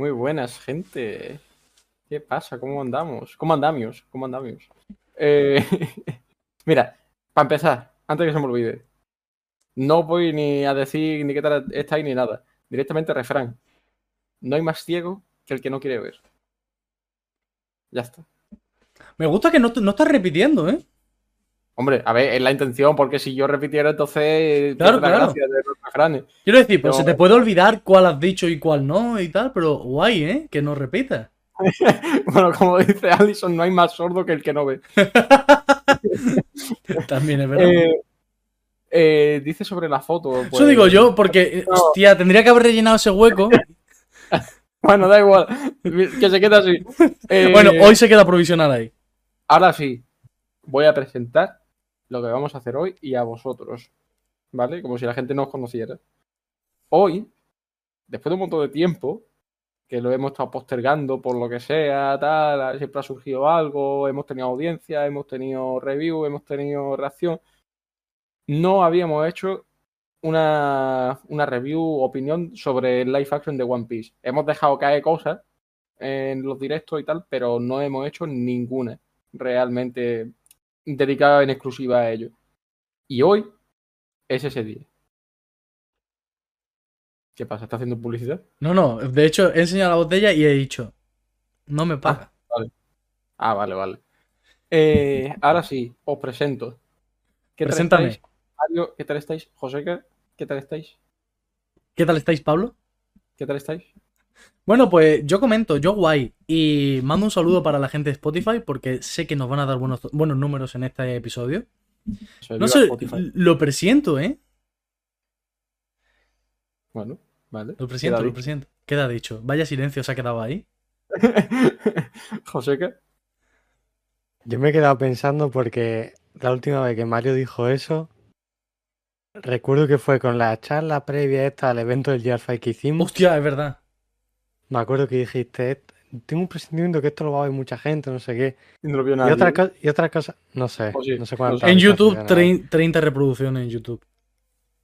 Muy buenas, gente. ¿Qué pasa? ¿Cómo andamos? ¿Cómo andamos? ¿Cómo andamos? Eh, mira, para empezar, antes que se me olvide, no voy ni a decir ni qué tal estáis ni nada. Directamente refrán. No hay más ciego que el que no quiere ver. Ya está. Me gusta que no, no estás repitiendo, ¿eh? Hombre, a ver, es la intención, porque si yo repitiera, entonces. Claro, la claro. gracia de. Quiero decir, pues No. se te puede olvidar cuál has dicho y cuál no y tal, pero guay, ¿eh? Que no repitas. Bueno, como dice Allison, no hay más sordo que el que no ve. También es verdad. Eh, eh, dice sobre la foto. Eso pues- digo yo, porque, eh, No. hostia, tendría que haber rellenado ese hueco. Bueno, da igual. Que se quede así. Eh, Bueno, hoy se queda provisional ahí. Ahora sí, voy a presentar lo que vamos a hacer hoy y a vosotros. ¿Vale? Como si la gente no os conociera. Hoy, después de un montón de tiempo, que lo hemos estado postergando por lo que sea, tal, siempre ha surgido algo, hemos tenido audiencia, hemos tenido review, hemos tenido reacción. No habíamos hecho una, una review, opinión sobre el live action de One Piece. Hemos dejado caer cosas en los directos y tal, pero no hemos hecho ninguna realmente dedicada en exclusiva a ello. Y hoy es ese día. ¿Qué pasa? ¿Está haciendo publicidad? No, no, de hecho he enseñado la botella y he dicho, no me paga. Ah, vale, vale. Eh, ahora sí, os presento. ¿Qué tal Preséntame. estáis? Mario, ¿qué tal estáis? Joseca, ¿qué tal estáis? ¿Qué tal estáis, Pablo? ¿Qué tal estáis? Bueno, pues yo comento, yo guay. Y mando un saludo para la gente de Spotify porque sé que nos van a dar buenos, buenos números en este episodio. Soy No sé, Spotify. lo presiento, ¿eh? Bueno, vale. Lo presiento, Queda lo presiento. Queda dicho. Vaya silencio se ha quedado ahí. dicho. Joseca, Yo me he quedado pensando porque la última vez que Mario dijo eso, recuerdo que fue con la charla previa esta al evento del Fight que hicimos. Hostia, es verdad. Me acuerdo que dijiste, "Et- tengo un presentimiento que esto lo va a ver mucha gente, no sé qué. no lo vio Y nadie. otra, co- y otra cosa, no sé, Oh, sí, no sé no cuántas. sé. En YouTube, tendrá. trein- 30 reproducciones en YouTube.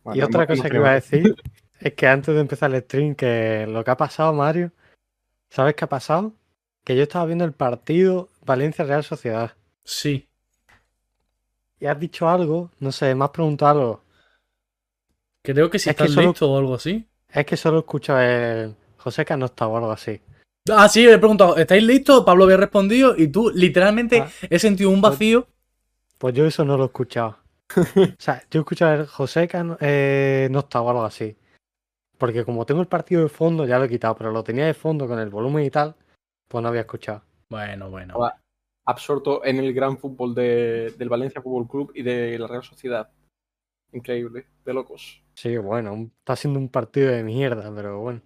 Bueno, Y otra hemos- cosa hemos que iba a decir es que antes de empezar el stream, que lo que ha pasado, Mario, ¿sabes qué ha pasado? Que yo estaba viendo el partido Valencia Real Sociedad Sí. y has dicho algo, no sé, me has preguntado algo. Creo que si Es que estás solo- listo o algo así. Es que solo escucho el José que no está o algo así. Ah, sí, he preguntado, ¿estáis listos? Pablo había respondido y tú literalmente Ah. he sentido un vacío. Pues yo eso no lo he escuchado. o sea, yo he escuchado el José que no, eh, no está o algo así. Porque como tengo el partido de fondo, ya lo he quitado, pero lo tenía de fondo con el volumen y tal, pues no había escuchado. Bueno, bueno. Absorto en el gran fútbol de- del Valencia Fútbol Club y de la Real Sociedad. Increíble, de locos. Sí, bueno, un- está siendo un partido de mierda, pero bueno.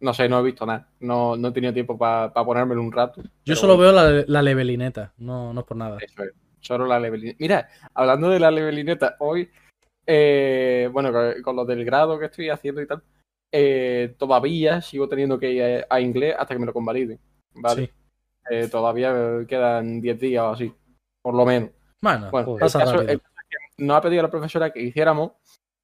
No sé, no he visto nada. No, no he tenido tiempo para ponérmelo un rato. Yo solo bueno, veo la, la levelineta, no, no es por nada. Eso es. Solo la levelineta. Mira, hablando de la levelineta, hoy, eh, bueno, con, con lo del grado que estoy haciendo y tal, eh, todavía sigo teniendo que ir a, a inglés hasta que me lo convaliden. ¿Vale? Sí. Eh, todavía quedan 10 días o así, por lo menos. Bueno, Bueno, el pasa caso, el caso es que nos ha pedido la profesora que hiciéramos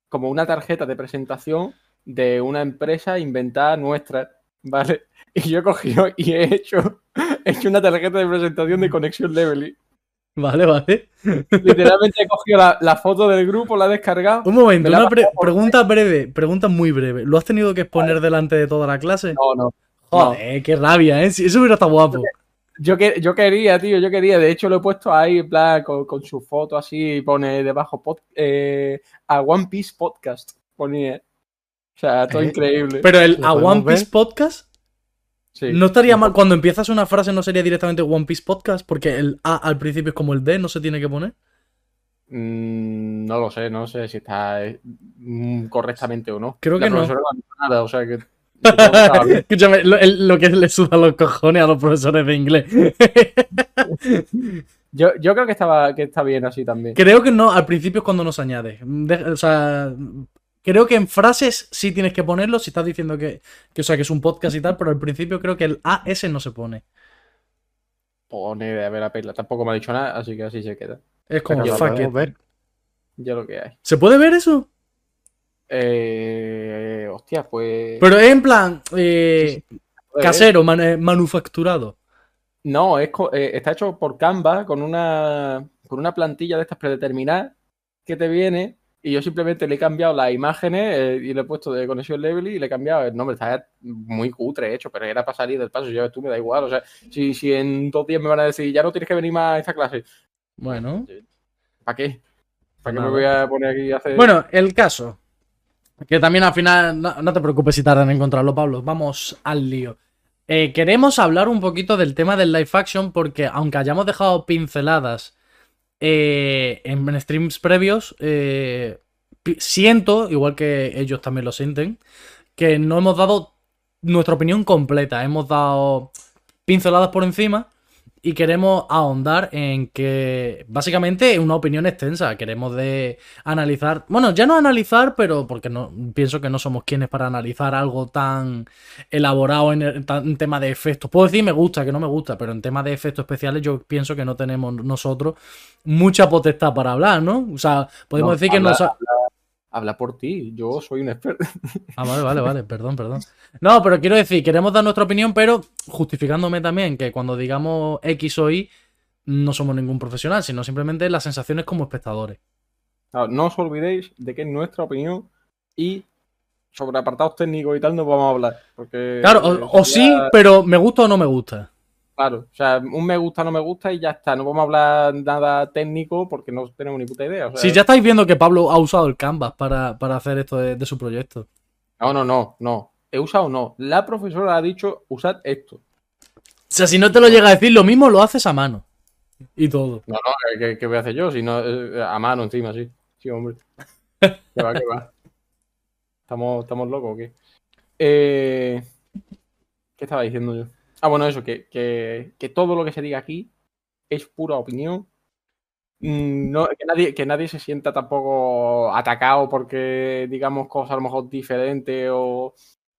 como una tarjeta de presentación de una empresa inventada nuestra, ¿vale? Y yo he cogido y he hecho, he hecho una tarjeta de presentación de Conexión Leveling. Vale, vale. Literalmente he cogido la, la foto del grupo, la he descargado. Un momento, una pre- pregunta breve, pregunta muy breve. ¿Lo has tenido que exponer delante de toda la clase? No, no. Joder, qué rabia, ¿eh? Si- Eso hubiera estado guapo. Yo, que, yo quería, tío, yo quería. De hecho, lo he puesto ahí, en plan, con, con su foto así, pone debajo pod- eh, a One Piece Podcast. Ponía. O sea, todo Eh, increíble. Pero el ¿Lo A One Piece ver? Podcast Sí. no estaría mal. Cuando empiezas una frase, no sería directamente One Piece Podcast, porque el A al principio es como el D, no se tiene que poner. Mm, no lo sé, no sé si está eh, mm, correctamente o no. Creo La que no. no nada, o sea que. Escúchame, lo, el- lo que le suda los cojones a los profesores de inglés. Yo, yo creo que estaba que está bien así también. Creo que no, al principio es cuando nos añade. De- o sea, creo que en frases sí tienes que ponerlo si estás diciendo que, que, o sea, que es un podcast y tal, pero al principio creo que el AS no se pone. Pone a ver la pela. Tampoco me ha dicho nada, así que así se queda. Es como, lo fuck it. ver. Ya lo que hay. ¿Se puede ver eso? Eh, hostia, pues. Pero es en plan, eh, casero, man- eh, manufacturado. No, es eh, está hecho por Canva con una, con una plantilla de estas predeterminadas que te viene y yo simplemente le he cambiado las imágenes eh, y le he puesto de conexión level y le he cambiado el nombre. Está muy cutre hecho, pero era para salir del paso. Ya tú, me da igual. O sea, si, si en dos días me van a decir ya no tienes que venir más a esta clase, Bueno. ¿para qué? ¿Para qué me voy a poner aquí a hacer.? Bueno, el caso. Que también al final, no, no te preocupes si tardan en encontrarlo, Pablo. Vamos al lío. Eh, queremos hablar un poquito del tema del live action porque aunque hayamos dejado pinceladas eh, en streams previos, eh, siento, igual que ellos también lo sienten, que no hemos dado nuestra opinión completa. Hemos dado pinceladas por encima y queremos ahondar en que básicamente es una opinión extensa. Queremos de analizar, bueno, ya no analizar, pero porque no pienso que no somos quienes para analizar algo tan elaborado en, el- tan- en tema de efectos. Puedo decir me gusta, que no me gusta, pero en tema de efectos especiales yo pienso que no tenemos nosotros mucha potestad para hablar, ¿no? O sea, podemos No, decir que nos... Habla por ti, yo soy un experto. Ah, vale, vale, vale, perdón, perdón. No, pero quiero decir, queremos dar nuestra opinión, pero justificándome también que cuando digamos X o Y, no somos ningún profesional, sino simplemente las sensaciones como espectadores. Claro, no os olvidéis de que es nuestra opinión y sobre apartados técnicos y tal no vamos a hablar. Porque, Claro, o, o sí, pero me gusta o no me gusta. Claro, o sea, un me gusta, no me gusta y ya está. No vamos a hablar nada técnico porque no tenemos ni puta idea. o sea, Si ya estáis viendo que Pablo ha usado el Canvas para, para hacer esto de, de su proyecto. No, no, no, no. He usado no. La profesora ha dicho usad esto. O sea, si no te lo llega a decir, lo mismo lo haces a mano. Y todo. No, no, ¿qué- ¿qué, voy a hacer yo? Si no, eh, a mano encima, sí. Sí, hombre. ¿Qué va, qué va? ¿Estamos, estamos locos o qué? Eh, ¿Qué estaba diciendo yo? Ah, bueno, eso, que, que, que todo lo que se diga aquí es pura opinión. Mm, No, que, nadie, que nadie se sienta tampoco atacado porque digamos cosas a lo mejor diferentes o,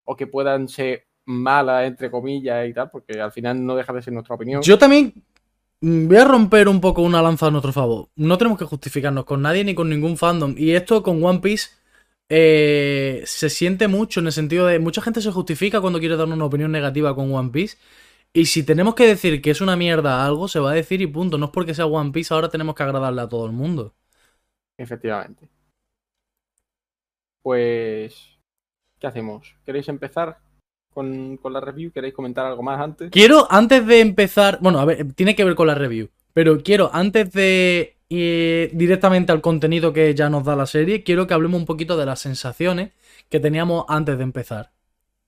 o que puedan ser malas, entre comillas, y tal, porque al final no deja de ser nuestra opinión. Yo también mm, voy a romper un poco una lanza a nuestro favor. No tenemos que justificarnos con nadie ni con ningún fandom. Y esto con One Piece eh, se siente mucho en el sentido de mucha gente se justifica cuando quiere dar una opinión negativa con One Piece. Y si tenemos que decir que es una mierda algo, se va a decir y punto. No es porque sea One Piece, ahora tenemos que agradarle a todo el mundo. Efectivamente. Pues, ¿qué hacemos? ¿Queréis empezar con, con la review? ¿Queréis comentar algo más antes? Quiero, antes de empezar, bueno, a ver, tiene que ver con la review, pero quiero, antes de ir directamente al contenido que ya nos da la serie, quiero que hablemos un poquito de las sensaciones que teníamos antes de empezar.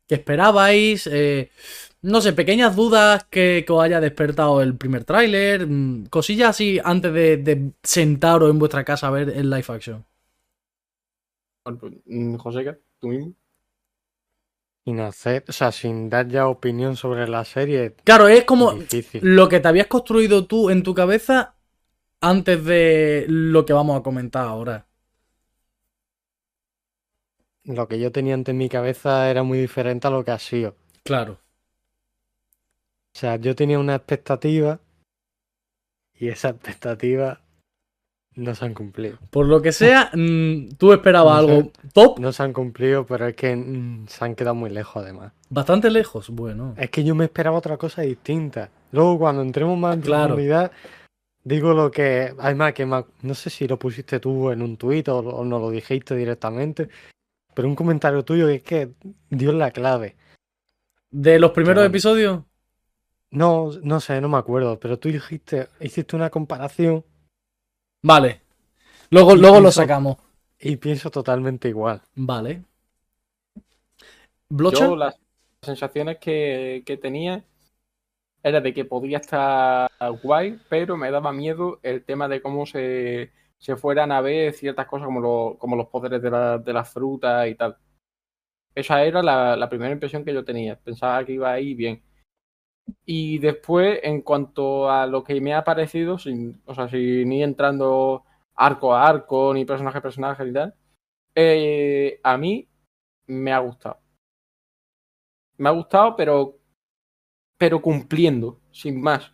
¿Qué esperabais? Eh, no sé, pequeñas dudas que, que os haya despertado el primer tráiler, mm, cosillas así antes de, de sentaros en vuestra casa a ver el live action. Bueno, pues, mm, José, tú mismo. Sin hacer, o sea, sin dar ya opinión sobre la serie, Claro, es como difícil. lo que te habías construido tú en tu cabeza antes de lo que vamos a comentar ahora. Lo que yo tenía ante mi cabeza era muy diferente a lo que ha sido. Claro. O sea, yo tenía una expectativa y esa expectativa no se han cumplido. Por lo que sea, mm, tú esperabas No algo top, No se han cumplido, pero es que mm, se han quedado muy lejos además. bastante lejos. Bueno, Es que yo me esperaba otra cosa distinta. Luego cuando entremos más en Claro. profundidad, digo lo que... Además, que me- no sé si lo pusiste tú en un tuit o, o nos lo dijiste directamente, pero un comentario tuyo que es que dio la clave. de los primeros episodios, No, no sé, no me acuerdo, pero tú dijiste, hiciste una comparación vale. Luego, luego lo sacamos. y pienso totalmente igual. Vale. ¿Blocha? Yo las sensaciones que, que tenía era de que podía estar guay, pero me daba miedo el tema de cómo se, se fueran a ver ciertas cosas como, lo- como los poderes de, la, de las frutas y tal. Esa era la, la primera impresión que yo tenía. Pensaba que iba ahí bien. Y después, en cuanto a lo que me ha parecido, sin, o sea, sin ir entrando arco a arco, ni personaje a personaje ni tal, eh, a mí me ha gustado. Me ha gustado, pero, pero cumpliendo, sin más.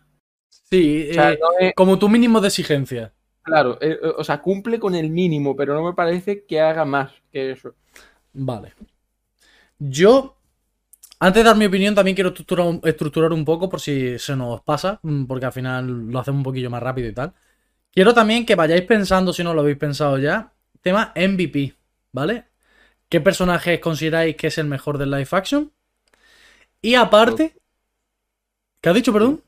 Sí, O sea, eh, no es- como tu mínimo de exigencia. claro, eh, eh, o sea, cumple con el mínimo, pero no me parece que haga más que eso. Vale. Yo, Antes de dar mi opinión, también quiero estructurar un, estructurar un poco por si se nos pasa, mm, porque al final lo hacemos un poquillo más rápido y tal. Quiero también que vayáis pensando, si no lo habéis pensado ya, tema MVP, ¿vale? ¿Qué personaje consideráis que es el mejor del live action? Y aparte... ¿Qué has dicho, perdón?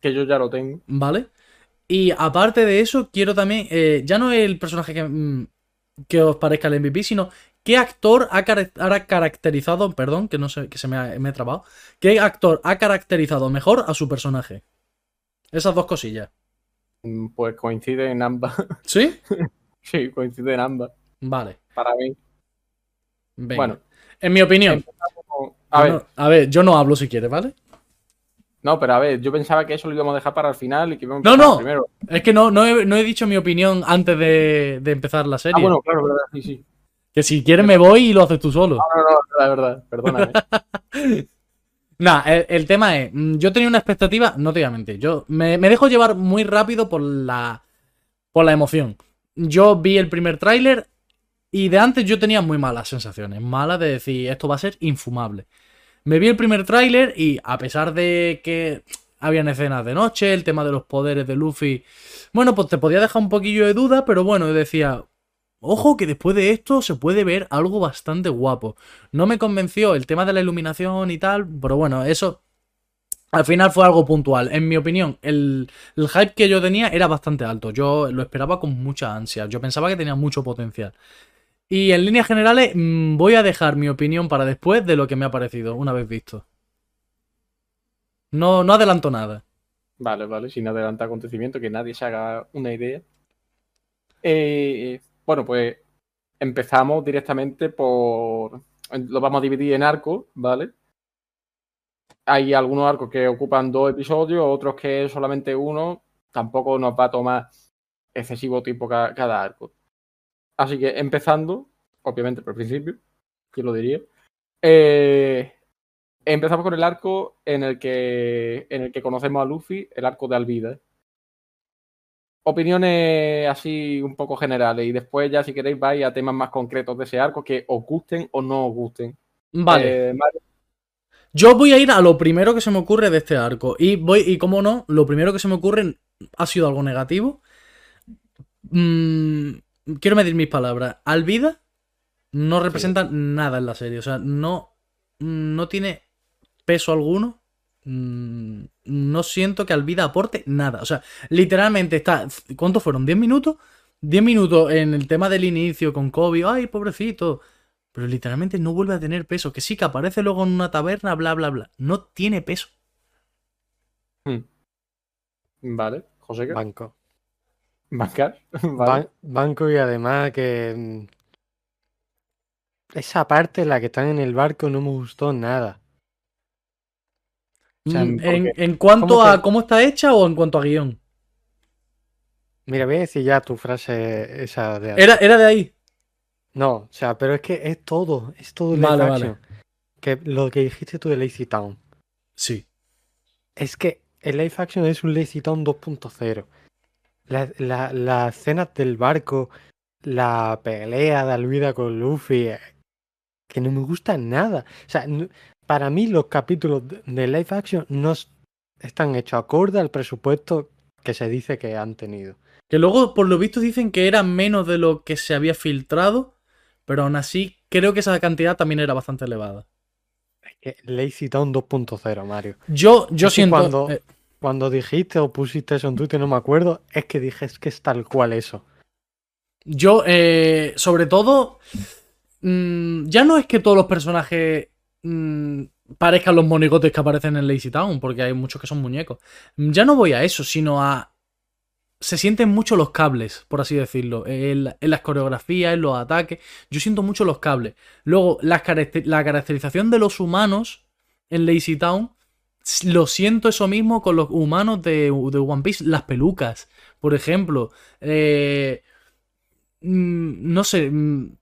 Que yo ya lo tengo. ¿Vale? Y aparte de eso, quiero también... eh, ya no el personaje que, mm, que os parezca el MVP, sino qué actor ha, cara- ha caracterizado... Perdón, que no sé, que se me ha, me he trabado. ¿Qué actor ha caracterizado mejor a su personaje? Esas dos cosillas. Mm, Pues coincide en ambas. ¿Sí? sí, coincide en ambas. Vale. Para mí. venga. Bueno, En mi opinión. a ver, no- a ver, yo no hablo si quieres, ¿vale? No, pero a ver, yo pensaba que eso lo íbamos a dejar para el final y que íbamos a No, no. primero. Es que no, no, he, no he dicho mi opinión antes de, de empezar la serie. Ah, bueno, claro, verdad, sí, sí. Que si quieres me voy y lo haces tú solo. No, no, no, la verdad, perdóname. Nah, el, el tema es, mm, yo tenía una expectativa, no te voy a mentir, yo me, me dejo llevar muy rápido por la, por la emoción. Yo vi el primer tráiler y de antes yo tenía muy malas sensaciones, malas de decir, esto va a ser infumable. Me vi el primer tráiler y a pesar de que habían escenas de noche, el tema de los poderes de Luffy, bueno, pues te podía dejar un poquillo de duda, pero bueno, decía, ojo que después de esto se puede ver algo bastante guapo. No me convenció el tema de la iluminación y tal, pero bueno, eso al final fue algo puntual. En mi opinión, el hype que yo tenía era bastante alto. Yo lo esperaba con mucha ansia. Yo pensaba que tenía mucho potencial. Y en líneas generales, mm, voy a dejar mi opinión para después de lo que me ha parecido, una vez visto. No, no adelanto nada. Vale, vale, sin adelantar acontecimiento, que nadie se haga una idea. Eh, bueno, pues empezamos directamente por... Lo vamos a dividir en arcos, ¿vale? Hay algunos arcos que ocupan dos episodios, otros que solamente uno. Tampoco nos va a tomar excesivo tiempo ca- cada arco. Así que empezando, obviamente por el principio, ¿quién lo diría? Eh, Empezamos con el arco en el que en el que conocemos a Luffy, el arco de Alvida. Opiniones así un poco generales y después ya si queréis vais a temas más concretos de ese arco que os gusten o no os gusten. Vale. Eh, Mario, Yo voy a ir a lo primero que se me ocurre de este arco. Y voy, y como no, lo primero que se me ocurre ha sido algo negativo. Mm, quiero medir mis palabras. Alvida no representa nada en la serie. O sea, no, no tiene peso alguno. Mm, No siento que Alvida aporte nada. O sea, literalmente está. ¿Cuántos fueron? ¿10 minutos? 10 minutos en el tema del inicio con Kobe. Ay, pobrecito. Pero literalmente no vuelve a tener peso. Que sí, que aparece luego en una taberna, bla, bla, bla. No tiene peso. vale, José, ¿qué? Banco. Bancar. Vale. Ban- banco y además que. mm, Esa parte en la que están en el barco no me gustó nada. O sea, Mm, ¿por en, cuanto ¿Cómo a que- cómo está hecha o en cuanto a guion. Mira, voy a decir ya tu frase esa de antes. Era, era de ahí. No, o sea, pero es que es todo, es todo live Vale. Que lo que dijiste tú de Lazy Town. Sí. Es que el live action es un Lazy Town 2.0. La, la, las escenas del barco, la pelea de Alvida con Luffy, eh, que no me gustan nada. O sea, para mí los capítulos de, live action no están hechos acorde al presupuesto que se dice que han tenido. Que luego, por lo visto, dicen que era menos de lo que se había filtrado. Pero aún así, creo que esa cantidad también era bastante elevada. Es que Lazy Town 2.0, Mario. Yo, yo Es siento. cuando- eh, Cuando dijiste o pusiste eso en Twitter, no me acuerdo, es que dije que es tal cual eso. Yo, eh, sobre todo, mm, ya no es que todos los personajes mm, parezcan los monigotes que aparecen en Lazy Town, porque hay muchos que son muñecos. Ya no voy a eso, sino a... Se sienten mucho los cables, por así decirlo, en, las coreografías, en los ataques. Yo siento mucho los cables. Luego, la caracterización de los humanos en Lazy Town, lo siento eso mismo con los humanos de, de One Piece, las pelucas, por ejemplo. Eh, mm, no sé, mm,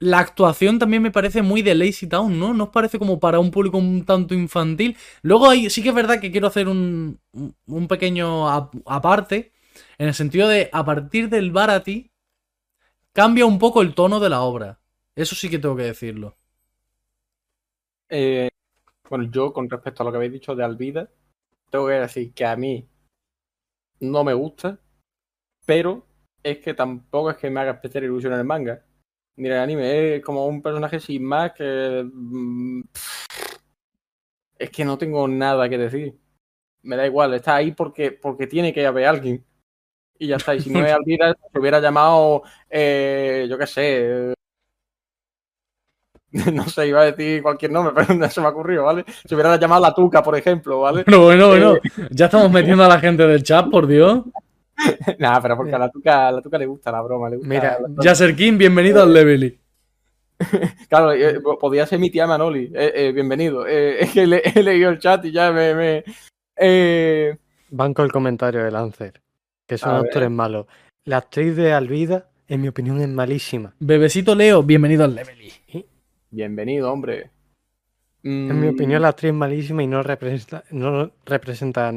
la actuación también me parece muy de Lazy Town, ¿no? ¿No os parece como para un público un tanto infantil? Luego hay, sí que es verdad que quiero hacer un, un- pequeño ap- aparte, en el sentido de, a partir del Barati, cambia un poco el tono de la obra. Eso sí que tengo que decirlo. Eh, Bueno, yo con respecto a lo que habéis dicho de Alvida, tengo que decir que a mí no me gusta, pero es que tampoco es que me haga especial ilusión en el manga. En el anime, es como un personaje sin más que... mm, Es que no tengo nada que decir. Me da igual, está ahí porque, porque tiene que haber alguien. Y ya está. Y si no es Alvida, se hubiera llamado, eh, yo qué sé, no sé, iba a decir cualquier nombre, pero no se me ha ocurrido, ¿vale? Se hubiera llamado La Tuca, por ejemplo, ¿vale? Bueno, bueno, bueno. Ya estamos metiendo a la gente del chat, por Dios. Nada, pero porque a la tuca, a la tuca le gusta la broma, le gusta. Mira, Yasser King, bienvenido al Levely. Claro, eh, podía ser mi tía Manoli. Eh, eh, bienvenido. Eh, es que le- he leído el chat y ya me. me- eh, Banco el comentario de Lancer, que son actores malos. La actriz de Alvida, en mi opinión, es malísima. Bebecito Leo, bienvenido al Levely. Bienvenido, hombre. En mi Mm, opinión, la actriz es malísima y no representa, no representa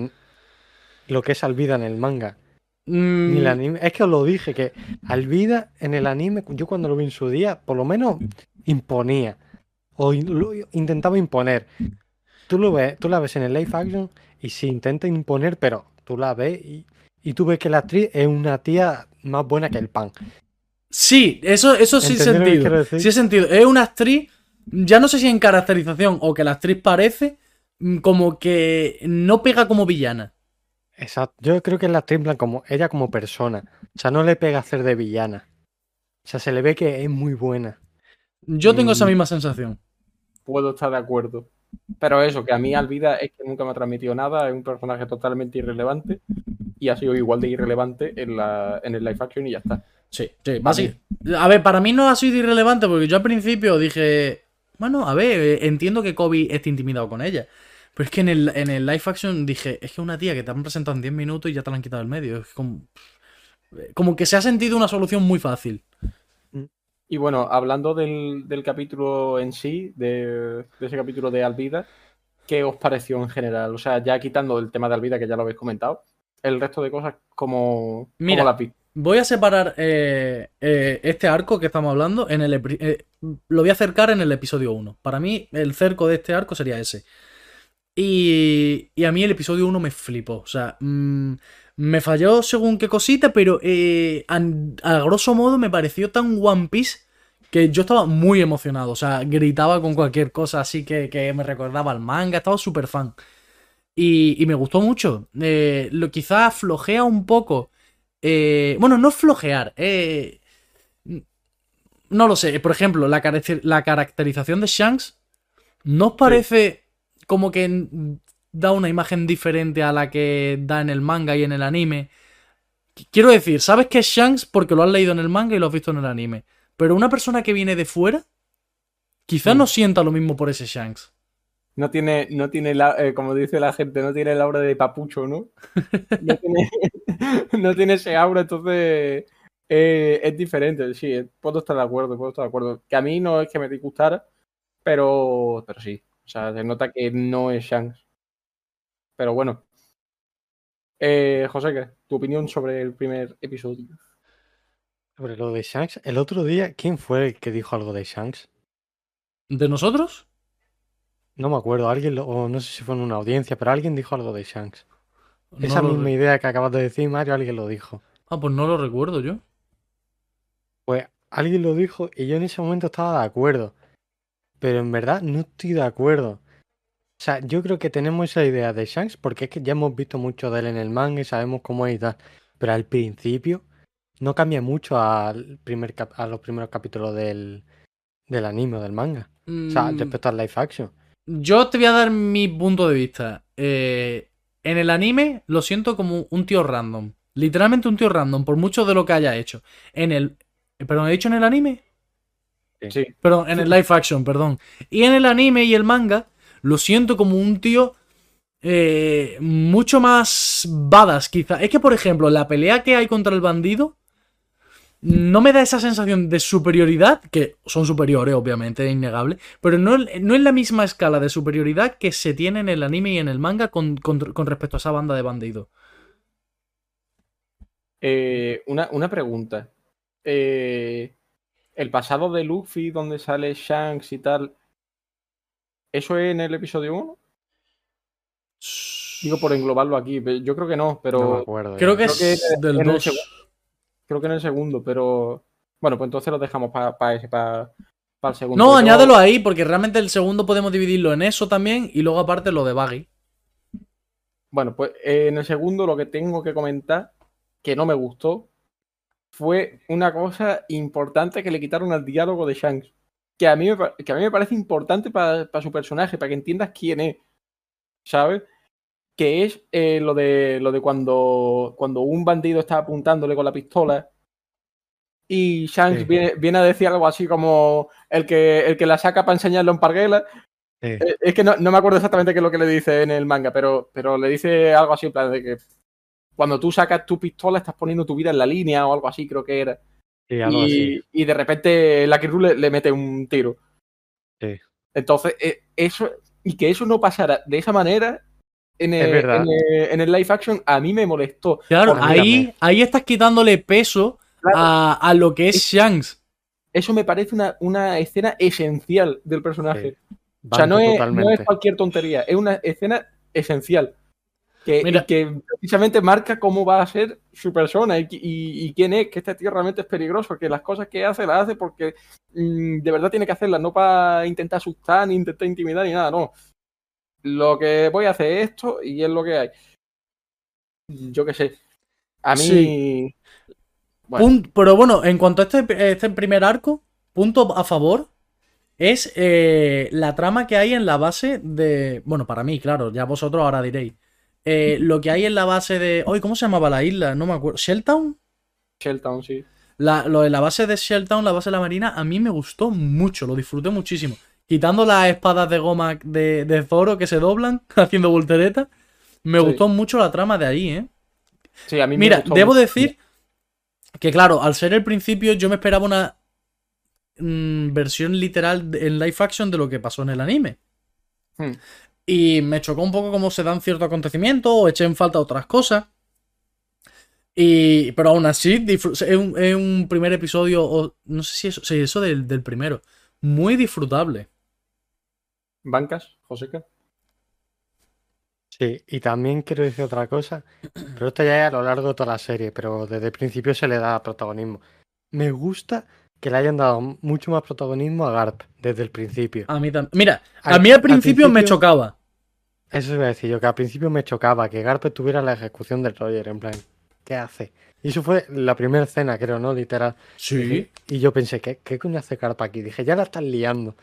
lo que es Alvida en el manga. Mm, Ni el anime. Es que os lo dije, que Alvida en el anime, yo cuando lo vi en su día, por lo menos imponía. O in- lo intentaba imponer. Tú lo ves, tú la ves en el live action y se intenta imponer, pero tú la ves y, y tú ves que la actriz es una tía más buena que el pan. Sí, eso, eso sí ¿Entendés lo que sentido. Sí he sentido. Es una actriz, ya no sé si en caracterización o que la actriz parece mm, como que no pega como villana. Exacto. Yo creo que es la actriz en plan como ella como persona. O sea, no le pega hacer de villana. O sea, se le ve que es muy buena. Yo tengo esa Mm. misma sensación. Puedo estar de acuerdo. Pero eso, que a mí Alvida es que nunca me ha transmitido nada, es un personaje totalmente irrelevante y ha sido igual de irrelevante en, la, en el live action y ya está. Sí, sí, basi- A ver, para mí no ha sido irrelevante porque yo al principio dije, bueno, a ver, eh, entiendo que Kobe esté intimidado con ella. Pero es que en el, en el live action dije, es que una tía que te han presentado en 10 minutos y ya te la han quitado del medio. Es como, como que se ha sentido una solución muy fácil. Y bueno, hablando del, del capítulo en sí, de, de ese capítulo de Alvida, ¿qué os pareció en general? O sea, ya quitando el tema de Alvida, que ya lo habéis comentado, el resto de cosas, como Mira. la? Voy a separar eh, eh, este arco que estamos hablando en el eh, lo voy a acercar en el episodio 1. Para mí, el cerco de este arco sería ese. Y, y a mí el episodio 1 me flipó. O sea, mm, me falló según qué cosita, pero eh, a, a grosso modo me pareció tan One Piece que yo estaba muy emocionado. O sea, gritaba con cualquier cosa así que, que me recordaba al manga. Estaba súper fan. Y, y me gustó mucho. Eh, lo quizás flojea un poco. Eh, bueno, no flojear. eh, no lo sé. Por ejemplo, la, caracter- la caracterización de Shanks. ¿No os parece como que da una imagen diferente a la que da en el manga y en el anime? Qu- Quiero decir, sabes que es Shanks porque lo has leído en el manga y lo has visto en el anime. Pero una persona que viene de fuera, quizás no sienta lo mismo por ese Shanks. No tiene, no tiene la, eh, como dice la gente, no tiene el aura de papucho, ¿no? No tiene, no tiene ese aura, entonces eh, es diferente. Sí, eh, puedo estar de acuerdo, puedo estar de acuerdo. Que a mí no es que me disgustara, pero, pero sí. O sea, se nota que no es Shanks. Pero bueno. Eh, José, ¿qué? ¿tu opinión sobre el primer episodio? Sobre lo de Shanks, el otro día, ¿quién fue el que dijo algo de Shanks? ¿De nosotros? No me acuerdo, alguien, lo- o no sé si fue en una audiencia, pero alguien dijo algo de Shanks. No Esa misma re- idea que acabas de decir, Mario, alguien lo dijo. Ah, pues no lo recuerdo yo. Pues alguien lo dijo y yo en ese momento estaba de acuerdo. Pero en verdad no estoy de acuerdo. O sea, yo creo que tenemos esa idea de Shanks porque es que ya hemos visto mucho de él en el manga y sabemos cómo es y tal. Pero al principio no cambia mucho al primer cap- a los primeros capítulos del, del anime o del manga. O sea, Mm, respecto al live action. Yo te voy a dar mi punto de vista. Eh, en el anime lo siento como un tío random. Literalmente un tío random, por mucho de lo que haya hecho. En el. ¿Perdón, he dicho en el anime? Sí. Perdón, en el live action, perdón. Y en el anime y el manga, lo siento como un tío eh, mucho más badass, quizá. Es que, por ejemplo, la pelea que hay contra el bandido no me da esa sensación de superioridad, que son superiores, obviamente, es innegable, pero no, no es la misma escala de superioridad que se tiene en el anime y en el manga con, con- con respecto a esa banda de bandidos. Eh, una, una pregunta. Eh, el pasado de Luffy, donde sale Shanks y tal, ¿Eso es en el episodio 1? Digo por englobarlo aquí. Yo creo que no, pero. No me acuerdo. Creo que Creo que es del en el 2. Creo que en el segundo, pero. Bueno, pues entonces lo dejamos para ese, para el segundo. No, añádelo ahí, porque realmente el segundo podemos dividirlo en eso también y luego aparte lo de Baggy. Bueno, pues eh, en el segundo lo que tengo que comentar, que no me gustó, fue una cosa importante que le quitaron al diálogo de Shanks. Que a mí me, que a mí me parece importante para su personaje, para que entiendas quién es. ¿Sabes? Que es eh, lo de lo de cuando, cuando un bandido está apuntándole con la pistola y Shanks Sí. viene, viene a decir algo así como el que, el que la saca para enseñarlo en Parguela. Sí. Eh, Es que no, no me acuerdo exactamente qué es lo que le dice en el manga, pero, pero le dice algo así, en plan de que cuando tú sacas tu pistola estás poniendo tu vida en la línea o algo así, creo que era. Sí, algo así. Y, y de repente la le, le mete un tiro. Entonces, eh, eso, y que eso no pasara de esa manera en el, en el, en el live action, a mí me molestó. Claro, ahí, ahí estás quitándole peso Claro. a, a lo que es Shanks. Eso me parece una, una escena esencial del personaje. O sea, no es, no es cualquier tontería, es una escena esencial. Que, Mira. que precisamente marca cómo va a ser su persona y, y- y quién es, que este tío realmente es peligroso, que las cosas que hace las hace porque mm, de verdad tiene que hacerlas, no para intentar asustar, ni intentar intimidar, ni nada, no. Lo que voy a hacer es esto y es lo que hay. Yo qué sé. A mí. Sí. Bueno. Pero bueno, en cuanto a este, este primer arco, punto a favor es eh, la trama que hay en la base de. Bueno, para mí, claro, ya vosotros ahora diréis. Eh, lo que hay en la base de. Hoy, ¿cómo se llamaba la isla? No me acuerdo. ¿Shelltown? Shelltown, sí. La, lo de la base de Shelltown, la base de la marina, a mí me gustó mucho, lo disfruté muchísimo. Quitando las espadas de goma de, de Zoro que se doblan haciendo volteretas, me Sí. gustó mucho la trama de ahí, ¿eh? Sí, a mí me Mira, gustó debo mucho. decir que, claro, al ser el principio, yo me esperaba una mm, versión literal en live action de lo que pasó en el anime. Hmm. Y me chocó un poco cómo se dan ciertos acontecimientos o eché en falta otras cosas. Y, pero aún así, es un, es un primer episodio, o no sé si eso, sí, eso del, del primero, muy disfrutable. ¿Bancas, Joseca? Sí, y también quiero decir otra cosa, pero esto ya es a lo largo de toda la serie, pero desde el principio se le da protagonismo. Me gusta que le hayan dado mucho más protagonismo a Garp desde el principio. A mí también. Mira, a mí al al principio, me chocaba. Eso iba a decir yo, que al principio me chocaba que Garp tuviera la ejecución del Roger, en plan, ¿qué hace? Y eso fue la primera escena, creo, ¿no? Literal. Sí. Y yo pensé, ¿qué, qué coño hace Garp aquí? Dije, ya la están liando.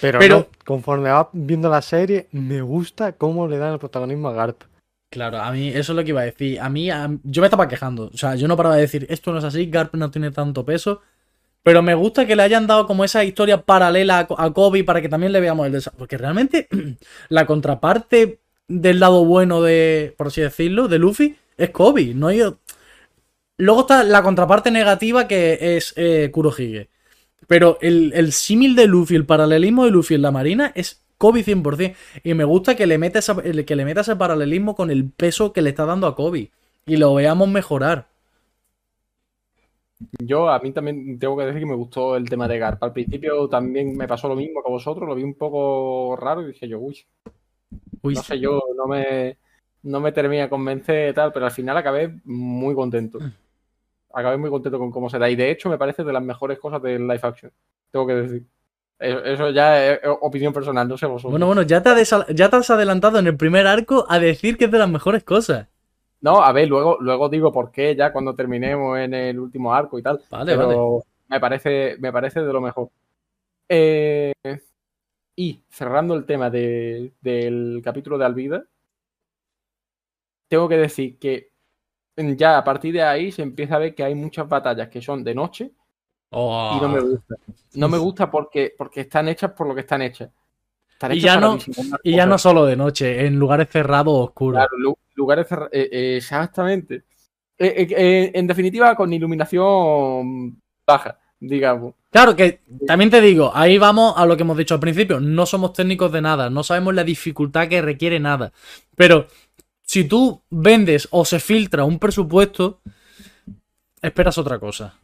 Pero, Pero- no, conforme va viendo la serie, me gusta cómo le dan el protagonismo a Garp. Claro, a mí eso es lo que iba a decir. A mí, a- yo me estaba quejando. O sea, yo no paraba de decir, esto no es así, Garp no tiene tanto peso. Pero me gusta que le hayan dado como esa historia paralela a, Kobe para que también le veamos el desarrollo. Porque realmente la contraparte del lado bueno de, por así decirlo, de Luffy es Kobe. No hay... Luego está la contraparte negativa que es eh, Kurohige. Pero el, el símil de Luffy, el paralelismo de Luffy en la marina es Kobe 100%. Y me gusta que le, meta esa- que le meta ese paralelismo con el peso que le está dando a Kobe. Y lo veamos mejorar. Yo a mí también tengo que decir que me gustó el tema de Garp. Al principio también me pasó lo mismo que a vosotros, lo vi un poco raro y dije yo, uy, Uy, no sé yo, no me, no me termina de convencer y tal, pero al final acabé muy contento. Acabé muy contento con cómo se da y de hecho me parece de las mejores cosas del live action, tengo que decir. Eso, eso ya es opinión personal, no sé vosotros. Bueno, bueno, ya te, ya te has adelantado en el primer arco a decir que es de las mejores cosas. No, a ver, luego, luego digo por qué ya cuando terminemos en el último arco y tal. Vale, vale. me parece, me parece de lo mejor. Eh, y cerrando el tema de- del capítulo de Alvida, tengo que decir que ya a partir de ahí se empieza a ver que hay muchas batallas que son de noche y no me gusta. No me gusta porque, porque están hechas por lo que están hechas. Están Y hechas ya para no- Y ya no solo de noche, en lugares cerrados oscuros. Claro, lugares eh, exactamente. Eh, eh, eh, en definitiva, con iluminación baja, digamos. Claro que también te digo, ahí vamos a lo que hemos dicho al principio, no somos técnicos de nada, no sabemos la dificultad que requiere nada. Pero si tú vendes o se filtra un presupuesto, esperas otra cosa.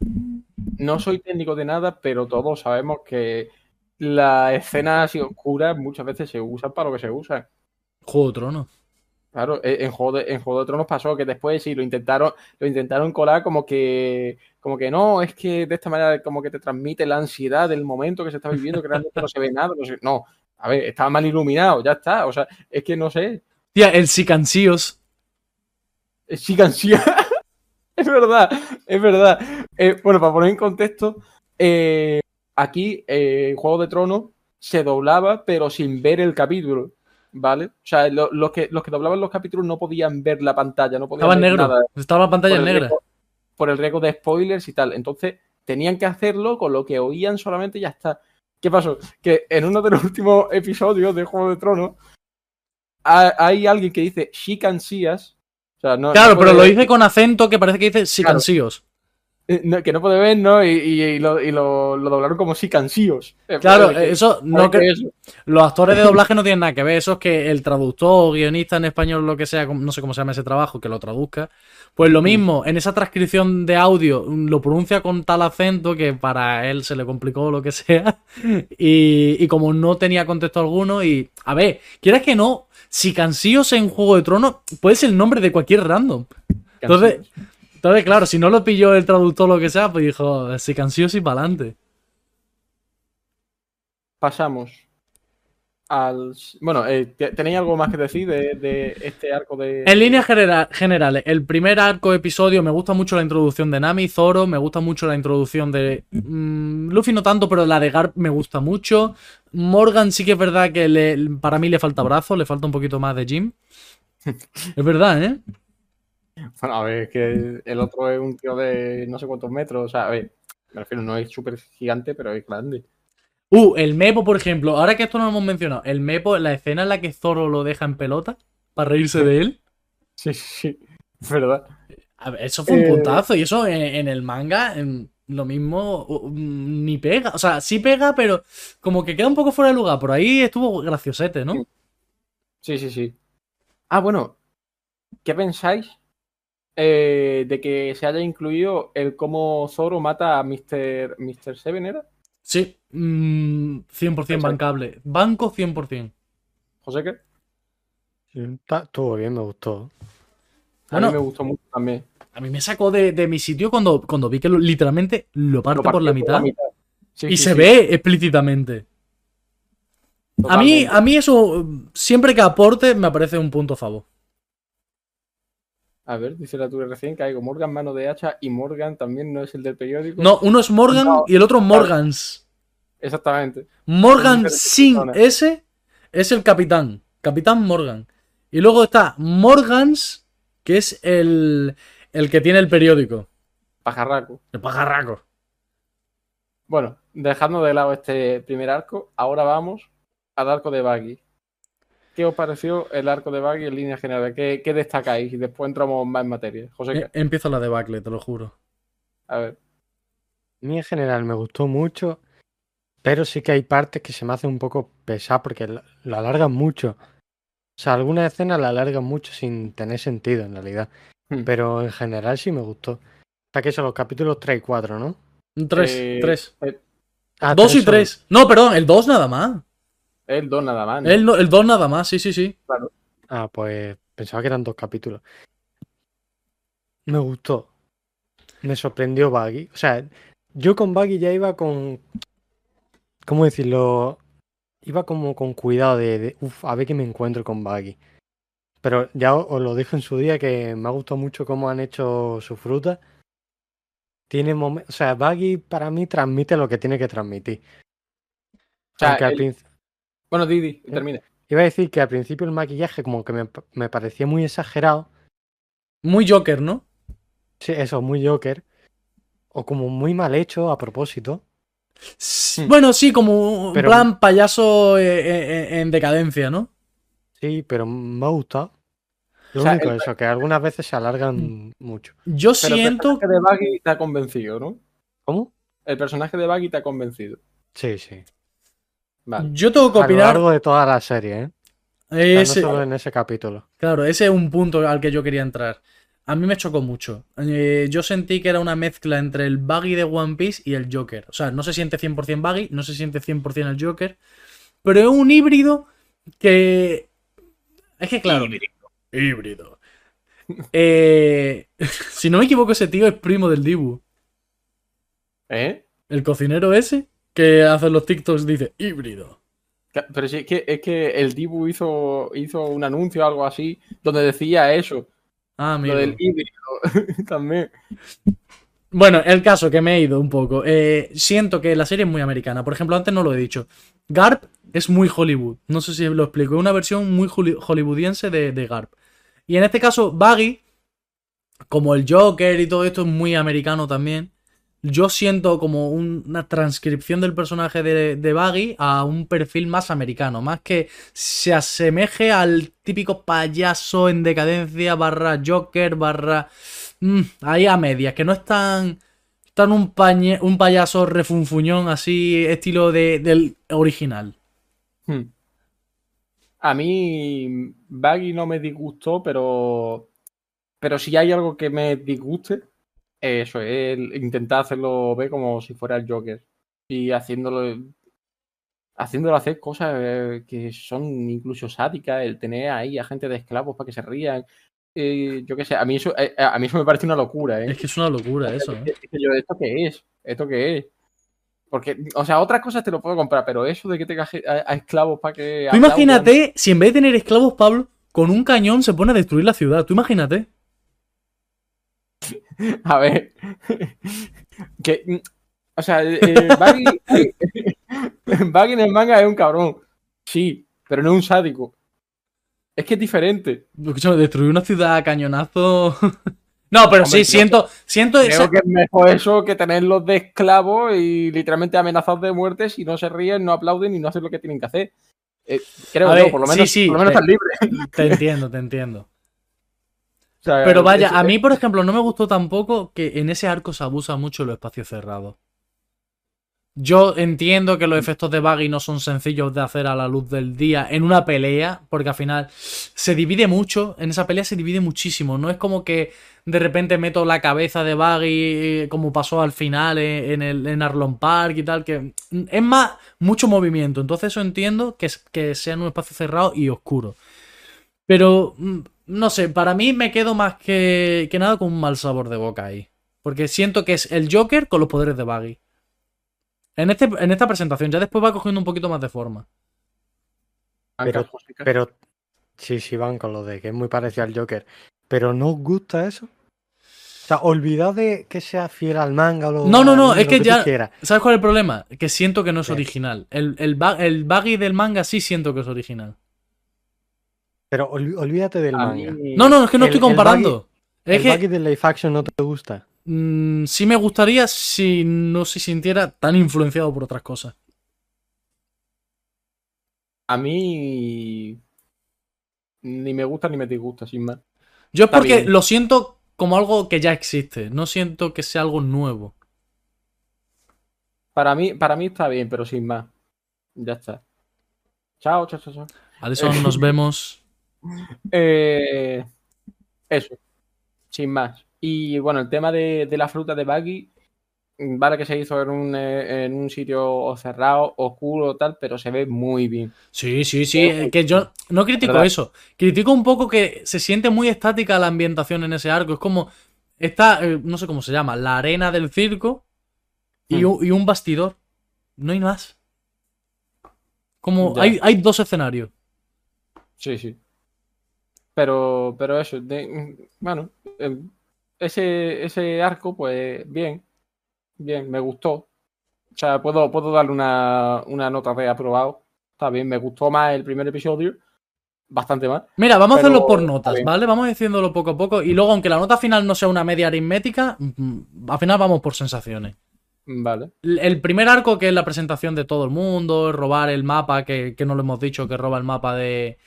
No soy técnico de nada, pero todos sabemos que las escenas así oscuras muchas veces se usan para lo que se usan. Juego de Tronos. Claro, e- en Juego de, en Juego de Tronos pasó que después sí lo intentaron, lo intentaron colar como que, como que no, es que de esta manera como que te transmite la ansiedad del momento que se está viviendo, que realmente no se ve nada, no. No, a ver, estaba mal iluminado, ya está. O sea, es que no sé, Tía, el Sicansíos. sí cansía. es verdad, es verdad. Eh, bueno, para poner en contexto, eh, aquí eh, Juego de Tronos se doblaba, pero sin ver el capítulo. ¿Vale? O sea, lo- los, que, los que doblaban los capítulos no podían ver la pantalla, no podían Estaba en ver negro. nada. Estaba la pantalla el negra. riesgo- por el riesgo de spoilers y tal. Entonces, tenían que hacerlo con lo que oían solamente y ya está. ¿Qué pasó? Que en uno de los últimos episodios de Juego de Tronos hay alguien que dice She can see us. O sea, no, Claro, no pero lo dice con acento que parece que dice Sicansíos. eh, no, que no puede ver, ¿no? Y, y- y lo, y lo- lo doblaron como She us. Eh, Claro, pues, que- eso no ¿sabes que eso? los actores de doblaje no tienen nada que ver, eso es que el traductor, guionista en español, lo que sea, no sé cómo se llama ese trabajo, que lo traduzca, pues lo mismo, en esa transcripción de audio mm, lo pronuncia con tal acento que para él se le complicó lo que sea, y, y como no tenía contexto alguno, y a ver, quieras que no, si Cansíos en Juego de Tronos puede ser el nombre de cualquier random. Entonces, entonces, claro, si no lo pilló el traductor o lo que sea, pues dijo, si Cansíos y para adelante. Pasamos al. Bueno, eh, ¿te- ¿tenéis algo más que decir de, de este arco de. En líneas genera- generales, el primer arco episodio me gusta mucho la introducción de Nami, Zoro, me gusta mucho la introducción de mm, Luffy no tanto, pero la de Garp me gusta mucho. Morgan sí que es verdad que le- para mí le falta brazo, le falta un poquito más de Jim. Es verdad, ¿eh? Bueno, a ver, es que el otro es un tío de no sé cuántos metros. O sea, a ver, me refiero, no es súper gigante, pero es grande. Uh, el Mepo, por ejemplo, ahora que esto no lo hemos mencionado, el Mepo, la escena en la que Zoro lo deja en pelota para reírse de él. Sí, sí, sí. Es verdad. A ver, eso fue un Eh, puntazo y eso en, en el manga en- lo mismo ni pega. O sea, sí pega, pero como que queda un poco fuera de lugar. Por ahí estuvo graciosete, ¿no? Sí, sí, sí. Ah, bueno. ¿Qué pensáis eh, de que se haya incluido el cómo Zoro mata a Mr. Mr. Seven, ¿era? Sí, mm, 100% bancable. Banco 100%. José, ¿qué? Estuvo bien, me gustó. A Bueno. mí me gustó mucho también. A mí me sacó de, de mi sitio cuando, cuando vi que lo- literalmente lo parte Lo por la mitad. Sí, y sí, se sí, ve explícitamente. A mí, a mí eso, siempre que aporte, me parece un punto a favor. A ver, dice la tuya recién que hay Morgan mano de hacha y Morgan también no es el del periódico. No, uno es Morgan No, y el otro Morgans. Exactamente. Morgan diferentes sin personas. S es el capitán. Capitán Morgan. Y luego está Morgans, que es el, el que tiene el periódico. Pajarraco. El pajarraco. Bueno, dejando de lado este primer arco, ahora vamos al arco de Baggy. ¿Qué os pareció el arco de Baggy en línea general? ¿Qué, qué destacáis? Y después entramos más en materia. José, Eh, ¿qué? Empiezo la debacle, te lo juro. a ver. A mí en general me gustó mucho, pero sí que hay partes que se me hacen un poco pesadas porque la, la alargan mucho. O sea, algunas escenas la alargan mucho sin tener sentido en realidad. Hmm. Pero en general sí me gustó. O sea, que son los capítulos 3 y 4, ¿no? Un 3, Eh, 3. Ah, 2 y son. 3. No, perdón, el 2 nada más. El 2 nada más. ¿no? El, no- el 2 nada más, sí, sí, sí. Ah, pues pensaba que eran dos capítulos. Me gustó. Me sorprendió Baggy. O sea, yo con Baggy ya iba con. ¿Cómo decirlo? Iba como con cuidado de, de, "Uf, a ver qué me encuentro con Baggy. Pero ya os, lo dije en su día que me ha gustado mucho cómo han hecho su fruta. Tiene momen- O sea, Baggy para mí transmite lo que tiene que transmitir. O sea, Aunque al el- principio. Bueno, Didi, ¿Eh? termina. Iba a decir que al principio el maquillaje como que me, me parecía muy exagerado. Muy Joker, ¿no? Sí, eso, muy Joker. O como muy mal hecho a propósito. S- Bueno, sí, como un Pero- plan payaso eh, eh, en decadencia, ¿no? Sí, pero me ha gustado. Lo O sea, único el- eso, que algunas veces se alargan mucho. Yo Pero el siento. personaje de Baggy te ha convencido, ¿no? ¿Cómo? El personaje de Baggy te ha convencido. Sí, sí. Vale. Yo tengo que A lo opinar. largo de toda la serie, ¿eh? O sea, ese- no solo en ese capítulo. Claro, ese es un punto al que yo quería entrar. A mí me chocó mucho. Eh, yo sentí que era una mezcla entre el buggy de One Piece y el Joker. O sea, no se siente 100% buggy, no se siente 100% el Joker, pero es un híbrido que... Es que claro... Híbrido. Eh, si no me equivoco, ese tío es primo del Dibu. ¿Eh? El cocinero ese que hace los TikToks dice híbrido. Pero sí, es que, es que el Dibu hizo, hizo un anuncio o algo así donde decía eso, Ah, lo mira. del híbrido también. Bueno, el caso que me he ido un poco. Eh, siento que la serie es muy americana. Por ejemplo, antes no lo he dicho. Garp es muy Hollywood. No sé si lo explico. Es una versión muy holly- hollywoodiense de, de Garp. Y en este caso, Buggy, como el Joker y todo esto, es muy americano también. Yo siento como un- una transcripción del personaje de, de Buggy a un perfil más americano. Más que se asemeje al típico payaso en decadencia barra Joker barra... Mm, ahí a medias, que no es tan, tan un, pañe- un payaso refunfuñón así, estilo de, del original. Hmm. A mí Baggy no me disgustó, pero pero si hay algo que me disguste, eso es el intentar hacerlo ver como si fuera el Joker y haciéndolo haciéndolo hacer cosas eh, que son incluso sádicas, el tener ahí a gente de esclavos para que se rían. eh, yo qué sé, a mí eso eh, a mí eso me parece una locura, ¿eh? Es que es una locura eso, ¿eh? Es que yo, ¿esto qué es? ¿Esto qué es? Porque, o sea, otras cosas te lo puedo comprar, pero eso de que tengas a, a esclavos para que. Tú imagínate si en vez de tener esclavos, Pablo, con un cañón se pone a destruir la ciudad. Tú imagínate. A ver. que. mm, O sea, eh, Baggy. Baggy en el manga es un cabrón. Sí, pero no es un sádico. Es que es diferente. Escúchame, destruir una ciudad a cañonazo. no, pero Hombre, sí, siento, siento esa- Creo que es mejor eso que tenerlos de esclavos y literalmente amenazados de muerte si no se ríen, no aplauden y no hacen lo que tienen que hacer. Eh, creo yo, por lo menos, sí, por lo menos están libres. Te entiendo, te entiendo. O sea, Pero vaya, a mí, por ejemplo, no me gustó tampoco que en ese arco se abusa mucho los espacios cerrados. Yo entiendo que los efectos de Buggy no son sencillos de hacer a la luz del día en una pelea, porque al final se divide mucho, en esa pelea se divide muchísimo, no es como que de repente meto la cabeza de Buggy como pasó al final en, en el, en Arlon Park y tal, que es más, mucho movimiento, entonces eso entiendo que, es- que sea en un espacio cerrado y oscuro. Pero, mm, no sé, para mí me quedo más que, que nada con un mal sabor de boca ahí. Porque siento que es el Joker con los poderes de Buggy. En, este, en esta presentación, ya después va cogiendo un poquito más de forma. Pero-. Pero sí, sí van con lo de que es muy parecido al Joker. Pero ¿no os gusta eso? O sea, olvidad de que sea fiel al manga o lo, No, no, no, es que tú ya- quieras. ¿Sabes cuál es el problema? Que siento que no es original. El, el, el Buggy del manga sí siento que es original. Pero ol- olvídate del A manga. mí- No, no, es que no El- estoy el comparando. Es el que Buggy de live action no te gusta. mm, sí me gustaría si no se sintiera tan influenciado por otras cosas. A mí. Ni me gusta ni me disgusta, sin más. Yo es porque lo siento como algo que ya existe. No siento que sea algo nuevo. Para mí, para mí está bien, pero sin más. Ya está. Chao, chao, chao, chao. Alison, nos vemos. Eh, eso. Sin más. Y bueno, el tema de, de la fruta de Baggy. Vale que se hizo en un, eh, en un sitio cerrado, oscuro, tal, pero se ve muy bien. Sí, sí, sí. eh, Que yo no critico ¿Verdad? eso. Critico un poco que se siente muy estática la ambientación en ese arco. Es como. Está, eh, no sé cómo se llama, la arena del circo y, Hmm. un, y un bastidor. No hay más. Como hay, hay dos escenarios. Sí, sí. Pero, pero eso, de- bueno, ese, ese arco, pues bien, bien, me gustó. O sea, puedo, puedo darle una, una nota de aprobado. Está bien, me gustó más el primer episodio, bastante más. Mira, vamos a hacerlo por notas. ¿vale? Vamos diciéndolo poco a poco. Y luego, aunque la nota final no sea una media aritmética, mm, al final vamos por sensaciones. Vale. El primer arco, que es la presentación de todo el mundo, robar el mapa, que, que no lo hemos dicho, que roba el mapa de-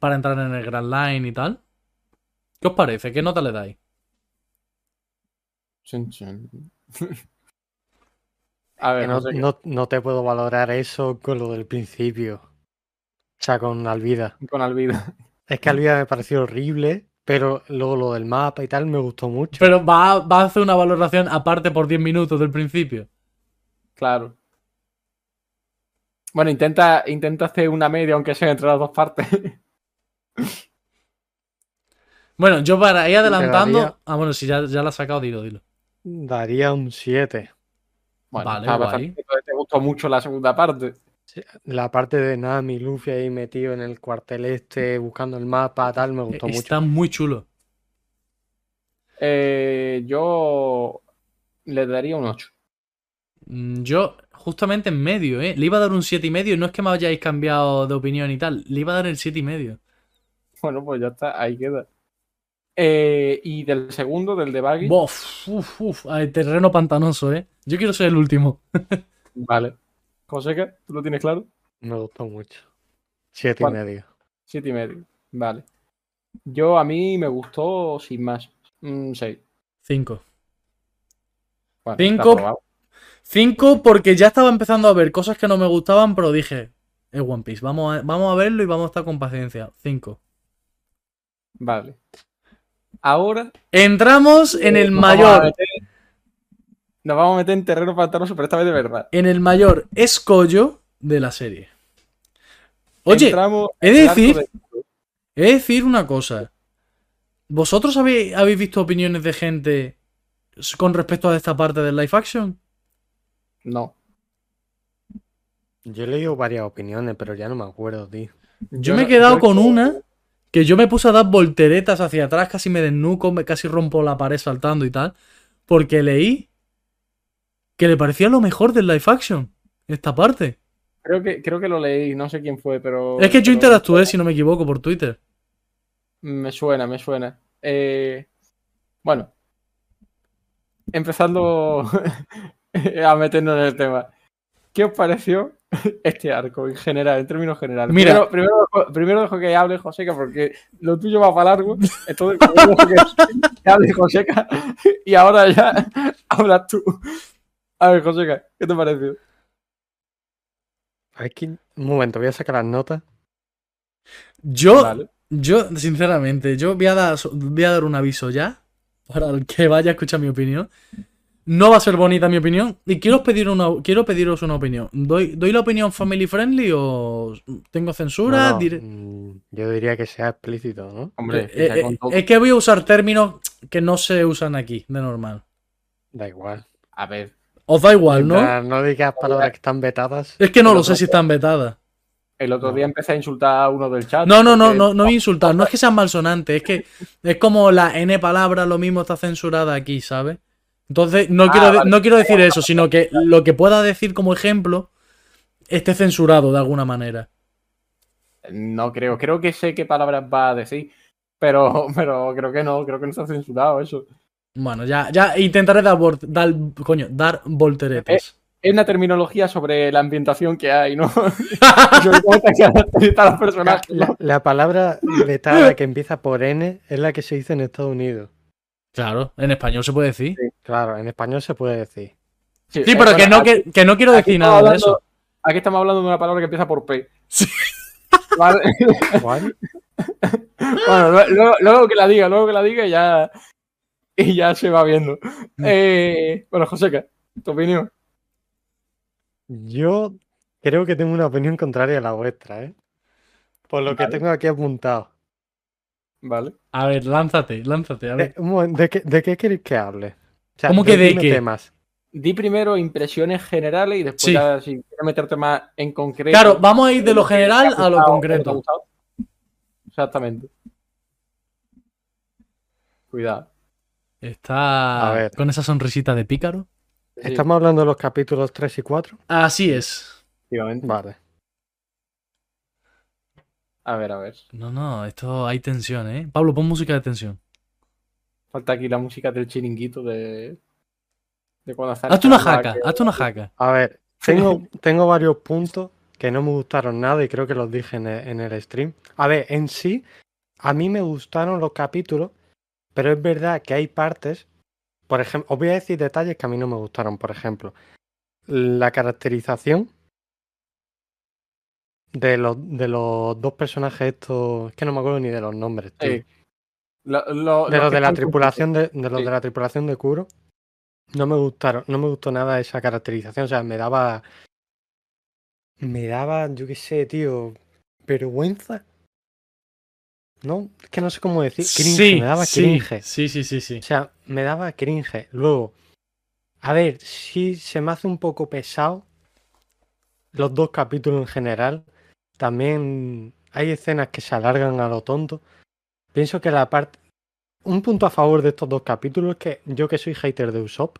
para entrar en el Grand Line y tal. ¿Qué os parece? ¿Qué nota le dais? A ver, Que no, no sé qué- no- no te puedo valorar eso con lo del principio. O sea, con Alvida. con Alvida. Es que Alvida me pareció horrible. Pero luego lo del mapa y tal me gustó mucho. Pero va, va a hacer una valoración aparte por 10 minutos del principio. Claro. Bueno, intenta, intenta hacer una media, aunque sea entre las dos partes. Bueno, yo para ir adelantando. daría- Ah, bueno, si ya, ya la has sacado, dilo, dilo. Daría un 7. Bueno, Vale, está guay. te gustó mucho la segunda parte. La parte de Nami, Luffy ahí metido en el cuartel este, buscando el mapa, tal, me gustó mucho. Eh, Está muy chulo. Eh, yo le daría un 8. Mm, Yo, justamente en medio, ¿eh? Le iba a dar un 7,5 y medio. y No es que me hayáis cambiado de opinión y tal. Le iba a dar el 7,5 y medio. Bueno, pues ya está, ahí queda. Eh, y del segundo, del de Baggy. Bof, uf, uf, ay, terreno pantanoso, ¿eh? Yo quiero ser el último. Vale. Joseca, ¿tú lo tienes claro? Me gustó mucho. Siete y medio. Siete y medio. Vale. Yo a mí me gustó sin más. Un 6. 5. Bueno, Cinco. aprobado. 5 porque ya estaba empezando a ver cosas que no me gustaban, pero dije, es One Piece, vamos a, vamos a verlo y vamos a estar con paciencia. 5. Vale. Ahora Entramos en el nos vamos a mayor, meter- nos vamos a meter en terreno pantanoso, pero esta vez de verdad. en el mayor escollo de la serie. Oye, Entramos he de decir- de- he de decir una cosa. ¿Vosotros habéis, habéis visto opiniones de gente con respecto a esta parte del live action? No. Yo he leído varias opiniones, pero ya no me acuerdo, tío. Yo, me he quedado yo- con una que yo me puse a dar volteretas hacia atrás, casi me desnuco, me casi rompo la pared saltando y tal, porque leí que le parecía lo mejor del live action, esta parte. Creo que, creo que lo leí, no sé quién fue, pero. Es que yo interactué, si no me equivoco, por Twitter. Me suena, me suena. Eh, bueno. Empezando a meternos en el tema. ¿Qué os pareció este arco en general, en términos generales? Mira. Primero, primero, dejo- primero dejo que hable Joseca porque lo tuyo va para largo. Entonces, dejo que, que hable Joseca y ahora ya hablas tú. A ver, Joseca, ¿qué te pareció? Aquí, un momento, voy a sacar las notas. Yo, Vale. yo, sinceramente, yo voy a, dar, voy a dar un aviso ya, para el que vaya a escuchar mi opinión. No va a ser bonita mi opinión, y quiero, pedir una, quiero pediros una opinión. ¿Doy, ¿Doy la opinión family friendly o tengo censura? No, no, Dire- mm, yo diría que sea explícito, ¿no? Hombre, Eh, que sea eh, con todo- es que voy a usar términos que no se usan aquí, de normal. Da igual. A ver, Os da igual, ¿no? No digas palabras que están vetadas. Es que no lo sé si están vetadas. el otro No. día empecé a insultar a uno del chat. No, no, no, porque- no, no voy a insultar. No es que sean malsonantes, es que es como la N palabra, lo mismo está censurada aquí, ¿sabes? Entonces, no, Ah, quiero, vale. no quiero decir eso, sino que lo que pueda decir como ejemplo esté censurado de alguna manera. No creo, creo que sé qué palabras va a decir, pero, pero creo que no, creo que no está censurado eso. Bueno, ya, ya intentaré dar, dar, coño, dar volteretas. Es una terminología sobre la ambientación que hay, ¿no? La, ¿no? la palabra vetada que empieza por N es la que se dice en Estados Unidos. Claro, en español se puede decir. Claro, en español se puede decir. Sí, eh, pero que no, aquí- que, que no quiero decir nada de eso. Aquí estamos hablando de una palabra que empieza por P. Sí. Vale. ¿Cuál? bueno, lue- luego, luego que la diga, luego que la diga y ya, y ya se va viendo. Eh, bueno, Joseca, tu opinión. Yo creo que tengo una opinión contraria a la vuestra, ¿eh? Por lo que tengo aquí apuntado. Vale. A ver, lánzate, lánzate. A ver. De, un momento, ¿de qué, de qué queréis que hable? O sea, ¿Cómo que de qué? temas. Di primero impresiones generales y después Sí. ya, si quieres meterte más en concreto. Claro, vamos a ir de lo general a lo concreto. Exactamente. Cuidado. Está A ver. con esa sonrisita de pícaro. Sí, ¿Estamos hablando de los capítulos 3 y 4? Así es. efectivamente. Vale. A ver, a ver. No, no, esto hay tensión, ¿eh? Pablo, pon música de tensión. Falta aquí la música del chiringuito de. De cuando Hazte una jaca, que- hazte una jaca. A ver, tengo, tengo varios puntos que no me gustaron nada y creo que los dije en el, en el stream. A ver, en sí, a mí me gustaron los capítulos, pero es verdad que hay partes, por ejemplo, os voy a decir detalles que a mí no me gustaron. Por ejemplo, la caracterización de los, de los dos personajes estos, es que no me acuerdo ni de los nombres, tío. Sí. Lo- lo- De los de la tripulación de, de los Sí. de la tripulación de Kuro. No me gustaron, no me gustó nada esa caracterización. O sea, me daba. Me daba, yo qué sé, tío. Vergüenza. No, es que no sé cómo decir. Cringe, sí, me daba sí, cringe. sí, sí, sí, sí. O sea, me daba cringe. Luego, a ver, sí se me hace un poco pesado los dos capítulos en general. También hay escenas que se alargan a lo tonto. Pienso que la parte... Un punto a favor de estos dos capítulos es que yo que soy hater de Usopp,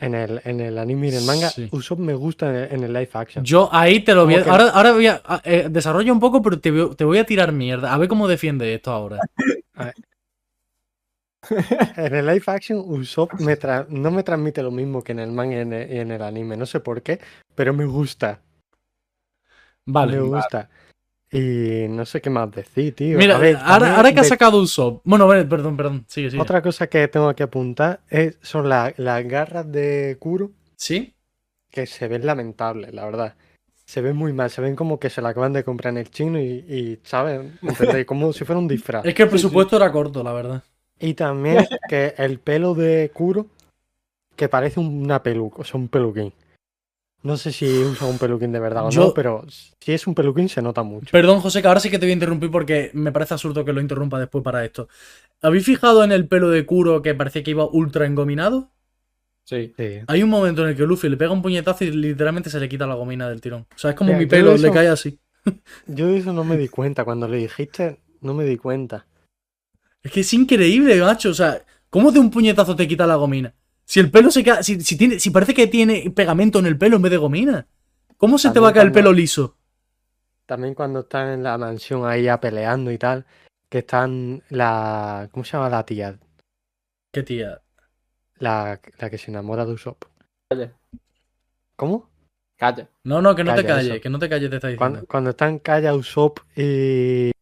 en el, en el anime y en el manga, Sí. Usopp me gusta en el, en el live action. Yo ahí te lo voy a... Que- Ahora, ahora voy a... eh, desarrolla un poco, pero te, voy- te voy a tirar mierda. A ver cómo defiende esto ahora. En el live action, Usopp me tra- no me transmite lo mismo que en el manga y en el, y en el anime. No sé por qué, pero me gusta. Vale. me gusta. Y no sé qué más decir, tío. Mira, A ver, ahora, ahora que ha sacado Usopp... Bueno, vale, perdón, perdón. Sigue, sigue. Otra cosa que tengo que apuntar es, son la- las garras de Kuro, ¿Sí? que se ven lamentables, la verdad. Se ven muy mal, se ven como que se la acaban de comprar en el chino y, y ¿sabes? Como si fuera un disfraz. Es que el presupuesto era corto, la verdad. Y también que el pelo de Kuro, que parece una peluca, o sea, un peluquín. No sé si usa un peluquín de verdad o Yo- no, pero si es un peluquín se nota mucho. Perdón, José, que ahora sí que te voy a interrumpir porque me parece absurdo que lo interrumpa después para esto. ¿Habéis fijado en el pelo de Kuro que parecía que iba ultra engominado? Sí. Sí. Hay un momento en el que Luffy le pega un puñetazo y literalmente se le quita la gomina del tirón. O sea, es como Mira, mi pelo, eso- le cae así. Yo de eso no me di cuenta. Cuando le dijiste, no me di cuenta. Es que es increíble, macho. O sea, ¿cómo de un puñetazo te quita la gomina? Si el pelo se queda. Si, si tiene, si parece que tiene pegamento en el pelo en vez de gomina. ¿Cómo se te va a caer el pelo liso? También cuando están en la mansión ahí ya peleando y tal, que están la... ¿Cómo se llama la tía? Qué tía. La, la que se enamora de Usopp. Calla. ¿Cómo? Calla. No, no, que no te Calla, calles, eso. que no te calles, te está diciendo. Cuando, cuando están Kaya, Usopp y...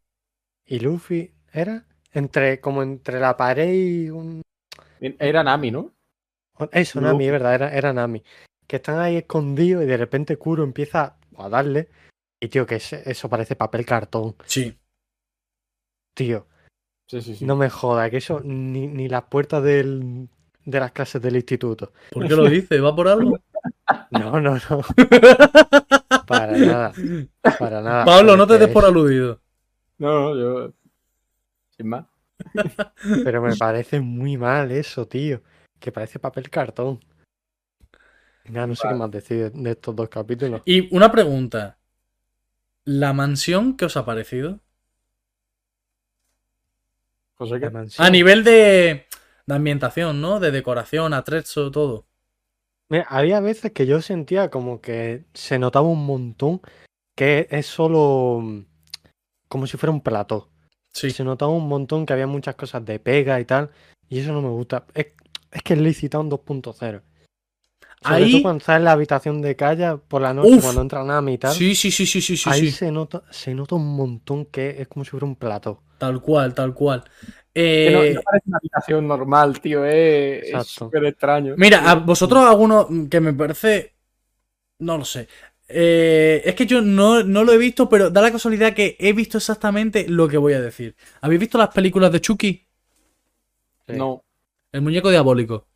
y Luffy, ¿era? Entre, como entre la pared y un... Era Nami, ¿no? Eso. Nami, es verdad, era, era Nami. Que están ahí escondidos y de repente Kuro empieza a darle. Y tío, que ese- eso parece papel cartón. Sí. Tío, Sí, sí, sí. no me joda, que eso ni, ni las puertas del, de las clases del instituto. ¿Por qué lo dice? ¿Va por algo? No, no, no. Para nada. Para nada. Pablo, no te des por aludido. No, no, yo. Sin más. Pero me parece muy mal eso, tío. Que parece papel cartón. Nada, no sé qué más decir de, estos dos capítulos. Y una pregunta. ¿La mansión qué os ha parecido? José, que mansión. A nivel de, de ambientación, ¿no? De decoración, atrezo, todo. Mira, había veces que yo sentía como que se notaba un montón que es solo mm, como si fuera un plató. Sí. Se notaba un montón que había muchas cosas de pega y tal. Y eso no me gusta. Es, es que es Licitown 2.0. Sobre Ahí- todo cuando está en la habitación de Kaya por la noche, Uf. cuando entra Nami y tal. Sí, sí, sí, sí, sí, ahí sí. se nota, se nota un montón que es como si fuera un plató. Tal cual, tal cual. que no, Eh, no parece una habitación normal, tío. Es es súper extraño. Mira, a vosotros alguno que me parece. No lo sé. Eh, es que yo no, no lo he visto, pero da la casualidad que he visto exactamente lo que voy a decir. ¿Habéis visto las películas de Chucky? Sí. No, El muñeco diabólico.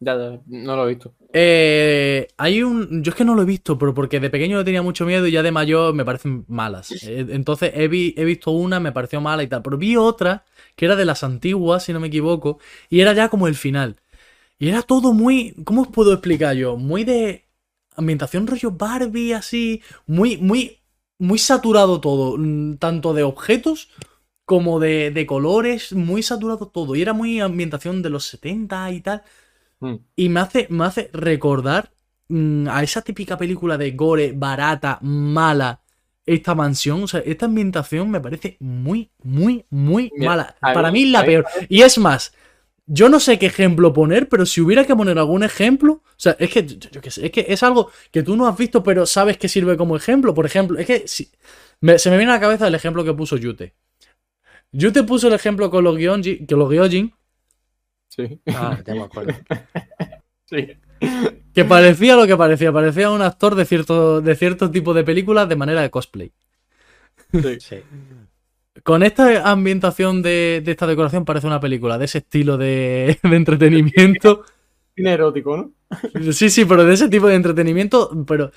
ya, ya, no lo he visto. Eh, hay un. Yo es que no lo he visto, pero porque de pequeño le tenía mucho miedo y ya de mayor me parecen malas. Eh, Entonces he, vi- he visto una, me pareció mala y tal. Pero vi otra que era de las antiguas, si no me equivoco, y era ya como el final. Y era todo muy. ¿Cómo os puedo explicar yo? Muy de. Ambientación rollo Barbie, así. Muy, muy. Muy saturado todo. mm, Tanto de objetos como de, de colores. Muy saturado todo. Y era muy ambientación de los 70 y tal. Mm. Y me hace, me hace recordar mm, a esa típica película de gore, barata, mala, esta mansión. O sea, esta ambientación me parece muy, muy, muy Mira, mala. Para mí la a mí- peor. Y es más, yo no sé qué ejemplo poner, pero si hubiera que poner algún ejemplo, o sea, es que, yo, yo qué sé, es que es algo que tú no has visto, pero sabes que sirve como ejemplo. Por ejemplo, es que si- me- se me viene a la cabeza el ejemplo que puso Yute. Yute puso el ejemplo con los Gyojin, que los Gyojin, Sí, Ah, ya me acuerdo. sí. Que parecía lo que parecía, parecía un actor de cierto, de cierto tipo de películas de manera de cosplay. sí. Sí. Con esta ambientación de, de esta decoración parece una película de ese estilo de, de entretenimiento. Cine erótico, ¿no? Sí, sí, pero de ese tipo de entretenimiento, pero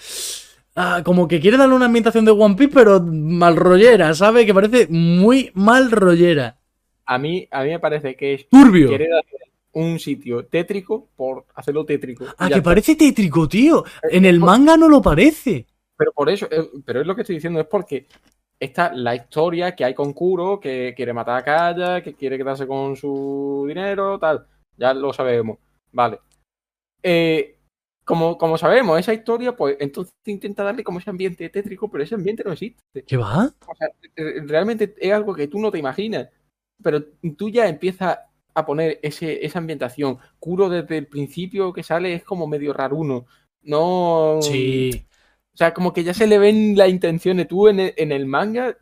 ah, como que quiere darle una ambientación de One Piece, pero mal rollera, ¿sabes? Que parece muy mal rollera. A mí, a mí me parece que es Turbio. querer hacer un sitio tétrico por hacerlo tétrico. Ah, que parece tétrico, tío. En el manga no lo parece. Pero por eso, eh, pero es lo que estoy diciendo, es porque está la historia que hay con Kuro, que quiere matar a Kaya, que quiere quedarse con su dinero, tal. Ya lo sabemos. Vale. Eh, como, como sabemos esa historia, pues entonces intenta darle como ese ambiente tétrico, pero ese ambiente no existe. ¿Qué va? O sea, eh, realmente es algo que tú no te imaginas. Pero tú ya empiezas a poner ese, esa ambientación. Kuro desde el principio que sale es como medio raruno. No. Sí. O sea, como que ya se le ven las intenciones. Tú en el, en el manga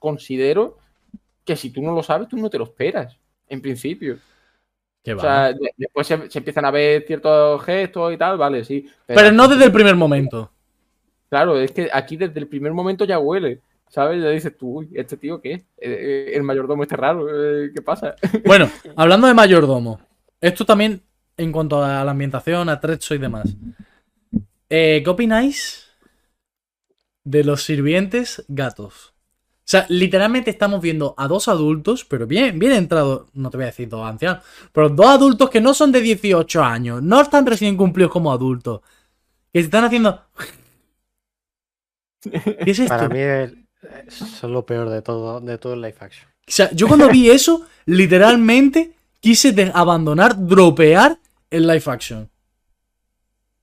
considero que si tú no lo sabes, tú no te lo esperas. En principio. ¿Qué O sea, de- después se, se empiezan a ver ciertos gestos y tal, vale, sí. pero no desde el primer momento. Claro, es que aquí desde el primer momento ya huele. ¿Sabes? Ya dices tú, uy, ¿este tío qué? Eh, eh, el mayordomo este raro, eh, ¿qué pasa? Bueno, hablando de mayordomo. Esto también en cuanto a la ambientación, atrecho y demás. Eh, ¿Qué opináis de los sirvientes gatos? O sea, literalmente estamos viendo a dos adultos, pero bien, bien entrados, no te voy a decir dos ancianos, pero dos adultos que no son de 18 años, no están recién cumplidos como adultos, que se están haciendo... ¿Qué es esto? Para mí es, es lo peor de todo, de todo el live action. O sea, yo cuando vi eso, literalmente quise de- abandonar, dropear el live action.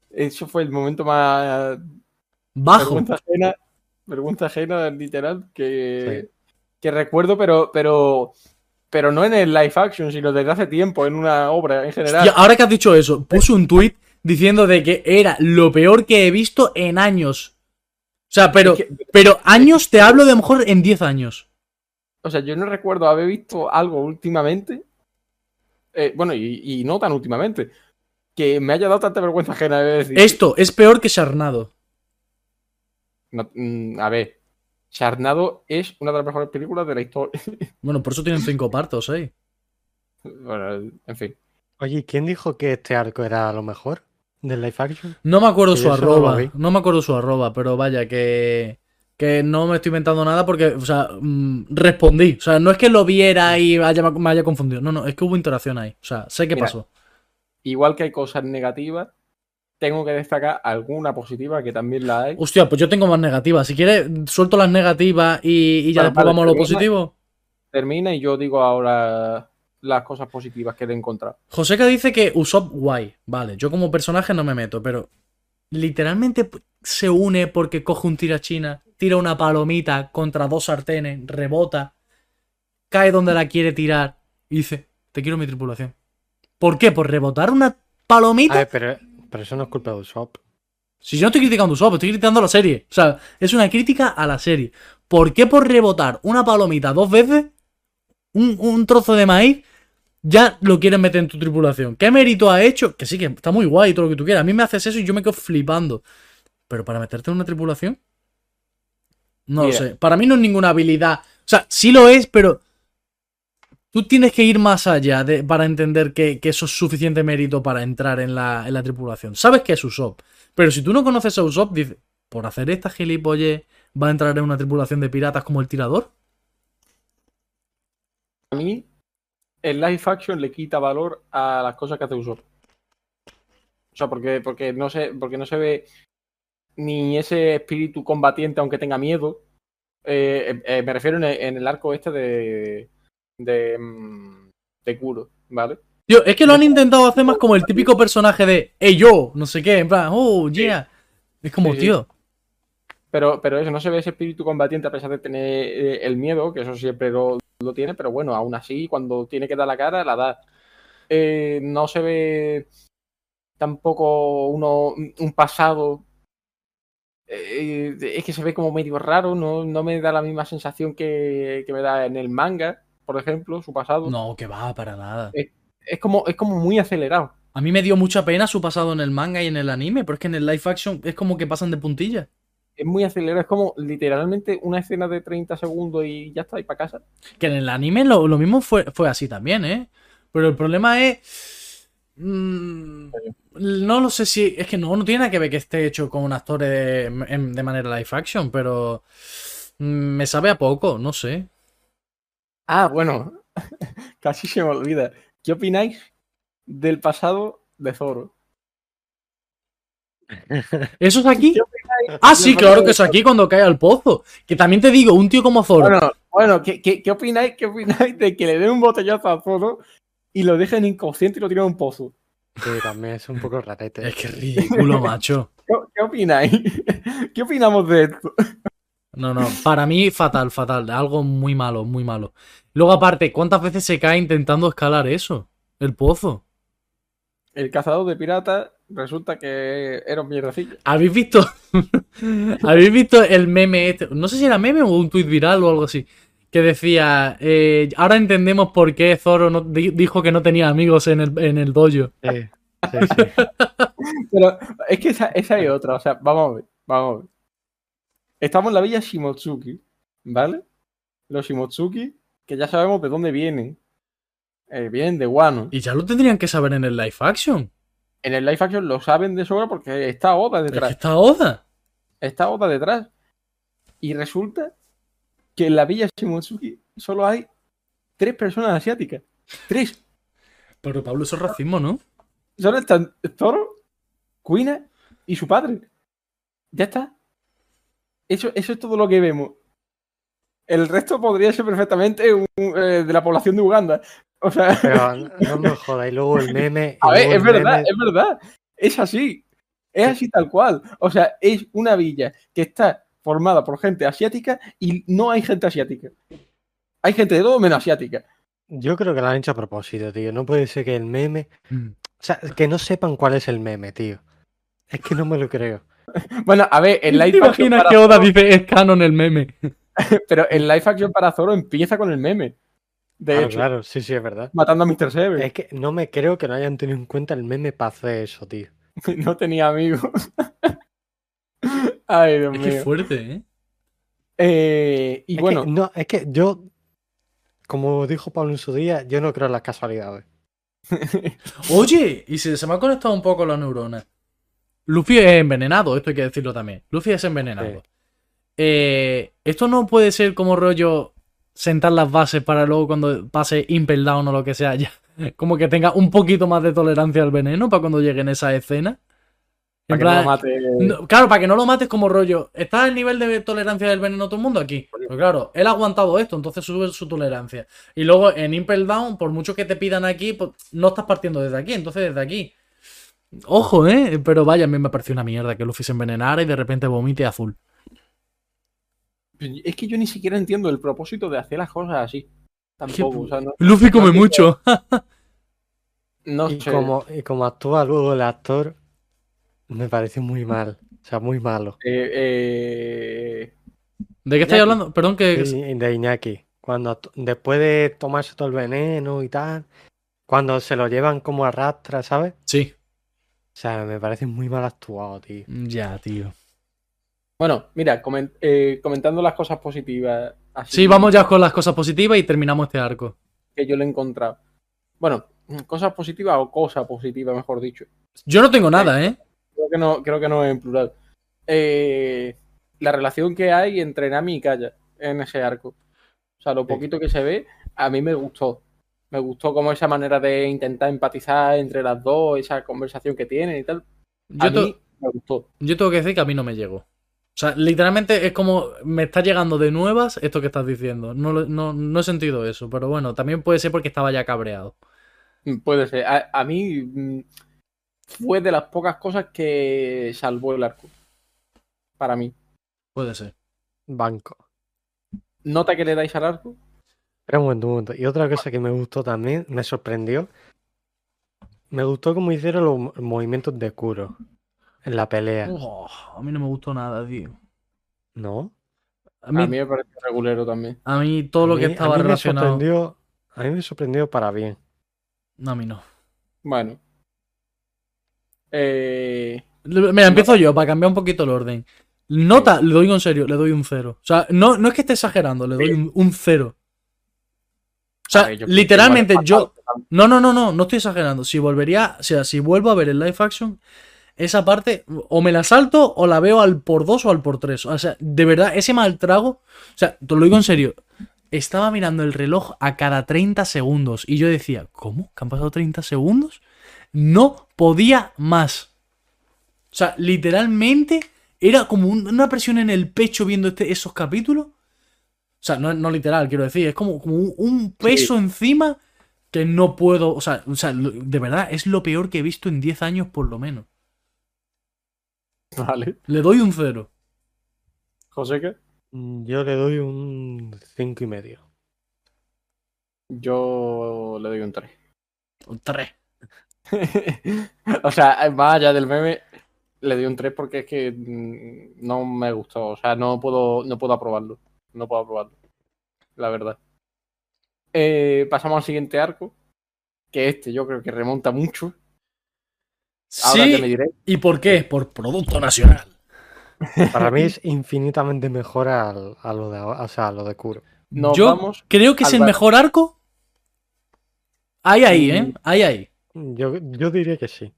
Eso fue el momento más Bajo. Vergüenza ajena, literal, que, que recuerdo, pero, pero, pero no en el live action, sino desde hace tiempo, en una obra en general. Hostia, ahora que has dicho eso, puse un tweet diciendo de que era lo peor que he visto en años. O sea, pero, pero años te hablo de a lo mejor en 10 años. o sea, yo no recuerdo haber visto algo últimamente, eh, bueno, y, y no tan últimamente, que me haya dado tanta vergüenza ajena de decir. Esto es peor que Sharnado. No, mm, a ver, Sharnado es una de las mejores películas de la historia. Bueno, por eso tienen cinco partos, ¿eh? bueno, en fin. Oye, ¿y ¿quién dijo que este arco era lo mejor del live action? No me acuerdo su no arroba. No me acuerdo su arroba, pero vaya, que. Que no me estoy inventando nada porque, o sea, mm, respondí. O sea, no es que lo viera y haya- me haya confundido. No, no, es que hubo interacción ahí. O sea, sé qué Mira, pasó. Igual que hay cosas negativas, tengo que destacar alguna positiva que también la hay. Hostia, pues yo tengo más negativas. Si quieres, suelto las negativas y, y ya Vale, después vale, vamos a lo positivo. Termina y yo digo ahora las cosas positivas que le he encontrado. Joseca dice que Usopp guay. Vale, yo como personaje no me meto, pero literalmente se une porque coge un tirachina, tira una palomita contra dos sartenes, rebota, cae donde la quiere tirar y dice, te quiero mi tripulación. ¿Por qué? ¿Por rebotar una palomita? A ver, pero, pero eso no es culpa de Usopp. Si yo no estoy criticando a Usopp, estoy criticando a la serie. O sea, es una crítica a la serie. ¿Por qué por rebotar una palomita dos veces, un, un trozo de maíz, ya lo quieren meter en tu tripulación? ¿Qué mérito ha hecho? Que sí, que está muy guay y todo lo que tú quieras. A mí me haces eso y yo me quedo flipando. Pero para meterte en una tripulación, no lo sé. Para mí no es ninguna habilidad. O sea, sí lo es, pero tú tienes que ir más allá de, para entender que, que eso es suficiente mérito para entrar en la, en la tripulación. Sabes que es Usopp, pero si tú no conoces a Usopp, dices, por hacer esta gilipolle, va a entrar en una tripulación de piratas como el tirador. A mí, el live action le quita valor a las cosas que hace Usopp. O sea, porque, porque, no se, porque no se ve ni ese espíritu combatiente, aunque tenga miedo. Eh, eh, me refiero en el, en el arco este de. De. mm, de Kuro, ¿vale? Tío, es que lo han intentado hacer más como el típico personaje de, hey yo, no sé qué, en plan, oh, yeah. Es como, sí. tío, Pero, pero eso, no se ve ese espíritu combatiente a pesar de tener eh, el miedo, que eso siempre lo, lo tiene, pero bueno, aún así, cuando tiene que dar la cara, la da. Eh, no se ve tampoco uno, un pasado. eh, es que se ve como medio raro, no, no me da la misma sensación que, que me da en el manga, por ejemplo, su pasado. no, que va, para nada. Es, como, es como muy acelerado. A mí me dio mucha pena su pasado en el manga y en el anime, pero es que en el live action es como que pasan de puntilla. es muy acelerado. Es como literalmente una escena de 30 segundos y ya está, y para casa. Que en el anime lo, lo mismo fue, fue así también, ¿eh? Pero el problema es. mm, no lo sé si. Es que no, no tiene nada que ver que esté hecho con un actor de, de manera live action, pero. mm, Me sabe a poco, no sé. Ah, bueno, casi se me olvida. ¿Qué opináis del pasado de Zoro? ¿Eso es aquí? ¿Qué opináis Ah, sí, claro que es aquí cuando cae al pozo. Que también te digo, un tío como Zoro. Bueno, bueno, ¿qué, qué, qué opináis, ¿qué opináis de que le den un botellazo a Zoro y lo dejen inconsciente y lo tiren a un pozo? Sí, también es un poco rarete. Es que ridículo, macho. ¿Qué, qué opináis? ¿Qué opinamos de esto? No, no, para mí fatal, fatal. Algo muy malo, muy malo. Luego, aparte, ¿cuántas veces se cae intentando escalar eso? El pozo. El cazador de piratas resulta que era un mierdecillo. ¿Habéis visto? ¿Habéis visto el meme este? No sé si era meme o un tuit viral o algo así. Que decía, eh, ahora entendemos por qué Zoro no- dijo que no tenía amigos en el, en el dojo. Sí, sí, sí. Pero es que esa, esa es otra, o sea, vamos a ver, vamos a ver. Estamos en la villa Shimotsuki, ¿vale? Los Shimotsuki, que ya sabemos de dónde vienen. Eh, vienen de Wano. Y ya lo tendrían que saber en el live action. En el live action lo saben de sobra porque está Oda Es que detrás. está Oda. Está Oda detrás. Y resulta que en la villa Shimotsuki solo hay tres personas asiáticas. Tres. Pero Pablo, eso es racismo, ¿no? Solo están Zoro, Kuina y su padre. Ya está. Eso, eso es todo lo que vemos. El resto podría ser perfectamente un- eh, de la población de Uganda. O sea, Pero no, no me jodas. Y luego el meme. a ver, es verdad, meme- es verdad. Es así. Es así tal cual. O sea, es una villa que está formada por gente asiática y no hay gente asiática. Hay gente de todo menos asiática. Yo creo que lo han hecho a propósito, tío. No puede ser que el meme. Mm. O sea, que no sepan cuál es el meme, tío. Es que no me lo creo. Bueno, a ver, en ¿Te live action imaginas para que Oda Zoro- dice es canon el meme? pero en live action para Zoro empieza con el meme. De Claro, hecho, claro, sí, sí, es verdad. matando a Mr. Seven. Es que no me creo que no hayan tenido en cuenta el meme para hacer eso, tío. No tenía amigos. Ay, Dios Es mío. que fuerte, ¿eh? Eh, y Es bueno, que, no, es que yo, como dijo Pablo en su día, yo no creo en las casualidades. Oye, y se, se me ha conectado un poco la neurona. Luffy es envenenado, esto hay que decirlo también. Luffy es envenenado. Sí. Eh, esto no puede ser como rollo sentar las bases para luego cuando pase Impel Down o lo que sea, ya, como que tenga un poquito más de tolerancia al veneno para cuando llegue en esa escena. En para que no lo mate. no, claro, para que no lo mates como rollo. ¿Está el nivel de tolerancia del veneno todo el mundo aquí? Pues claro, él ha aguantado esto, entonces sube su tolerancia. Y luego en Impel Down, por mucho que te pidan aquí, pues no estás partiendo desde aquí, entonces desde aquí. Ojo, ¿eh? Pero vaya, a mí me pareció una mierda que Luffy se envenenara y de repente vomite azul. Es que yo ni siquiera entiendo el propósito de hacer las cosas así. Tampoco, o sea, no, Luffy come no mucho. no Y sé. como, y como actúa luego el actor, me parece muy mal. O sea, muy malo. Eh, eh, ¿De qué estáis hablando? Perdón que... Sí, De Iñaki. Cuando después de tomarse todo el veneno y tal, cuando se lo llevan como arrastra, ¿sabes? Sí. O sea, me parece muy mal actuado, tío. Ya, tío. Bueno, mira, eh, comentando las cosas positivas. Así Sí, vamos ya con las cosas positivas y terminamos este arco. Que yo le he encontrado. Bueno, cosas positivas o cosa positiva, mejor dicho. Yo no tengo nada, ¿eh? Creo que no, creo que no es en plural. Eh, la relación que hay entre Nami y Kaya en ese arco. O sea, lo poquito que se ve, a mí me gustó. Me gustó como esa manera de intentar empatizar entre las dos, esa conversación que tienen y tal. A Yo, te- mí me gustó. yo tengo que decir que a mí no me llegó. O sea, literalmente es como me está llegando de nuevas esto que estás diciendo. No, no, no he sentido eso, pero bueno, también puede ser porque estaba ya cabreado. Mm, Puede ser. A, a mí mm, fue de las pocas cosas que salvó el arco. Para mí. Puede ser. Banco. ¿Nota que le dais al arco? Pero un momento, un momento. Y otra cosa que me gustó también, me sorprendió. Me gustó cómo hicieron los mo- movimientos de Kuro en la pelea. Oh, a mí no me gustó nada, tío. ¿No? A mí, A mí me parece regulero también. a mí todo lo que estaba a mí me relacionado. sorprendió. A mí me sorprendió para bien. No, a mí no. Bueno. Eh, Mira, empiezo yo para cambiar un poquito el orden. Nota, le doy en serio, le doy un cero. O sea, no, no es que esté exagerando, le doy un, un cero. O sea, ver, yo literalmente yo. No, no, no, no, no estoy exagerando. Si volvería, o sea, si vuelvo a ver el live action, esa parte o me la salto o la veo al por dos o al por tres. O sea, de verdad, ese mal trago, o sea, te lo digo en serio, estaba mirando el reloj a cada 30 segundos y yo decía, ¿cómo? ¿Que han pasado 30 segundos? No podía más. O sea, literalmente era como un- una presión en el pecho viendo este, esos capítulos. O sea, no, no literal, quiero decir, es como, como un, un peso encima que no puedo. O sea, o sea, de verdad, es lo peor que he visto en 10 años por lo menos. Vale. Le doy un cero. José, ¿qué? Mm, Yo le doy un cinco y medio. Yo le doy un 3. Un 3. o sea, más allá del meme, le doy un 3 porque es que mm, no me gustó. O sea, no puedo, no puedo aprobarlo. No puedo aprobarlo. La verdad. Eh, pasamos al siguiente arco. Que este yo creo que remonta mucho. Ahora te me Sí. diré. ¿Y por qué? Por producto nacional. Para mí es infinitamente mejor al- a, lo de, ahora- o sea, a lo de Kuro. Nos Yo vamos. creo que es el bar. mejor arco. Ahí, ahí, ¿eh? Ahí, ahí. Yo, yo diría que sí.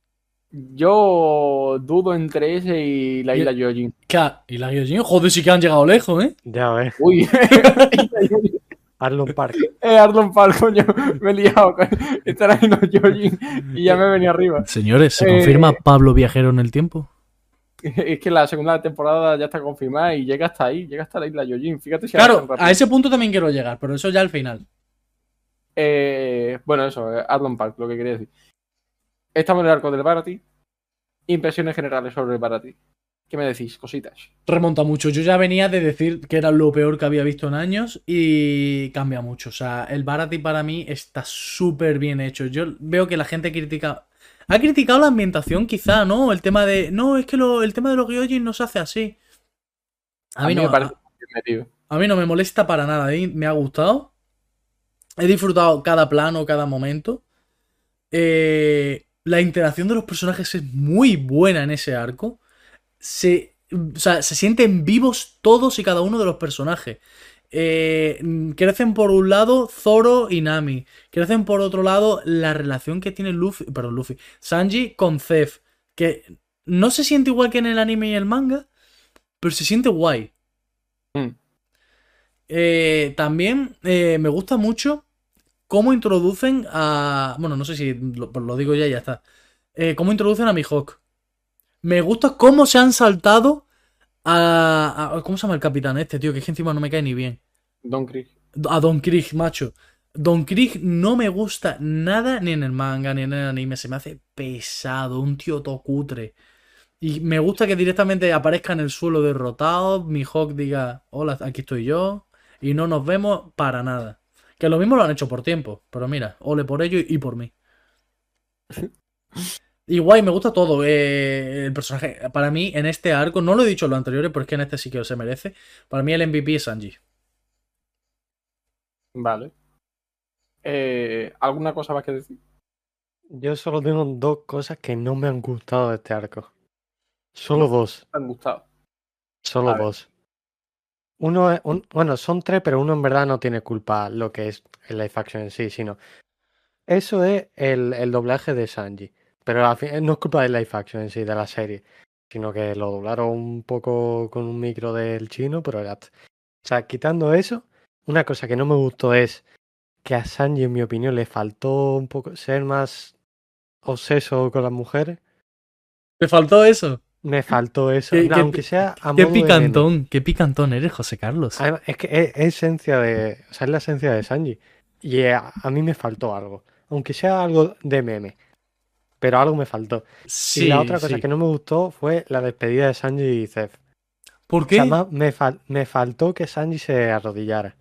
Yo dudo entre ese y la isla Yojin. Claro, Y la Gyojin, joder, sí que han llegado lejos, ¿eh? Ya ves, Uy. Arlon Park. eh, Arlon Park, coño. Me he liado. con- Estará en los Yojin y ya me venía arriba. Señores, ¿se Eh, confirma Pablo Viajero en el tiempo? Es que la segunda temporada ya está confirmada y llega hasta ahí, llega hasta la isla Yojin. Fíjate si Claro, a ese punto también quiero llegar, pero eso ya al final. Eh, bueno, eso, eh, Arlon Park, lo que quería decir. Estamos en el arco del Barati. Impresiones generales sobre el Barati. ¿Qué me decís? Cositas. Remonta mucho. Yo ya venía de decir que era lo peor que había visto en años y cambia mucho. O sea, el Barati para mí está súper bien hecho. Yo veo que la gente critica. Ha criticado la ambientación, quizá, ¿no? El tema de. No, es que lo- el tema de los Gyojin no se hace así. A mí, no, me parece metido. a mí no me molesta para nada. a mí me ha gustado. He disfrutado cada plano, cada momento. Eh, la interacción de los personajes es muy buena en ese arco. Se, o sea, se sienten vivos todos y cada uno de los personajes. Eh, crecen por un lado Zoro y Nami. Crecen por otro lado la relación que tiene Luffy, perdón, Luffy, Sanji con Zef. Que no se siente igual que en el anime y el manga, pero se siente guay. Mm. Eh, también eh, me gusta mucho cómo introducen a. Bueno, no sé si lo, pues lo digo ya y ya está. Eh, cómo introducen a Mihawk. Me gusta cómo se han saltado a, a- ¿Cómo se llama el capitán este, tío? Que es que encima no me cae ni bien. Don Krieg. A Don Krieg, macho. Don Krieg no me gusta nada ni en el manga ni en el anime. Se me hace pesado, un tío tocutre. Y me gusta que directamente aparezca en el suelo derrotado. Mihawk diga: Hola, aquí estoy yo. Y no nos vemos para nada. Que lo mismo lo han hecho por tiempo. Pero mira, ole por ello y por mí. Y guay, me gusta todo. eh, el personaje, para mí, en este arco, no lo he dicho en los anteriores, pero es que en este sí que se merece. Para mí, el MVP es Sanji. Vale. Eh, ¿Alguna cosa más que decir? Yo solo tengo dos cosas que no me han gustado de este arco. Solo dos. ¿Te han gustado? Solo A ver. dos. Uno un- bueno, son tres, pero uno en verdad no tiene culpa lo que es el live action en sí, sino eso es el, el doblaje de Sanji. Pero fin, no es culpa del live action en sí, de la serie, sino que lo doblaron un poco con un micro del chino, pero ya. está. O sea, quitando eso, una cosa que no me gustó es que a Sanji, en mi opinión, le faltó un poco ser más obseso con las mujeres. ¿Te faltó eso? Me faltó eso, Qué- aunque sea a Qué modo de meme. picantón, qué picantón eres, José Carlos. Además, es que es, es esencia de. O sea, es la esencia de Sanji. Y eh, a, a mí me faltó algo. Aunque sea algo de meme. Pero algo me faltó. Sí, y la otra cosa sí. que no me gustó fue la despedida de Sanji y Zef. ¿Por O qué? sea, más me, fal- me faltó que Sanji se arrodillara.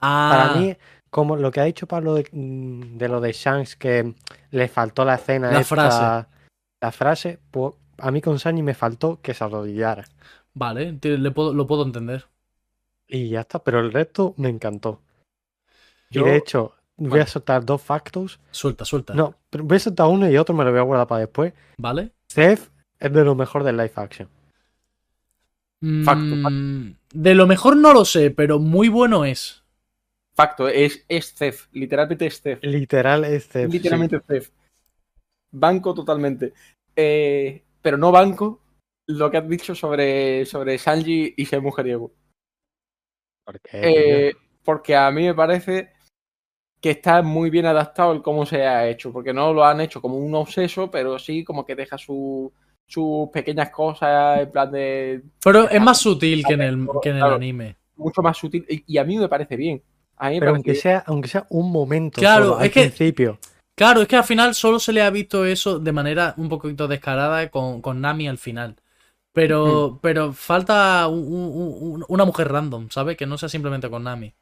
Ah, Para mí, como lo que ha dicho Pablo de, mm, de lo de Shanks, que le faltó la escena La esta, frase. La frase, pues a mí con Sanji me faltó que se arrodillara. Vale, te- le puedo, lo puedo entender. Y ya está, pero el resto me encantó. Yo- Y de hecho, voy Vale. a soltar dos factos. Suelta, suelta. No, pero voy a soltar uno y otro me lo voy a guardar para después. ¿Vale? Zef es de lo mejor del live action. Facto, Mm, De lo mejor no lo sé, pero muy bueno es. Facto, es, es CEF, literalmente es CEF. Literal este. sí. Literalmente CEF. Banco totalmente. Eh, pero no banco lo que has dicho sobre, sobre Sanji y ser mujeriego. ¿Por qué, Eh, porque a mí me parece que está muy bien adaptado el cómo se ha hecho, porque no lo han hecho como un obseso, pero sí como que deja su- sus pequeñas cosas en plan de Pero es más sutil que en el, que en el Claro. anime. mucho más sutil y, y a mí me parece bien. A mí me Pero parece aunque bien. sea, aunque sea un momento Claro, solo, al es que- principio. Claro, es que al final solo se le ha visto eso de manera un poquito descarada con, con Nami al final. Pero, pero falta un- un- un- una mujer random, ¿sabes? Que no sea simplemente con Nami.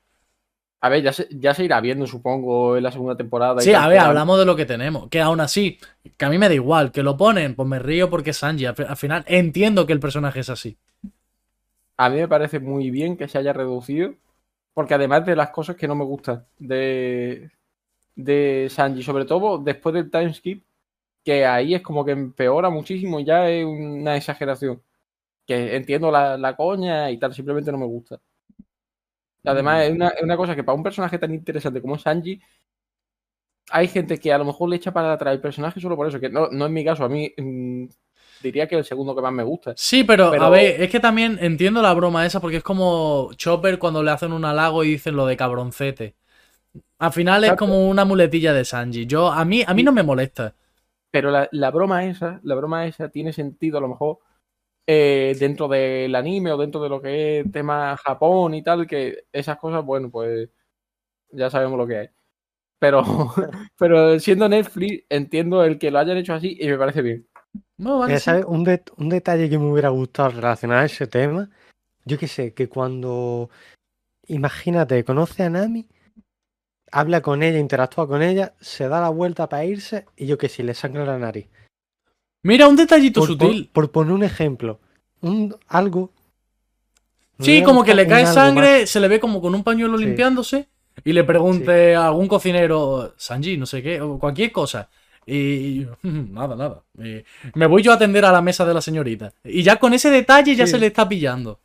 A ver, ya se, ya se irá viendo, supongo, en la segunda temporada. Sí, a ver, hablamos de lo que tenemos. Que aún así, que a mí me da igual, que lo ponen, pues me río porque es Sanji. Al final entiendo que el personaje es así. A mí me parece muy bien que se haya reducido, porque además de las cosas que no me gustan de, de Sanji, sobre todo después del timeskip, que ahí es como que empeora muchísimo, ya es una exageración. Que entiendo la, la coña y tal, simplemente no me gusta. Además, es una, es una cosa que para un personaje tan interesante como Sanji, hay gente que a lo mejor le echa para atrás el personaje solo por eso, que no, no es mi caso, a mí mm, diría que es el segundo que más me gusta. Sí, pero, Pero- a ver, es que también entiendo la broma esa porque es como Chopper cuando le hacen un halago y dicen lo de cabroncete. Al final es como una muletilla de Sanji. Yo, a mí, a mí no me molesta. Pero la, la broma esa, la broma esa tiene sentido a lo mejor eh, dentro del anime o dentro de lo que es tema Japón y tal, que esas cosas, bueno, pues ya sabemos lo que hay. Pero, pero siendo Netflix, entiendo el que lo hayan hecho así y me parece bien. No, vale, Mira, sí. ¿sabes? Un, det- un detalle que me hubiera gustado relacionado a ese tema. Yo qué sé, que cuando. Imagínate, conoce a Nami, habla con ella, interactúa con ella, se da la vuelta para irse y yo qué sé, le sangra la nariz. Mira, un detallito Por, sutil. por poner un ejemplo. Un, algo. Sí, como que le cae más. sangre, se le ve como con un pañuelo Sí. limpiándose y le pregunte a algún cocinero, Sanji, no sé qué, o cualquier cosa. Y nada, nada. Y me voy yo a atender a la mesa de la señorita. Y ya con ese detalle ya Sí. se le está pillando.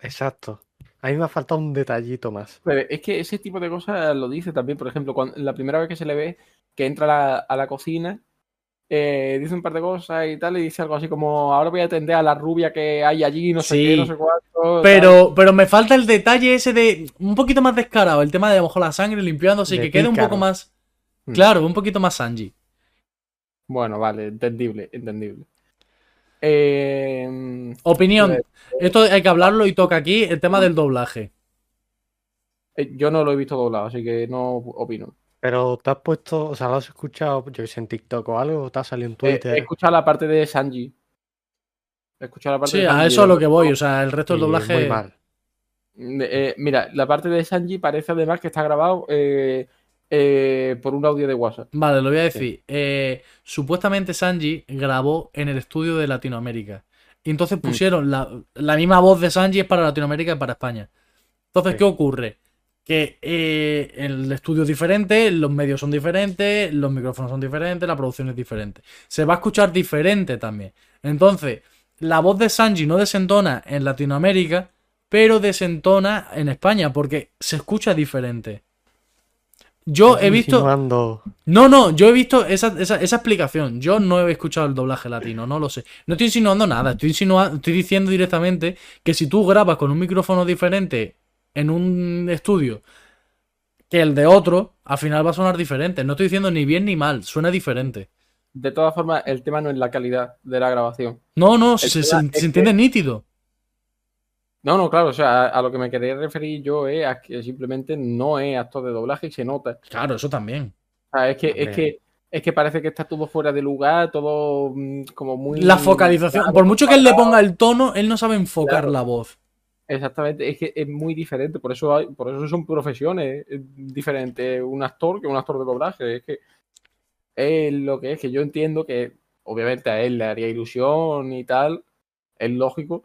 Exacto. A mí me ha faltado un detallito más. Pero es que ese tipo de cosas lo dice también, por ejemplo, cuando, la primera vez que se le ve que entra a la, a la cocina, eh, dice un par de cosas y tal, y dice algo así como, ahora voy a atender a la rubia que hay allí, no sé Sí. qué, no sé cuánto. tal". Pero, pero me falta el detalle ese de un poquito más descarado, el tema de a lo mejor la sangre limpiándose y De que quede un poco más. Hmm. Claro, un poquito más Sanji. Bueno, vale, entendible, entendible. Eh, Opinión. Eh, Esto hay que hablarlo y toca aquí el tema del doblaje. eh, yo no lo he visto doblado, así que no opino. Pero te has puesto, o sea, lo has escuchado, yo que sé, en TikTok o algo, o te ha salido en Eh, Twitter. he escuchado la parte de Sanji. He escuchado la parte Sí, de a Sanji eso es lo que voy. O sea, el resto del doblaje. Muy mal. Eh, mira, la parte de Sanji parece además que está grabado eh, por un audio de WhatsApp. Vale, lo voy a decir. Eh, supuestamente Sanji grabó en el estudio de Latinoamérica. Y entonces pusieron la, la misma voz de Sanji es para Latinoamérica y para España. Entonces, Sí. ¿qué ocurre? Que eh, el estudio es diferente, los medios son diferentes, los micrófonos son diferentes, la producción es diferente. Se va a escuchar diferente también. Entonces, la voz de Sanji no desentona en Latinoamérica, pero desentona en España, porque se escucha diferente. Yo he visto. insinuando- No, no, yo he visto esa, esa, esa explicación. Yo no he escuchado el doblaje latino, no lo sé. No estoy insinuando nada, estoy, insinua- estoy diciendo directamente que si tú grabas con un micrófono diferente en un estudio que el de otro, al final va a sonar diferente. No estoy diciendo ni bien ni mal, suena diferente. De todas formas, el tema no es la calidad de la grabación. No, no, se, se- tema se es que- entiende nítido. No, no, claro, o sea, a, a lo que me quería referir yo es a que simplemente no es actor de doblaje y se nota. Claro, eso también. O sea, es que, es que, es que parece que está todo fuera de lugar, todo mm, como muy. La focalización, claro, por mucho que él le ponga el tono, él no sabe enfocar Claro. la voz. Exactamente, es que es muy diferente, por eso hay, por eso son profesiones eh, diferentes un actor que un actor de doblaje. Es que es lo que es, que yo entiendo que obviamente a él le haría ilusión y tal, es lógico,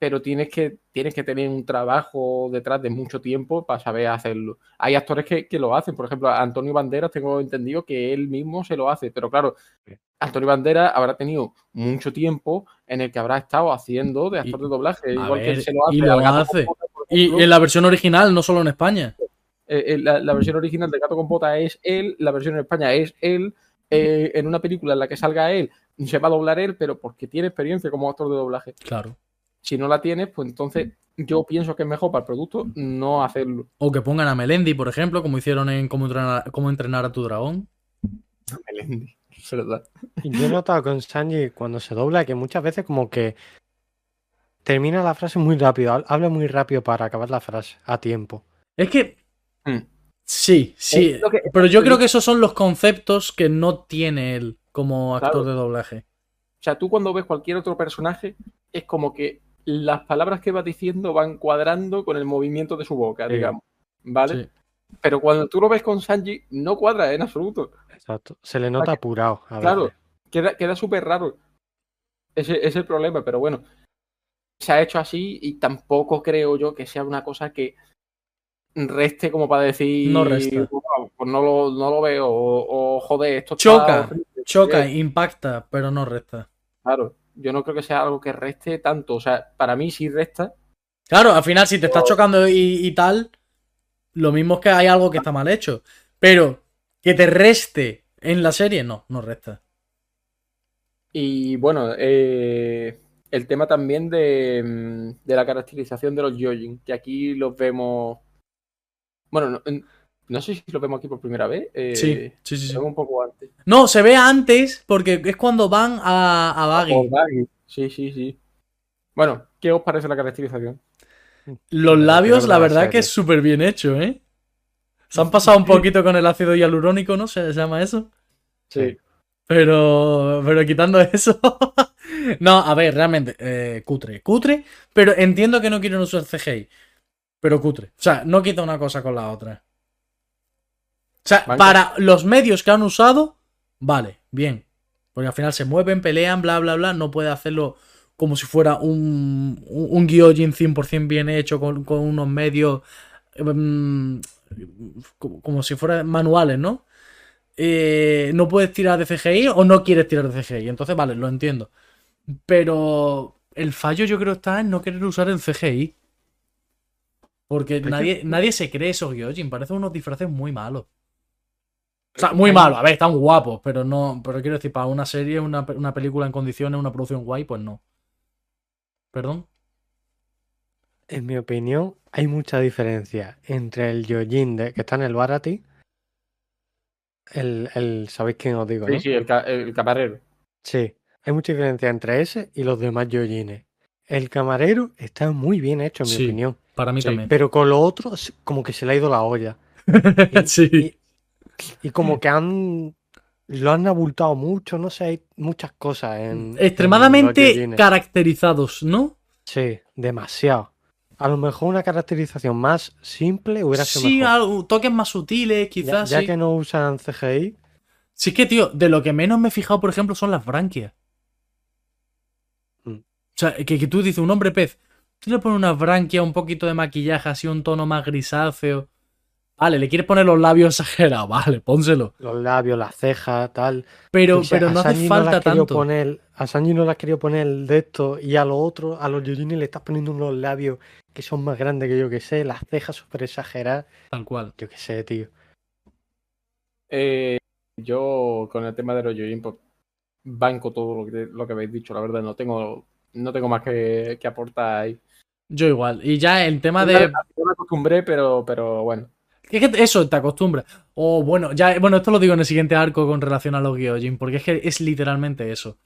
pero tienes que, tienes que tener un trabajo detrás de mucho tiempo para saber hacerlo. Hay actores que, que lo hacen, por ejemplo, Antonio Banderas tengo entendido que él mismo se lo hace, pero claro, Antonio Banderas habrá tenido mucho tiempo en el que habrá estado haciendo de actor Y- de doblaje, igual que él se lo hace. y lo hace. con Y en la versión original, no solo en España. Eh, eh, la, la versión original de Gato con Bota es él, la versión en España es él. eh, en una película en la que salga él, se va a doblar él, pero porque tiene experiencia como actor de doblaje. Claro. Si no la tienes, pues entonces yo pienso que es mejor para el producto no hacerlo. O que pongan a Melendi, por ejemplo, como hicieron en Cómo entrenar, Cómo entrenar a tu dragón. Melendi, es verdad. Yo he notado con Sanji cuando se dobla que muchas veces como que termina la frase muy rápido, ha- habla muy rápido para acabar la frase a tiempo. Es que. Hmm. Sí, sí. Que- Pero yo creo que esos son los conceptos que no tiene él como actor Claro. de doblaje. O sea, tú cuando ves cualquier otro personaje, es como que las palabras que va diciendo van cuadrando con el movimiento de su boca, Sí. digamos. ¿Vale? Sí. Pero cuando tú lo ves con Sanji, no cuadra en absoluto. Exacto. Se le nota apurado. a Claro, veces. queda, queda súper raro. Ese es el problema, pero bueno. Se ha hecho así y tampoco creo yo que sea una cosa que reste como para decir. No resta. "Wow, pues no lo, no lo veo. O, o, joder, esto Choca, horrible". Choca, Eh, impacta, pero no resta. Claro, yo no creo que sea algo que reste tanto. O sea, para mí sí resta. Claro, al final, si te estás chocando y, y tal, lo mismo es que hay algo que está mal hecho. Pero que te reste en la serie, no, no resta. Y bueno, eh, el tema también de, mm, de la caracterización de los Yojin, que aquí los vemos. Bueno, no, no sé si los vemos aquí por primera vez. eh, Sí, sí, sí. sí. un poco antes. No, se ve antes porque es cuando van a, a Baggy. Por Baggy. Sí, sí, sí. Bueno, ¿qué os parece la caracterización? Los labios, la verdad que es súper bien hecho, ¿eh? Se han pasado un poquito con el ácido hialurónico, ¿no? ¿Se llama eso? Sí. Pero, pero quitando eso. no, a ver, realmente, eh, cutre. Cutre, pero entiendo que no quieren usar CGI. Pero cutre. O sea, no quita una cosa con la otra. O sea, Banco. para los medios que han usado, vale, bien. Porque al final se mueven, pelean, bla, bla, bla. No puede hacerlo como si fuera un, un, un Gyojin 100% bien hecho con, con unos medios. mm, como, como si fueran manuales, ¿no? eh, no puedes tirar de CGI o no quieres tirar de CGI. Entonces, vale, lo entiendo. Pero el fallo yo creo está en no querer usar el CGI. Porque que- nadie, nadie se cree esos Gyojin. Parecen unos disfraces muy malos. O sea, muy malos. A ver, están guapos, pero no. Pero quiero decir, para una serie, una, una película en condiciones, una producción guay, pues no. Perdón. En mi opinión, hay mucha diferencia entre el Yojin de, que está en el Barati. El, el, ¿sabéis quién os digo, Sí, no? sí, el, ca- el camarero. Sí, hay mucha diferencia entre ese y los demás Yojines. El camarero está muy bien hecho, en mi Sí. opinión. Para mí Sí, también. Pero con lo otro, como que se le ha ido la olla. sí. Y, y como que han. Lo han abultado mucho, no sé, hay muchas cosas en. Extremadamente caracterizados, ¿no? Sí, demasiado. A lo mejor una caracterización más simple hubiera sido Sí, mejor. algo- toques más sutiles, Ya, quizás. ya sí. que no usan CGI, Sí, es que, tío, de lo que menos me he fijado, por ejemplo, son las branquias. Mm. O sea, que, que tú dices, un hombre pez, tú le pones una branquia, un poquito de maquillaje, así un tono más grisáceo. Vale, le quieres poner los labios exagerados, vale, pónselo. los labios, las cejas, tal. Pero, Yo pero no hace falta querido tanto. Poner, a Sanji no le has querido poner el de esto y a los otros, a los Yojini le estás poniendo unos labios que son más grandes que yo que sé, las cejas súper exageradas. Tal cual. Yo qué sé, tío. Eh, yo con el tema de los Yojin, pues banco todo lo que, lo que habéis dicho, la verdad, no tengo, no tengo más que, que aportar ahí. Yo igual. Y ya el tema de. ya me acostumbré, pero, pero bueno. Es que eso te acostumbras. O bueno, ya, bueno, esto lo digo en el siguiente arco con relación a los Gyojin, porque es que es literalmente eso.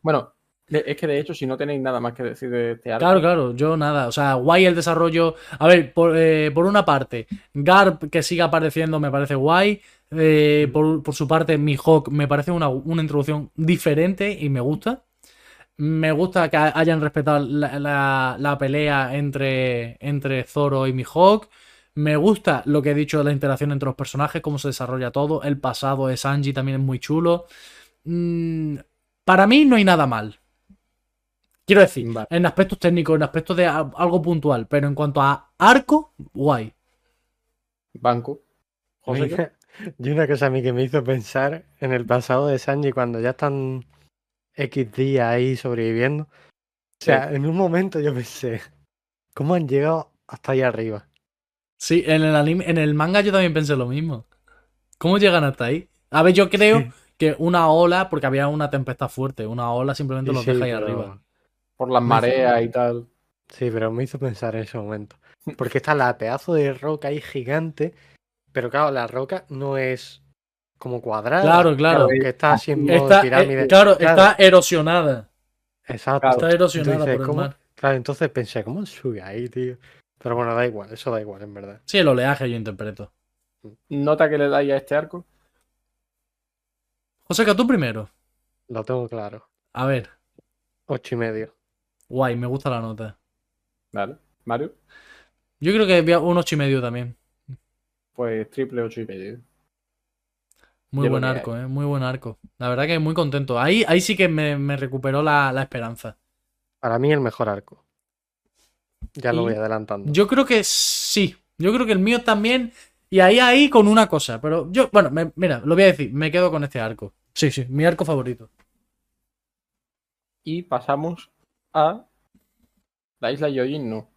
Bueno, es que de hecho, si no tenéis nada más que decir de este arco, Claro, claro, yo nada. O sea, guay el desarrollo. A ver, por, eh, por una parte, Garp que siga apareciendo me parece guay. Eh, por, por su parte, Mihawk me parece una, una introducción diferente y me gusta. Me gusta que hayan respetado la, la- la pelea entre, entre Zoro y Mihawk. Me gusta lo que he dicho de la interacción entre los personajes, cómo se desarrolla todo. El pasado de Sanji también es muy chulo. Mm, para mí no hay nada mal. Quiero decir, Vale. en aspectos técnicos, en aspectos de algo puntual, pero en cuanto a arco, guay. Banco. Y una cosa a mí que me hizo pensar en el pasado de Sanji cuando ya están X días ahí sobreviviendo. O sea, en un momento yo pensé, ¿cómo han llegado hasta ahí arriba? Sí, en el anime, en el manga yo también pensé lo mismo. ¿Cómo llegan hasta ahí? A ver, yo creo Sí. que una ola, porque había una tempestad fuerte, una ola simplemente los sí, deja ahí arriba. Por las mareas y tal. Sí, pero me hizo pensar en ese momento. Porque está la pedazo de roca ahí gigante, pero claro, la roca no es como cuadrada. Claro, claro. Que está así en modo Está, de pirámide. eh, claro, está erosionada. Exacto. Está erosionada Entonces, por el mar. Claro, entonces pensé, ¿cómo sube ahí, tío? Pero bueno, da igual, eso da igual, en verdad. Sí, el oleaje yo interpreto. Nota que le dais a este arco. José, que tú primero. Lo tengo claro. A ver, Ocho y medio. guay, me gusta la nota. Vale. Mario, Yo creo que un ocho y medio también. pues triple ocho y medio. Muy Yo buen arco, eh, muy buen arco. La verdad que muy contento. Ahí, ahí sí que me, me recuperó la, la esperanza. Para mí el mejor arco. Ya lo Y voy adelantando. Yo creo que sí. Yo creo que el mío también. Y ahí, ahí con una cosa. Pero yo, bueno, me- mira, lo voy a decir. Me quedo con este arco. Sí, sí, mi arco favorito. Y pasamos a la isla Yojin, no.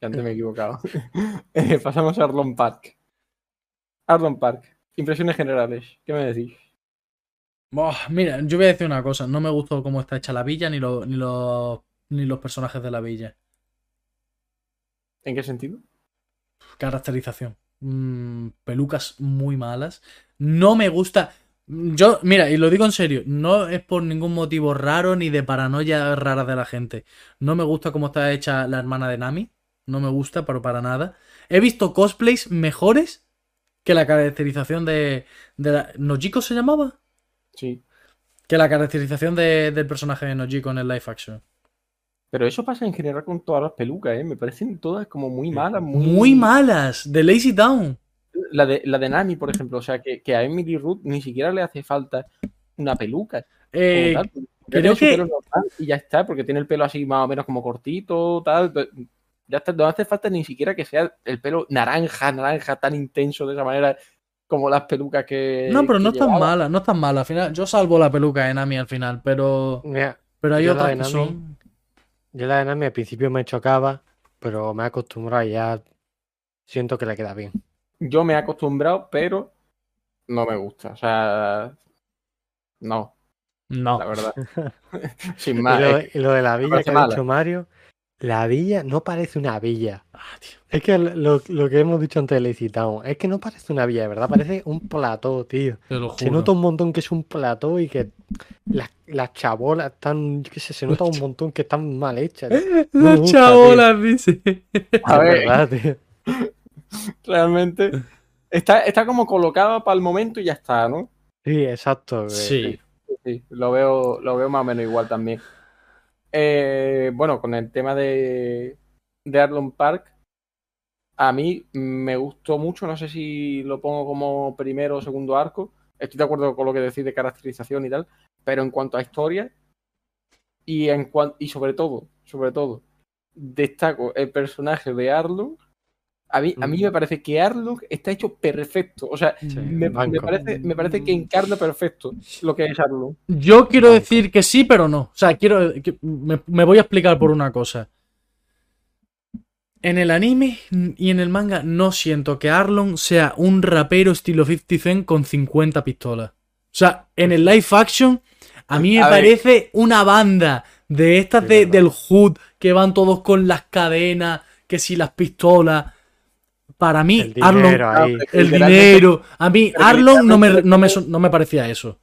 Que antes me he equivocado. Eh, pasamos a Arlon Park. Arlon Park. Impresiones generales. ¿Qué me decís? Mira, yo voy a decir una cosa. No me gustó cómo está hecha la villa ni, lo- ni, los, ni los personajes de la villa. ¿En qué sentido? Caracterización. Mm, pelucas muy malas. No me gusta. Yo, mira, y lo digo en serio, no es por ningún motivo raro ni de paranoia rara de la gente. No me gusta cómo está hecha la hermana de Nami. No me gusta, pero para nada. He visto cosplays mejores que la caracterización de. de la... ¿Nojiko se llamaba? Sí. Que la caracterización de- del personaje de Nojiko en el live action. Pero eso pasa en general con todas las pelucas, ¿eh? Me parecen todas como muy malas, muy... Muy malas. De Lazy Town. La de, la de Nami, por ejemplo. O sea, que, que a Emily Root ni siquiera le hace falta una peluca. Eh, creo que- pelo normal y ya está, porque tiene el pelo así más o menos como cortito, tal. Ya está, no hace falta ni siquiera que sea el pelo naranja, naranja, tan intenso de esa manera como las pelucas que. No, pero que no es tan mala, no es tan mala. Al final, yo salvo la peluca de Nami al final, pero, Mira, pero hay Yo otras que Nami- son. Yo la de Nami al principio me chocaba, pero me he acostumbrado y ya siento que le queda bien. Yo me he acostumbrado, pero no me gusta. O sea, no, No. la verdad. Sin Y más. lo, es que- y lo de la villa que ha dicho Mario, la villa no parece una villa. Ah, tío. Es que lo, lo que hemos dicho antes de Lazy Town, es que no parece una de verdad, parece un plató, tío. Te lo Se nota un montón que es un plató y que las, las chabolas están, yo qué sé, se nota un montón que están mal hechas. No me Las gusta, chabolas, dice. A ver, verdad, tío. realmente. Está, está como colocada para el momento y ya está, ¿no? Sí, exacto. que- Sí. Sí, lo veo, lo veo más o menos igual también. Eh, bueno, con el tema de, de Arlon Park, a mí me gustó mucho, no sé si lo pongo como primero o segundo arco, estoy de acuerdo con lo que decís de caracterización y tal, pero en cuanto a historia y, en cuan- y sobre todo, sobre todo, destaco el personaje de Arlong. A mí, a mí Mm. me parece que Arlong está hecho perfecto. O sea, Sí, me, me parece, me parece que encarna perfecto lo que es Arlong. Yo quiero decir que sí, pero no. O sea, quiero. que- me, me voy a explicar por una cosa. En el anime y en el manga no siento que Arlon sea un rapero estilo 50 Cent con 50 pistolas. O sea, en el live action a mí me A ver. parece una banda de estas Sí, de- del hood que van todos con las cadenas, que si las pistolas. Para mí, El Arlon, dinero ahí. el dinero. A mí, Pero Arlon no me, no, me, no me parecía eso.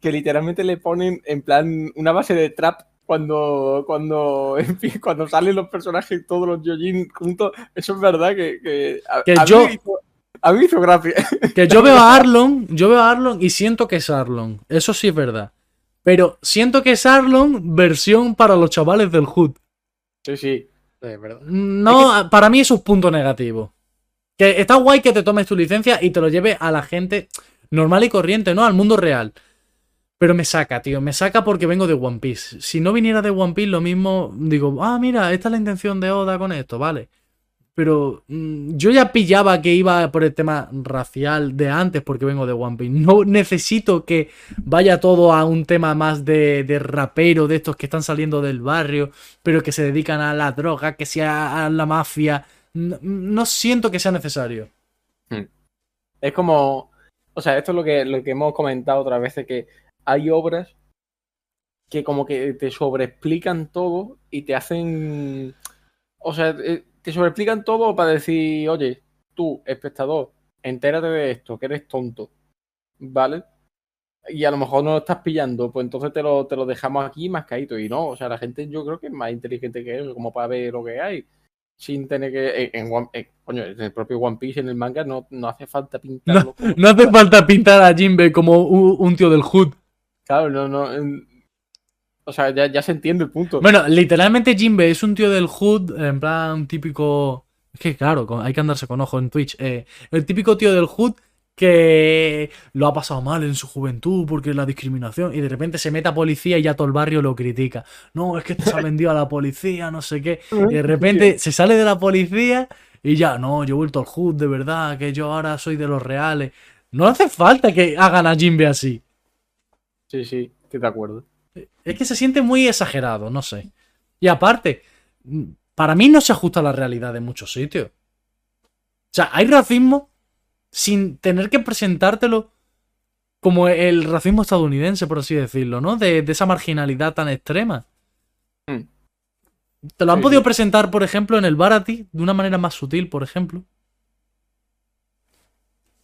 que literalmente le ponen en plan una base de trap cuando cuando en fin, cuando salen los personajes todos los Yojin juntos eso es verdad que, que a, Que a mí yo- me hizo, a mí me hizo gracia Que yo veo a Arlon, yo veo a Arlon y siento que es Arlon. Eso sí es verdad. Pero siento que es Arlon versión para los chavales del Hood. sí sí es verdad. No, para mí eso es un punto negativo. Que está guay que te tomes tu licencia y te lo lleves a la gente normal y corriente, ¿no? Al mundo real. Pero me saca, tío. Me saca porque vengo de One Piece. Si no viniera de One Piece, lo mismo digo, ah, mira, esta es la intención de Oda con esto, vale. Pero mm, yo ya pillaba que iba por el tema racial de antes porque vengo de One Piece. No necesito que vaya todo a un tema más de, de rapero, de estos que están saliendo del barrio, pero que se dedican a la droga, que sea a la mafia. No, no siento que sea necesario. Es como. O sea, esto es lo que, lo que hemos comentado otras veces, que hay obras que como que te sobreexplican todo y te hacen. O sea, eh, te sobreexplican todo para decir, oye, tú, espectador, entérate de esto, que eres tonto. ¿Vale? Y a lo mejor no lo estás pillando, pues entonces te lo, te lo dejamos aquí más caído. Y no, o sea, la gente yo creo que es más inteligente que eso, como para ver lo que hay. Sin tener que. En, en One- en- coño, en el propio One Piece, en el manga, no, no hace falta pintarlo. como- No hace falta pintar a Jinbe como un, un tío del Hood. Claro, no, no. en- O sea, ya, ya se entiende el punto. Bueno, literalmente Jinbe es un tío del Hood, en plan típico. Es que claro, hay que andarse con ojo en Twitch. eh, el típico tío del Hood que lo ha pasado mal en su juventud porque la discriminación y de repente se mete a policía y ya todo el barrio lo critica. No, es que este se ha vendido a la policía, no sé qué. Y de repente se sale de la policía y ya, no, yo he vuelto al Hood de verdad, que yo ahora soy de los reales. No hace falta que hagan a Jinbe así. Sí, sí, estoy de acuerdo. Es que se siente muy exagerado, no sé. Y aparte, mm, para mí no se ajusta a la realidad de muchos sitios. O sea, hay racismo sin tener que presentártelo como el racismo estadounidense, por así decirlo, ¿no? De, de esa marginalidad tan extrema. Hmm. Te lo han Sí, podido sí. presentar, por ejemplo, en el Barati, de una manera más sutil, por ejemplo.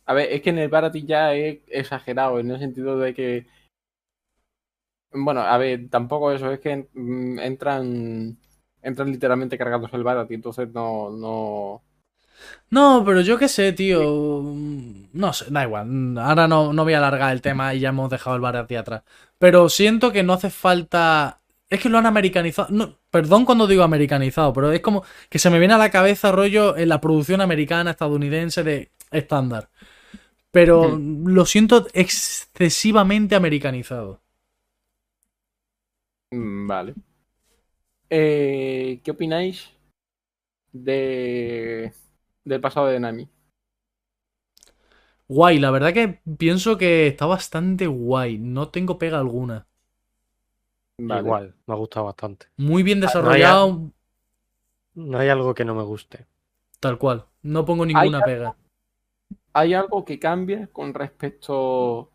A ver, es que en el Barati ya es exagerado, en el sentido de que. Bueno, a ver, tampoco eso, es que mm, entran. Entran literalmente cargados el Barati, entonces no. no... No, pero yo qué sé, tío. No sé, da igual. Ahora no, no voy a alargar el tema y ya hemos dejado el bar hacia atrás. Pero siento que no hace falta. Es que lo han americanizado. No, perdón cuando digo americanizado, pero es como que se me viene a la cabeza rollo en la producción americana, estadounidense de estándar. Pero lo siento excesivamente americanizado. Mm, Vale. Eh, ¿Qué opináis de. del pasado de Nami? Guay, la verdad que pienso que está bastante guay. No tengo pega alguna. Vale. Igual, me ha gustado bastante. Muy bien no hay desarrollado, No hay algo que no me guste. tal cual. No pongo ninguna pega. ¿Hay algo que cambia con respecto.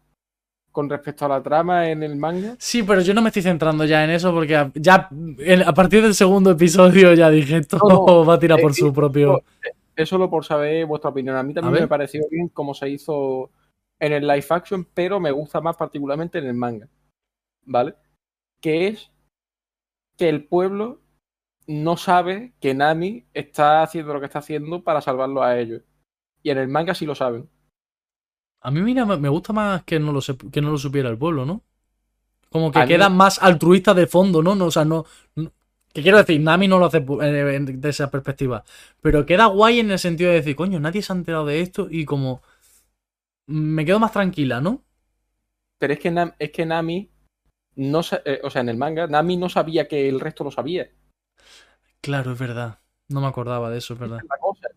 Con respecto a la trama en el manga? Sí, pero yo no me estoy centrando ya en eso porque a- ya en- a partir del segundo episodio ya dije esto No, no, va a tirar por eh, su propio. Es solo por saber vuestra opinión. A mí también me pareció bien cómo se hizo en el live action, pero me gusta más particularmente en el manga. ¿Vale? Que es que el pueblo no sabe que Nami está haciendo lo que está haciendo para salvarlo a ellos. Y en el manga sí lo saben. A mí mira, me gusta más que no lo que no lo supiera el pueblo, ¿no? Como que mí- queda más altruista de fondo, ¿no? no o sea, no, no- Que quiero decir, Nami no lo hace eh, de esa perspectiva. Pero queda guay en el sentido de decir, coño, nadie se ha enterado de esto y como. Me quedo más tranquila, ¿no? Pero es que, Nam- es que Nami no eh, o sea, en el manga, Nami no sabía que el resto lo sabía. Claro, es verdad. No me acordaba de eso, es verdad. Esa es la cosa.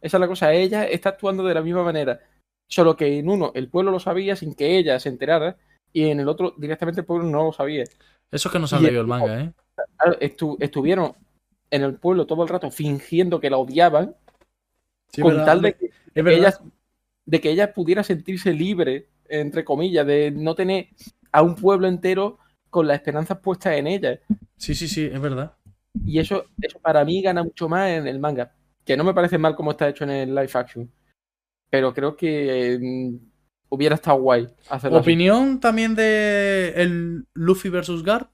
Esa es la cosa. Ella está actuando de la misma manera. Solo que en uno el pueblo lo sabía sin que ella se enterara. Y en el otro directamente el pueblo no lo sabía. Eso es que no se han leído el manga, ¿eh? Estu- estuvieron en el pueblo todo el rato fingiendo que la odiaban. Sí, con verdad, tal de que, es que verdad. ella, de que ella pudiera sentirse libre, entre comillas, de no tener a un pueblo entero con las esperanzas puestas en ella. Sí, sí, sí, es verdad. Y eso, eso para mí gana mucho más en el manga. Que no me parece mal como está hecho en el live action. Pero creo que eh, hubiera estado guay hacerlo así. ¿Opinión también de el Luffy versus Garp?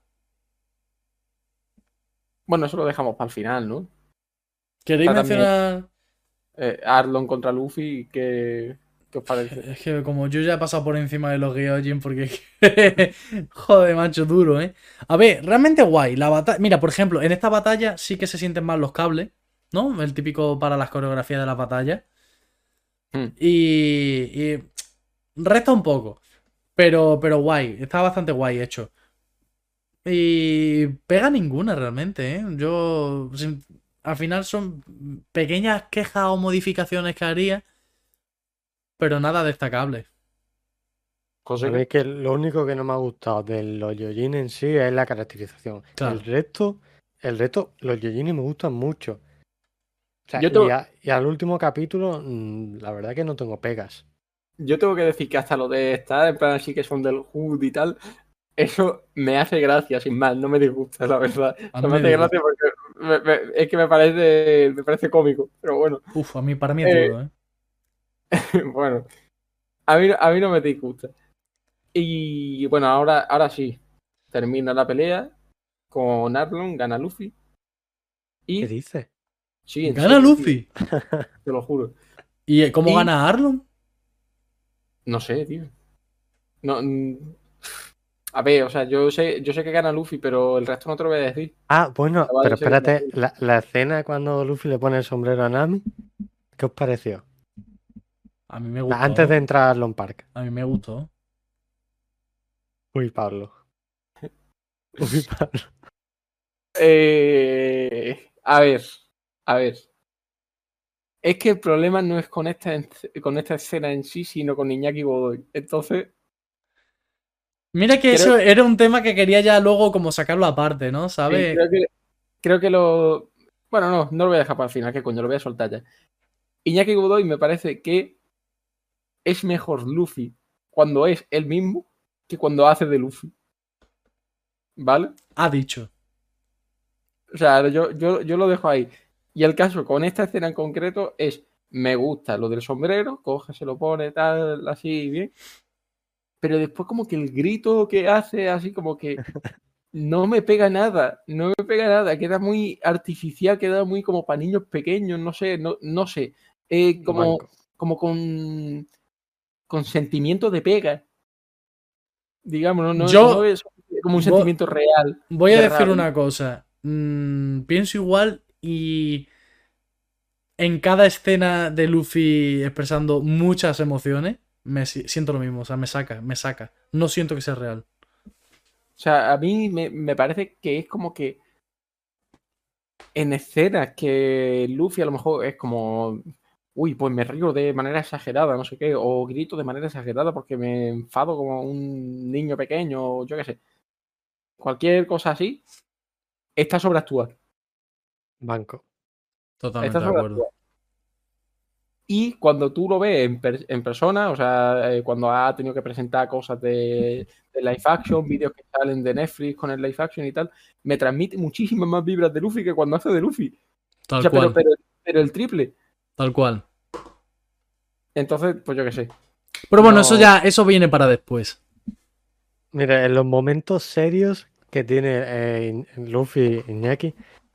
Bueno, eso lo dejamos para el final, ¿no? ¿Queréis Está también- mencionar? Eh, Arlon contra Luffy, ¿qué, qué os parece? Es que como yo ya he pasado por encima de los Gyojin porque... Joder, macho, duro, ¿eh? A ver, realmente guay. La batalla... Mira, por ejemplo, en esta batalla sí que se sienten más los cables, ¿no? El típico para las coreografías de las batallas. Hmm. Y... y resta un poco. Pero, pero guay, está bastante guay hecho. Y pega ninguna realmente, ¿eh? Yo, sin- al final son pequeñas quejas o modificaciones que haría, pero nada destacable. José, A mí es que lo único que no me ha gustado de los Yojin en sí es la caracterización. Claro. El resto, el resto, los Yojin me gustan mucho. O sea, Yo y, a- y al último capítulo, mm, la verdad que no tengo pegas. yo tengo que decir que hasta lo de estar en plan así que son del HUD y tal, eso me hace gracia, sin más, no me disgusta, la verdad. A No mí me hace gracia porque me- me- es que me parece, me parece cómico, pero bueno, Uf, a mí, para mí es Eh, duro, ¿eh? bueno, a mí, a mí no me disgusta. Y bueno, ahora, ahora sí, termina la pelea con Arlon, gana Luffy. ¿Qué Y dices? Sí, ¿Gana serio, Luffy? tío, te lo juro. ¿Y eh, cómo Y- gana Arlon? No sé, tío. No, a ver, o sea, yo sé, yo sé que gana Luffy, pero el resto no te lo voy a decir. Ah, bueno, Chaval, pero espérate, la, la escena cuando Luffy le pone el sombrero a Nami, ¿qué os pareció? A mí me gustó. Antes de entrar a Lone Park. A mí me gustó. Uy, Pablo. Uy, Pablo. Eh, a ver, a ver. Es que el problema no es con esta, con esta escena en sí, sino con Iñaki Godoy. Entonces, Mira que Creo- eso era un tema que quería ya luego como sacarlo aparte, ¿no? sí, ¿Sabes? creo que, creo que lo. Bueno, no, no lo voy a dejar para el final, que coño, lo voy a soltar ya. Iñaki Godoy me parece que es mejor Luffy cuando es él mismo que cuando hace de Luffy. ¿Vale? Ha dicho. O sea, yo, yo, yo lo dejo ahí. Y el caso con esta escena en concreto es, me gusta lo del sombrero, coge, se lo pone, tal, así, bien. Pero después como que el grito que hace, así como que no me pega nada, no me pega nada, queda muy artificial, queda muy como para niños pequeños, no sé, no, no sé. Eh, como, como con, con sentimiento de pega. Digamos, no, no, Yo- no es como un sentimiento real. Voy a decir raro. una cosa. Mm, pienso igual y en cada escena de Luffy expresando muchas emociones, me si- siento lo mismo. O sea, me saca, me saca. No siento que sea real. O sea, a mí me, me parece que es como que en escenas que Luffy a lo mejor es como, uy, pues me río de manera exagerada, no sé qué, o grito de manera exagerada porque me enfado como un niño pequeño, o yo qué sé. Cualquier cosa así, está. Banco. Totalmente de acuerdo. Y cuando tú lo ves en, per- en persona, o sea, eh, cuando ha tenido que presentar cosas de, de live action, vídeos que salen de Netflix con el live action y tal, me transmite muchísimas más vibras de Luffy que cuando hace de Luffy. Tal O sea, cual. pero, pero, pero el triple. Tal cual. Entonces, pues yo qué sé. Pero bueno, No. eso ya, eso viene para después. Mira, en los momentos serios que tiene eh, Luffy y Iñaki,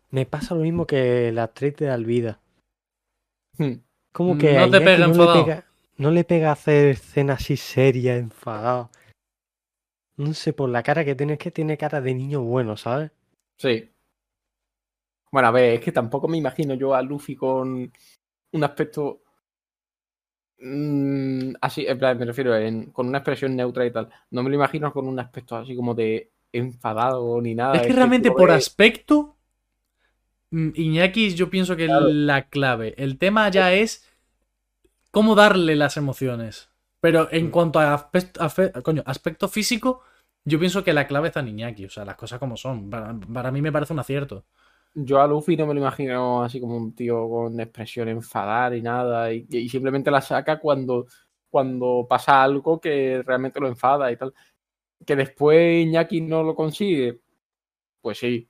me pasa lo mismo que la actriz de Alvida. Hmm. Como que No a te pega no le enfadado. pega, no le pega hacer escenas así serias, enfadado. No sé, por la cara que tiene, es que tiene cara de niño bueno, ¿sabes? Sí. Bueno, a ver, es que tampoco me imagino yo a Luffy con un aspecto mm, así, en plan, me refiero en- con una expresión neutra y tal. No me lo imagino con un aspecto así como de enfadado ni nada. Es que realmente por ves- aspecto, mm, Iñaki yo pienso que es la clave. El tema ya es cómo darle las emociones. Pero en Mm. cuanto a aspecto, coño, aspecto físico, yo pienso que la clave está en Iñaki. O sea, las cosas como son. Para, para mí me parece un acierto. Yo a Luffy no me lo imagino así como un tío con expresión enfadada y nada. Y, y simplemente la saca cuando, cuando pasa algo que realmente lo enfada y tal. Que después Iñaki no lo consigue. Pues sí.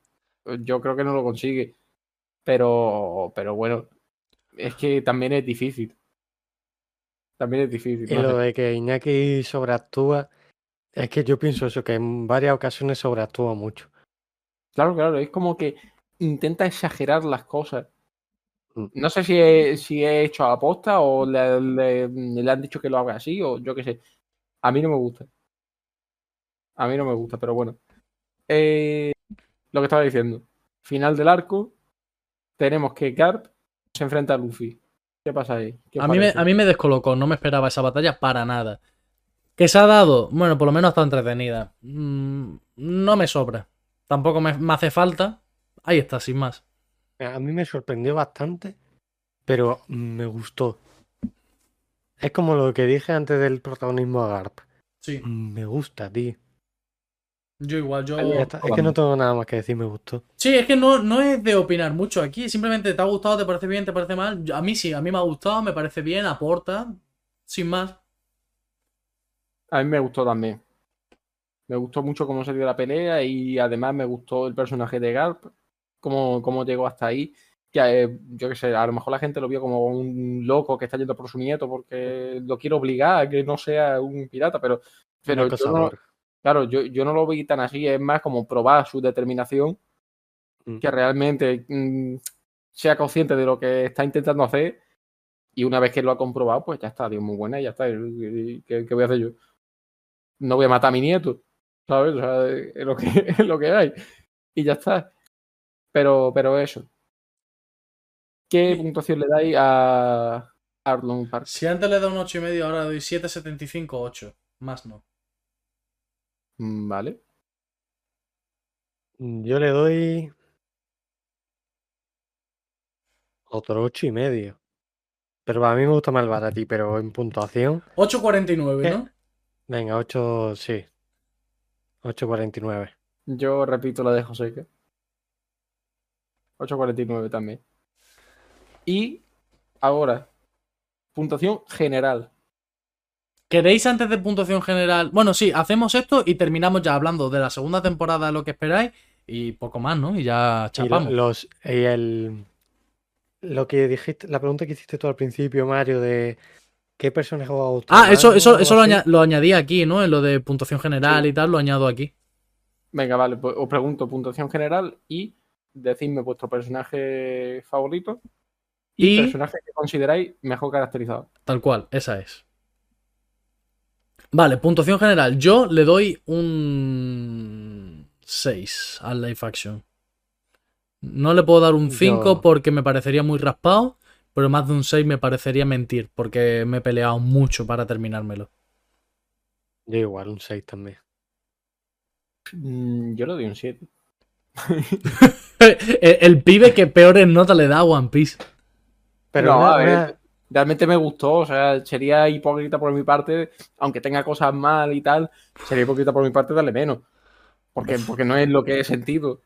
Yo creo que no lo consigue. Pero, pero bueno. Es que también es difícil. También es difícil. Y no lo de que Iñaki sobreactúa, es que yo pienso eso, que en varias ocasiones sobreactúa mucho. Claro, claro. Es como que intenta exagerar las cosas. Mm. No sé si he, si he hecho a posta o le, le- le han dicho que lo haga así o yo qué sé. A mí no me gusta. A mí no me gusta, pero bueno. Eh, lo que estaba diciendo. Final del arco. Tenemos que Garp se enfrenta a Luffy. ¿Qué pasa ahí? ¿Qué os A mí, me, a mí me descolocó, no me esperaba esa batalla para nada. Que se ha dado, bueno, por lo menos está entretenida. Mm, no me sobra. Tampoco me, me hace falta. Ahí está, sin más. A mí me sorprendió bastante, pero me gustó. Es como lo que dije antes del protagonismo a Garp. Sí. Me gusta, tío. Yo igual, yo. Es que no tengo nada más que decir, me gustó. Sí, es que no, no es de opinar mucho aquí. Simplemente te ha gustado, te parece bien, te parece mal. A mí sí, a mí me ha gustado, me parece bien, aporta. Sin más. A mí me gustó también. Me gustó mucho cómo se dio la pelea y además me gustó el personaje de Garp, cómo, cómo llegó hasta ahí. Que eh, yo qué sé, a lo mejor la gente lo vio como un loco que está yendo por su nieto porque lo quiere obligar a que no sea un pirata, pero, pero yo no. Claro, yo, yo no lo vi tan así, es más como probar su determinación, Mm. que realmente mm, sea consciente de lo que está intentando hacer y una vez que lo ha comprobado, pues ya está, Dios muy buena y ya está. ¿Qué, qué- voy a hacer yo? No voy a matar a mi nieto, ¿sabes? O sea, es lo que, es lo que hay. Y ya está. Pero, pero eso. ¿Qué puntuación le dais a Arlong Park? Si antes le da un 8 y medio, ahora le doy 7,75, 8. Más no. Mm, Vale. Yo le doy otro ocho y medio. Pero a mí me gusta más el baratí, pero en puntuación, 8,49, ¿Qué? ¿no? venga, 8, sí. 8.49. Yo repito la de Joseca. 8.49 también. Y ahora, puntuación general. ¿Queréis antes de puntuación general? Bueno, sí, hacemos esto y terminamos ya hablando de la segunda temporada, lo que esperáis, y poco más, ¿no? Y ya Y lo- chapamos. los, y el, lo que dijiste, la pregunta que hiciste tú al principio, Mario, de qué personaje os ha gustado Ah, eso, eso, eso lo, así. lo añadí aquí, ¿no? En lo de puntuación general Sí. y tal, lo añado aquí. Venga, vale, pues os pregunto puntuación general y decidme vuestro personaje favorito y, Y personaje que consideráis mejor caracterizado. tal cual, esa es. Vale, puntuación general. Yo le doy un 6 al live action. No le puedo dar un 5 Yo- porque me parecería muy raspado, pero más de un 6 me parecería mentir porque me he peleado mucho para terminármelo. Yo igual, un 6 también. Mm, Yo le doy un 7. el, el pibe que peores notas le da a One Piece. Pero No, a ver, Realmente me gustó, o sea, sería hipócrita por mi parte, aunque tenga cosas mal y tal, sería hipócrita por mi parte darle menos. Porque, porque no es lo que he sentido.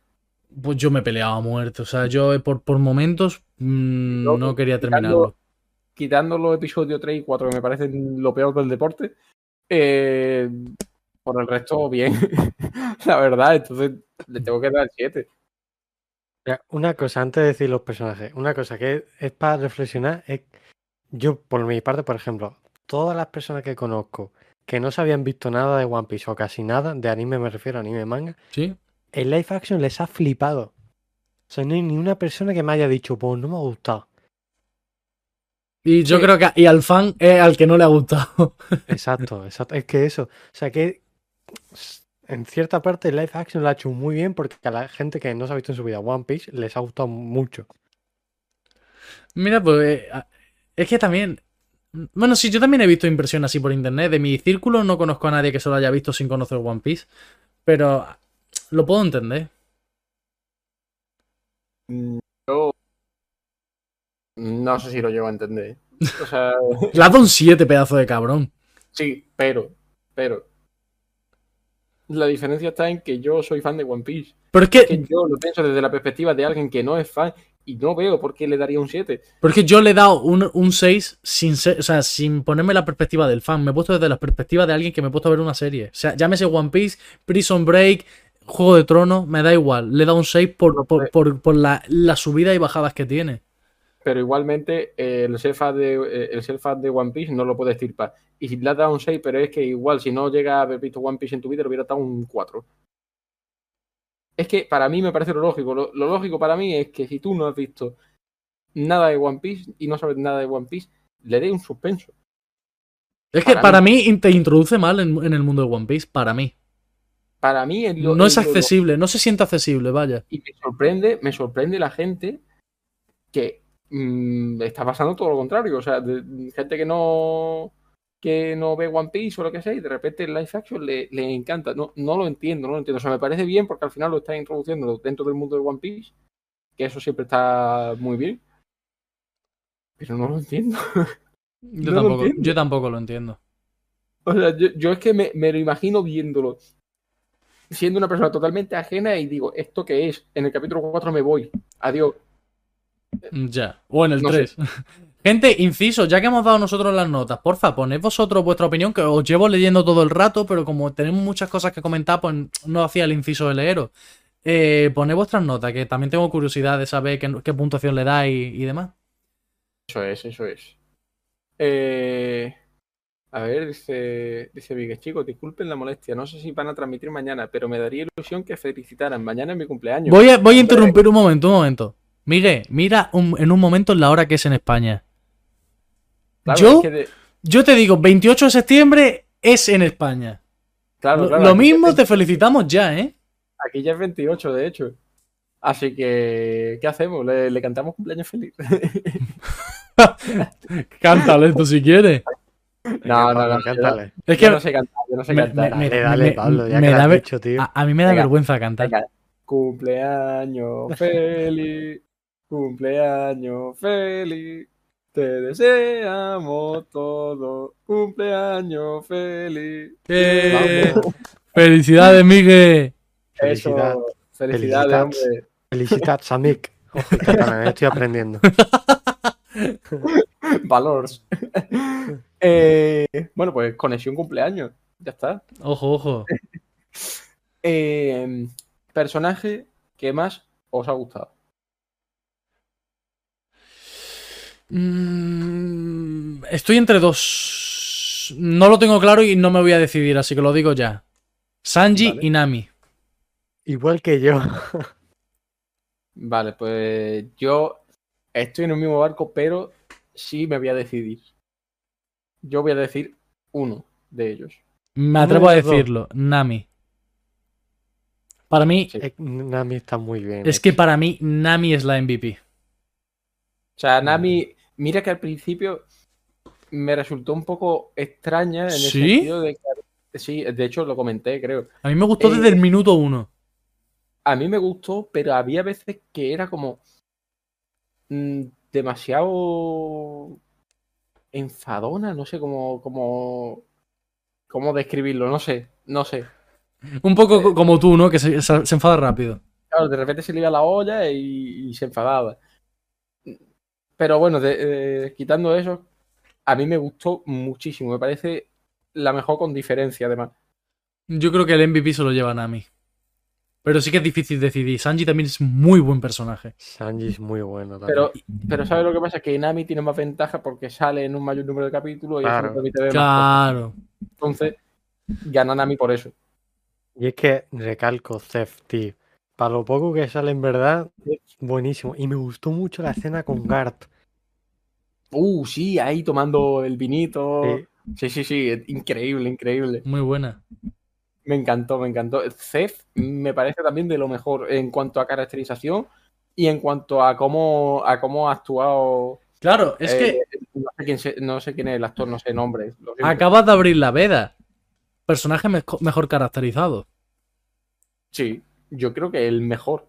Pues yo me he peleado a muerte. O sea, yo eh, por, por momentos mm, Yo, no quería quitando- terminarlo. Quitando los episodios 3 y 4 que me parecen lo peor del deporte, eh, por el resto, bien. La verdad, entonces le tengo que dar 7. Mira, Una cosa, antes de decir los personajes, una cosa que es, es para reflexionar es, yo por mi parte, por ejemplo, todas las personas que conozco que no se habían visto nada de One Piece o casi nada, de anime me refiero, anime manga, ¿Sí? el live action les ha flipado. O sea, no hay ni una persona que me haya dicho, pues no me ha gustado. Y yo Sí. creo que y al fan es al que no le ha gustado. Exacto, exacto. Es que eso, o sea que en cierta parte el live action lo ha hecho muy bien porque a la gente que no se ha visto en su vida One Piece les ha gustado mucho. Mira, pues eh, es que también. Bueno, sí, yo también he visto impresiones así por internet. De mi círculo no conozco a nadie que se lo haya visto sin conocer One Piece. Pero lo puedo entender. Yo no sé si lo llevo a entender. O sea, un 7 pedazo de cabrón. sí, pero, pero. La diferencia está en que yo soy fan de One Piece. Pero es Que que, yo lo pienso desde la perspectiva de alguien que no es fan y no veo por qué le daría un 7. pero es que yo le he dado un, un 6 sin ser, o sea, sin ponerme la perspectiva del fan. Me he puesto desde la perspectiva de alguien que me he puesto a ver una serie. O sea, llámese One Piece, Prison Break, Juego de Tronos, me da igual. Le he dado un 6 por, por, por, por la, las subidas y bajadas que tiene. Pero igualmente eh, el ser fan de, eh, el de One Piece no lo puedes estirpar. Y si le has dado un 6, pero es que igual si no llega a haber visto One Piece en tu vida, le hubiera dado un 4. Es que para mí me parece lo lógico. Lo, lo lógico para mí es que si tú no has visto nada de One Piece y no sabes nada de One Piece, le dé un suspenso. Es que Para mí te introduce mal en, en el mundo de One Piece, para mí. Para mí es lo- No es lo- accesible, no se siente accesible, vaya. Y me sorprende, me sorprende la gente que mm, está pasando todo lo contrario. O sea, de- gente que no que no ve One Piece o lo que sea y de repente el live action le, le encanta. No, no lo entiendo, no lo entiendo. O sea, me parece bien porque al final lo está introduciendo dentro del mundo de One Piece, que eso siempre está muy bien. Pero no lo entiendo. Yo, No tampoco, entiendo. yo tampoco lo entiendo. O sea, yo, yo es que me, me lo imagino viéndolo, siendo una persona totalmente ajena y digo, ¿esto qué es? En el capítulo 4 me voy. Adiós. Ya. O en el No sé. 3. Gente, inciso, ya que hemos dado nosotros las notas, porfa, poned vosotros vuestra opinión, que os llevo leyendo todo el rato, pero como tenemos muchas cosas que comentar, pues no hacía el inciso de leeros. Eh, poned vuestras notas, que también tengo curiosidad de saber qué, qué puntuación le dais y, demás. Eso es, eso es. Eh, a ver, dice, dice Vigue, chicos, disculpen la molestia, no sé si van a transmitir mañana, pero me daría ilusión que felicitaran. Mañana es mi cumpleaños. Voy a, voy a interrumpir un momento, un momento. Miguel, mira un- en un momento la hora que es en España. Claro, yo- es que de- Yo te digo, 28 de septiembre es en España. claro, lo claro, lo mismo, te felicitamos ya, ¿eh? Aquí ya es 28, de hecho. Así que, ¿qué hacemos? ¿Le, le cantamos cumpleaños feliz? Cántale tú si quieres. No, no, no, cántale. Es yo que no sé cantar, yo no sé me- cantar. me- Dale, Pablo, ya me que lo da has ver- dicho, tío. a, a mí me da Venga. vergüenza cantar. Venga. Cumpleaños feliz, cumpleaños feliz, te deseamos todo, cumpleaños feliz. ¡Eh! Felicidades, Miguel. Eso, felicidades, Felicidades. hombre. Felicitats. Ojo, catalán, estoy aprendiendo. Valors. Eh, bueno, pues conexión cumpleaños, ya está. Ojo, ojo. Eh, personaje que más os ha gustado. Mm, estoy entre dos. No lo tengo claro y no me voy a decidir, así que lo digo ya. Sanji Vale. y Nami. Igual que yo. Vale, pues yo estoy en el mismo barco, pero sí me voy a decidir. Yo voy a decir uno de ellos. Me atrevo a decirlo, Nami. Para mí, Sí. Eh, Nami está muy bien. es que para mí Nami es la MVP. O sea, Nami, mira que al principio me resultó un poco extraña en el ¿Sí? sentido de que, sí, de hecho lo comenté, creo. A mí me gustó Eh, desde el minuto uno. A mí me gustó, pero había veces que era como mm, demasiado enfadona, no sé cómo, cómo, cómo describirlo, no sé, no sé. Un poco co- como tú, ¿no? Que se, se- se enfada rápido. Claro, de repente se le iba la olla y, y se enfadaba. Pero bueno, de- eh, quitando eso, a mí me gustó muchísimo. Me parece la mejor con diferencia, además. Yo creo que el MVP se lo lleva Nami. Pero sí que es difícil decidir. Sanji también es muy buen personaje. Sanji es muy bueno también. Pero, pero ¿sabes lo que pasa? Que Nami tiene más ventaja porque sale en un mayor número de capítulos y eso Claro. le permite ver más Claro. Entonces, gana Nami por eso. Y es que recalco Zef, tío. Para lo poco que sale en verdad, buenísimo. Y me gustó mucho la escena con Gart. Uh, sí, ahí tomando el vinito. Sí. Sí, sí, sí, increíble, increíble. Muy buena. Me encantó, me encantó. Cef me parece también de lo mejor en cuanto a caracterización y en cuanto a cómo, a cómo ha actuado. Claro, es eh, que no, sé quién se- no sé quién es el actor, no sé nombre. acabas de abrir la veda. Personaje mejo- mejor caracterizado. Sí, yo creo que el mejor.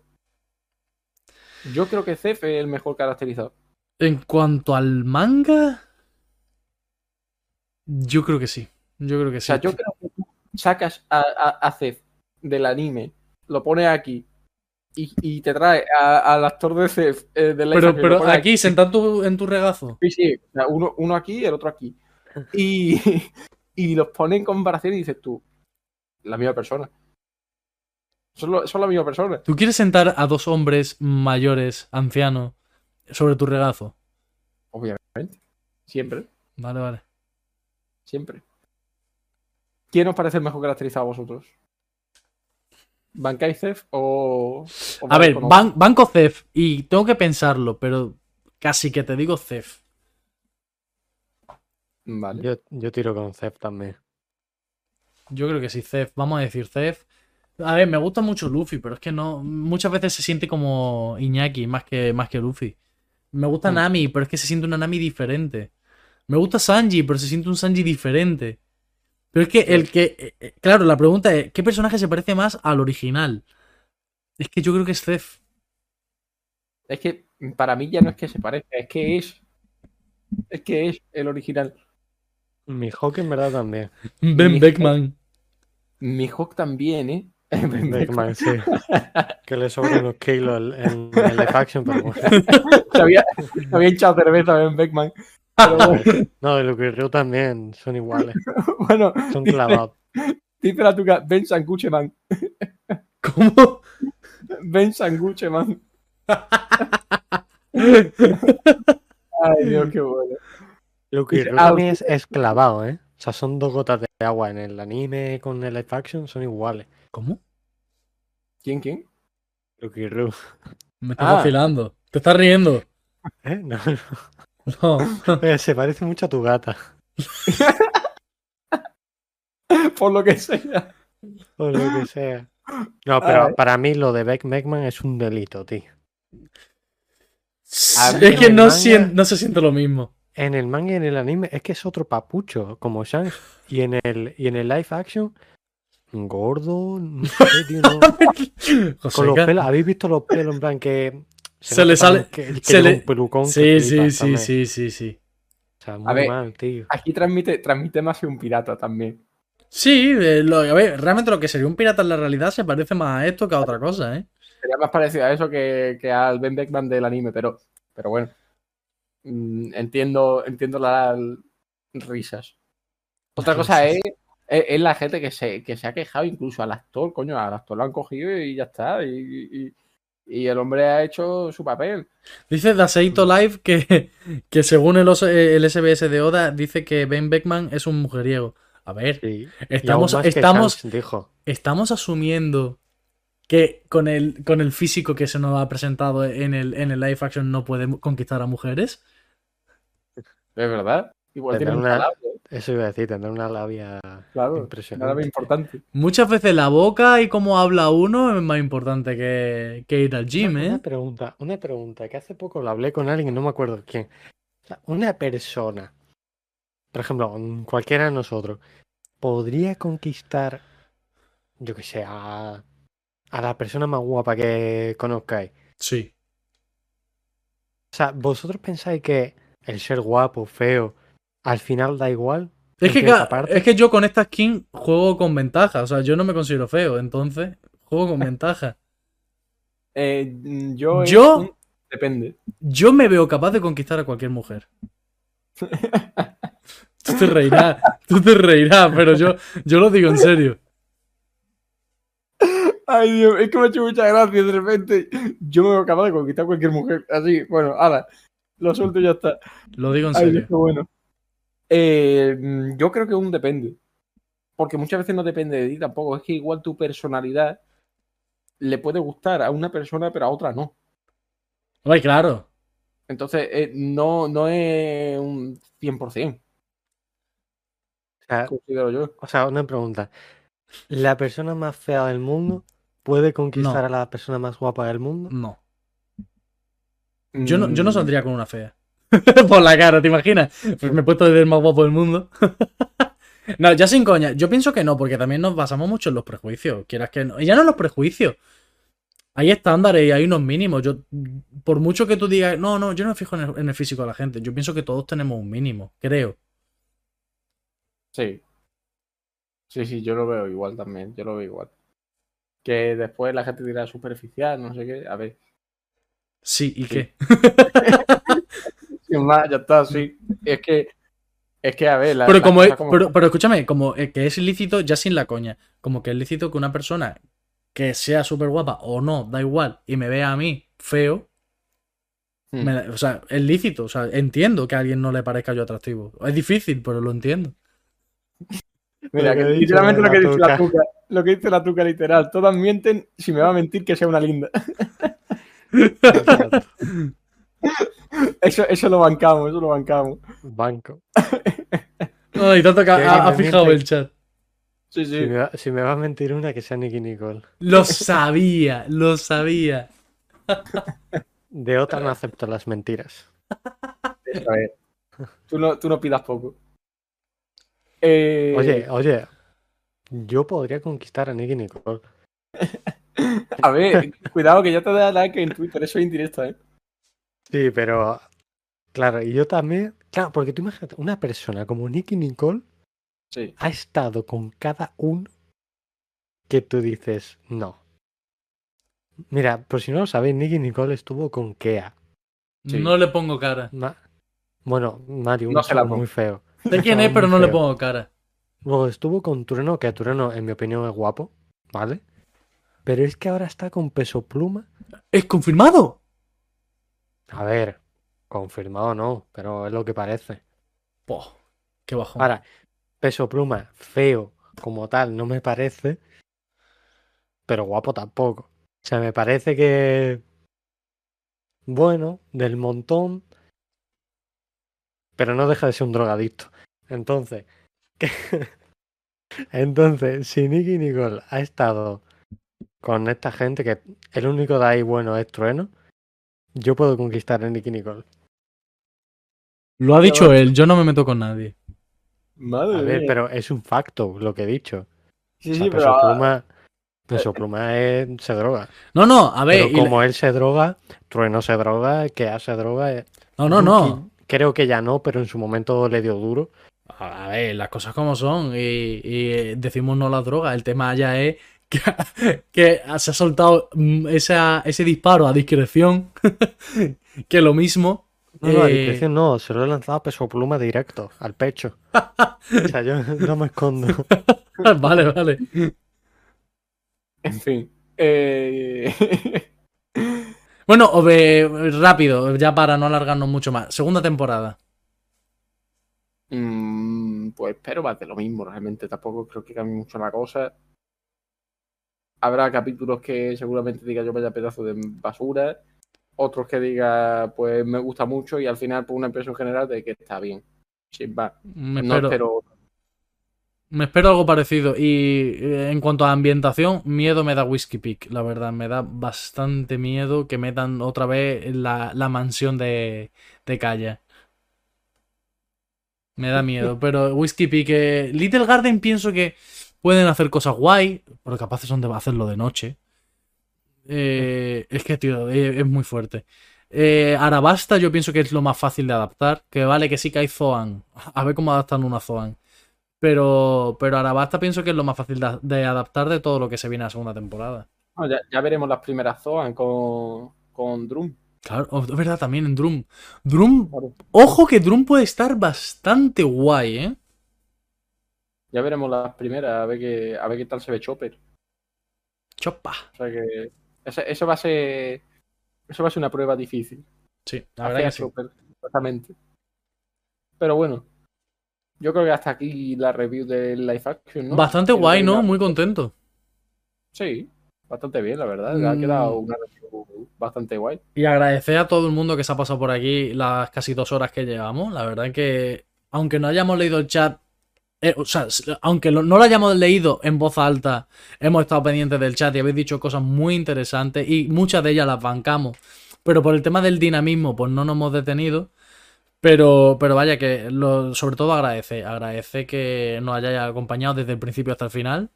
Yo creo que Cef es el mejor caracterizado. En cuanto al manga, yo creo que sí. Yo creo que O sí. sea, yo creo que tú sacas a, a, del anime, lo pones aquí y, y te trae al actor de Cef eh, del pero pero pones aquí, sentado en tu, en tu regazo. Sí, sí, o sea, uno, uno aquí y el otro aquí. Y, y los pone en comparación y dices tú, la misma persona. Son, lo- son la misma persona. ¿Tú quieres sentar a dos hombres mayores, ancianos, sobre tu regazo? Obviamente. Siempre, Vale, vale. siempre. ¿Quién os parece el mejor caracterizado a vosotros? ¿Bankai Cef o, o A ver, ban- banco Cef. Y tengo que pensarlo, pero casi que te digo Cef. Vale. Yo, yo tiro con Zef también. Yo creo que sí, Cef. Vamos a decir Cef. A ver, me gusta mucho Luffy, pero es que no. Muchas veces se siente como Iñaki más que, más que Luffy. Me gusta Mm. Nami, pero es que se siente una Nami diferente. Me gusta Sanji, pero se siente un Sanji diferente. Pero es que el que. eh, eh, Claro, la pregunta es: ¿qué personaje se parece más al original? Es que yo creo que es Zef. Es que para mí ya no es que se parezca, es que es. Es que es el original. Mi Hawk en verdad también. Ben Mi- Beckman. Mi Hawk también, ¿eh? Ben Beckman. Beckman, sí. Que le sobran unos kilos en, en live action, pero bueno. Se había, se había hinchado cerveza Ben Beckman. Pero bueno, No, de Luke y Ryu también son iguales. bueno, Son clavados. dice la tuca, Ben Sangucheman. ¿Cómo? Ben Sangucheman. Ay, Dios, qué bueno. Luke y Ryu también es, es clavado, ¿eh? O sea, son dos gotas de agua en el anime con el live action, son iguales. ¿Cómo? ¿Quién, quién? Y Ryu. Me estás Ah. vacilando. Te estás riendo. ¿Eh? No, No. no. Se parece mucho a tu gata. Por lo que sea. O lo que sea. No, pero Ay. para mí lo de Beck Beckman es un delito, tío. A Es que no, no se siente lo mismo. En el manga y en el anime es que es otro papucho, como Shanks. Y en el, y en el live action, gordo, no sé, tío, no. Con los pelos, ¿habéis visto los pelos en plan que Se le sale- que, que se le- un pelucón? que Sí, sí, sí, sí, sí, sí. O sea, muy ver. mal, tío. Aquí transmite, transmite más que un pirata también. Sí, eh, lo- a ver, realmente lo que sería un pirata en la realidad se parece más a esto que a otra cosa, ¿eh? Sería más parecido a eso que, que al Ben Beckman del anime, pero, pero bueno. Mm, entiendo, entiendo las risas. Otra cosa es, es, es la gente que se, que se ha quejado incluso al actor, coño, al actor lo han cogido y ya está. Y, y- y el hombre ha hecho su papel. Dice Daseito Live que, que según el, os- el SBS de Oda, dice que Ben Beckman es un mujeriego. A ver, Sí. Estamos, estamos, dijo. estamos asumiendo que con el, con el físico que se nos ha presentado en el, en el live action no puede conquistar a mujeres. Es verdad. Igual Tendrá tiene una- una labia, Eso iba a decir, tendrá una labia claro. Una impresionante. labia importante. Muchas veces la boca y cómo habla uno es más importante que, que ir al gym, Una, ¿eh? una pregunta, una pregunta, que hace poco lo hablé con alguien y no me acuerdo quién. O sea, una persona, por ejemplo, cualquiera de nosotros, podría conquistar, yo que sé, a, a la persona más guapa que conozcáis. Sí. O sea, ¿vosotros pensáis que el ser guapo, feo, al final da igual? Es que, es que yo con esta skin juego con ventaja. O sea, yo no me considero feo, entonces juego con ventaja. Eh, yo. Yo- un- Depende. Yo me veo capaz de conquistar a cualquier mujer. Tú te reirás, tú te reirás, pero yo, yo lo digo en serio. Ay, Dios, es que me ha hecho mucha gracia de repente. Yo me veo capaz de conquistar a cualquier mujer. Así, bueno, ahora, lo suelto y ya está. Lo digo en Ay, Dios, serio. qué bueno. Eh, mm, yo creo que un depende. Porque muchas veces no depende de ti tampoco. Es que igual tu personalidad le puede gustar a una persona, pero a otra no. Ay, claro. Entonces, eh, no, no es un 100%, O sea, considero yo. o sea, una pregunta. ¿La persona más fea del mundo puede conquistar No. a la persona más guapa del mundo? No. Yo no, yo no Mm, saldría con una fea. Por la cara, ¿te imaginas? Pues me he puesto el más guapo del mundo. no, ya sin coña. Yo pienso que no, porque también nos basamos mucho en los prejuicios. Quieras que no. Y ya no en los prejuicios. Hay estándares y hay unos mínimos. Yo, por mucho que tú digas, no, no, yo no me fijo en el, en el físico de la gente. Yo pienso que todos tenemos un mínimo, creo. Sí. Sí, sí, yo lo veo igual también. Yo lo veo igual. Que después la gente dirá superficial, no sé qué. A ver. Sí, ¿y Sí. qué? Sin más, ya está, sí. Es que. Es que, a ver. la- Pero como, es- como- pero, pero escúchame, como eh, que es ilícito, ya sin la coña. Como que es lícito que una persona que sea súper guapa o no, da igual, y me vea a mí feo, Hmm. me o sea, es lícito. O sea, entiendo que a alguien no le parezca yo atractivo. Es difícil, pero lo entiendo. Mira, que literalmente lo que dice la tuca. Lo que dice la tuca literal. Todas mienten si me va a mentir que sea una linda. Eso, eso lo bancamos, eso lo bancamos. Banco. Ay, tanto que ha, fijado el chat. Sí, sí. Si, me va, si me va a mentir una, que sea Nicky Nicole. Lo sabía, lo sabía. De otra no acepto las mentiras. A ver. Tú no, tú no pidas poco. Eh, Oye, oye, yo podría conquistar a Nicky Nicole. A ver, cuidado que ya te da like en Twitter, eso es indirecto, ¿eh? Sí, pero claro, y yo también, claro, porque tú imagínate, una persona como Nicky Nicole Sí. ha estado con cada uno que tú dices, no. Mira, por si no lo sabéis, Nicky Nicole estuvo con Kea. Sí. No le pongo cara. Ma- bueno, Mario, un No se la chaval pongo. muy feo. Sé quién es, pero no le pongo cara. Luego estuvo con Tureno, que Tureno, en mi opinión, es guapo, ¿vale? Pero es que ahora está con Peso Pluma. ¿Es confirmado? A ver, confirmado no, pero es lo que parece. Poh, qué bajón. Ahora, Peso Pluma, feo como tal, no me parece. Pero guapo tampoco. O sea, me parece que. Bueno, del montón. Pero no deja de ser un drogadicto. Entonces. Entonces, si Nicky Nicole ha estado con esta gente, que el único de ahí bueno es Trueno, yo puedo conquistar a Nicky Nicole. Lo ha dicho él, yo no me meto con nadie. Madre A ver, mía. pero es un facto lo que he dicho. Sí, O sea, sí, Peso pero. ah, Pluma, Peso Pluma es- se droga. No, no, a ver. Pero como él se droga, Trueno se droga, que hace droga. eh, No, no, no. Creo que ya no, pero en su momento le dio duro. A ver, las cosas como son. Y, y decimos no a la droga. El tema ya es que, que se ha soltado mm, esa- ese disparo a discreción. que lo mismo. No, no, a eh, discreción no, se lo he lanzado a Peso Pluma directo, al pecho. o sea, yo no me escondo. vale, vale. En fin. Eh... Bueno, o ve- rápido, ya para no alargarnos mucho más. Segunda temporada. mm, pues espero más de lo mismo, realmente. Tampoco creo que cambie mucho la cosa. Habrá capítulos que seguramente diga yo vaya pedazo de basura. Otros que diga, pues me gusta mucho. Y al final, por una impresión general de que está bien. Me No espero, espero. me espero algo parecido. Y eh, en cuanto a ambientación, miedo me da Whiskey Peak, la verdad. Me da bastante miedo que metan otra vez la, la mansión de, de Calla. Me da miedo. Pero Whiskey Peak, eh, Little Garden pienso que pueden hacer cosas guay, pero capaces son de hacerlo de noche. Eh, es que, tío, eh, es muy fuerte. Eh, Arabasta yo pienso que es lo más fácil de adaptar. Que vale que sí que hay Zoan. A ver cómo adaptan una Zoan. Pero, pero Arabasta pienso que es lo más fácil de, de adaptar de todo lo que se viene a la segunda temporada. No, ya, ya veremos las primeras Zoan con, con Drum. Claro, oh, es verdad, también en Drum. Drum, ojo que Drum puede estar bastante guay, ¿eh? Ya veremos las primeras, a ver qué, a ver qué tal se ve Chopper. Chopa. O sea que. Eso, eso va a ser. Eso va a ser una prueba difícil. Sí, la verdad que sí. Chopper, exactamente. Pero bueno. Yo creo que hasta aquí la review del live action, ¿no? Bastante guay, ¿no? Muy contento. Sí, bastante bien, la verdad. Ha Mm. quedado una review bastante guay. Y agradecer a todo el mundo que se ha pasado por aquí las casi dos horas que llevamos. La verdad que, aunque no hayamos leído el chat, eh, o sea, aunque lo- no lo hayamos leído en voz alta, hemos estado pendientes del chat y habéis dicho cosas muy interesantes y muchas de ellas las bancamos. Pero por el tema del dinamismo, pues no nos hemos detenido. Pero, pero vaya que lo, sobre todo agradece, agradece que nos hayáis acompañado desde el principio hasta el final.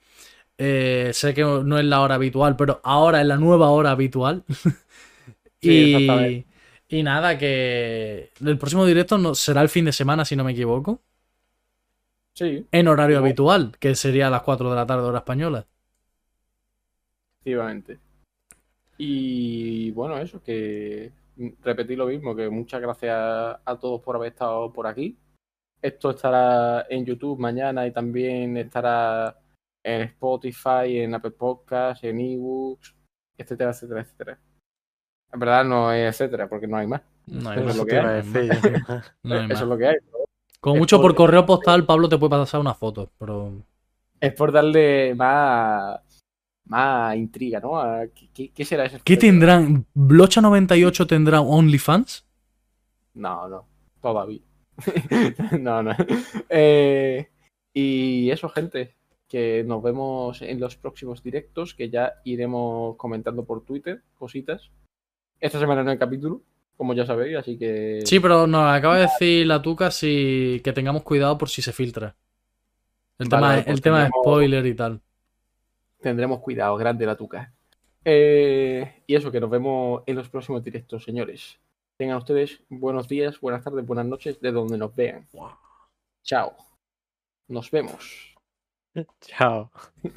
Eh, sé que no es la hora habitual, pero ahora es la nueva hora habitual. Sí, y, y nada, que el próximo directo no, será el fin de semana, si no me equivoco, Sí, en horario No. habitual, que sería a las 4 de la tarde, hora española. efectivamente. Y bueno, eso, que repetir lo mismo, que muchas gracias a todos por haber estado por aquí. Esto estará en YouTube mañana y también estará en Spotify, en Apple Podcasts, en eBooks, etcétera, etcétera, etcétera. En verdad no es etcétera, porque no hay más. No hay Eso más, es lo que hay. decir no hay Eso más. es lo que hay. Como mucho por por- correo postal, Pablo te puede pasar una foto, pero Es por darle más, más intriga, ¿no? A- ¿Qué, qué- qué será ese? ¿qué tendrán? ¿Blocha98 tendrá OnlyFans? No, no, todavía. no, no. Eh, y eso, gente, que nos vemos en los próximos directos, que ya iremos comentando por Twitter cositas. Esta semana no hay capítulo, como ya sabéis, así que... Sí, pero nos acaba de decir la tuca si que tengamos cuidado por si se filtra. El Vale, tema, vale, el pues tema de spoiler y tal. Tendremos cuidado, grande la tuca. Eh, y eso, que nos vemos en los próximos directos, señores. Tengan ustedes buenos días, buenas tardes, buenas noches, de donde nos vean. Chao. Nos vemos. Chao.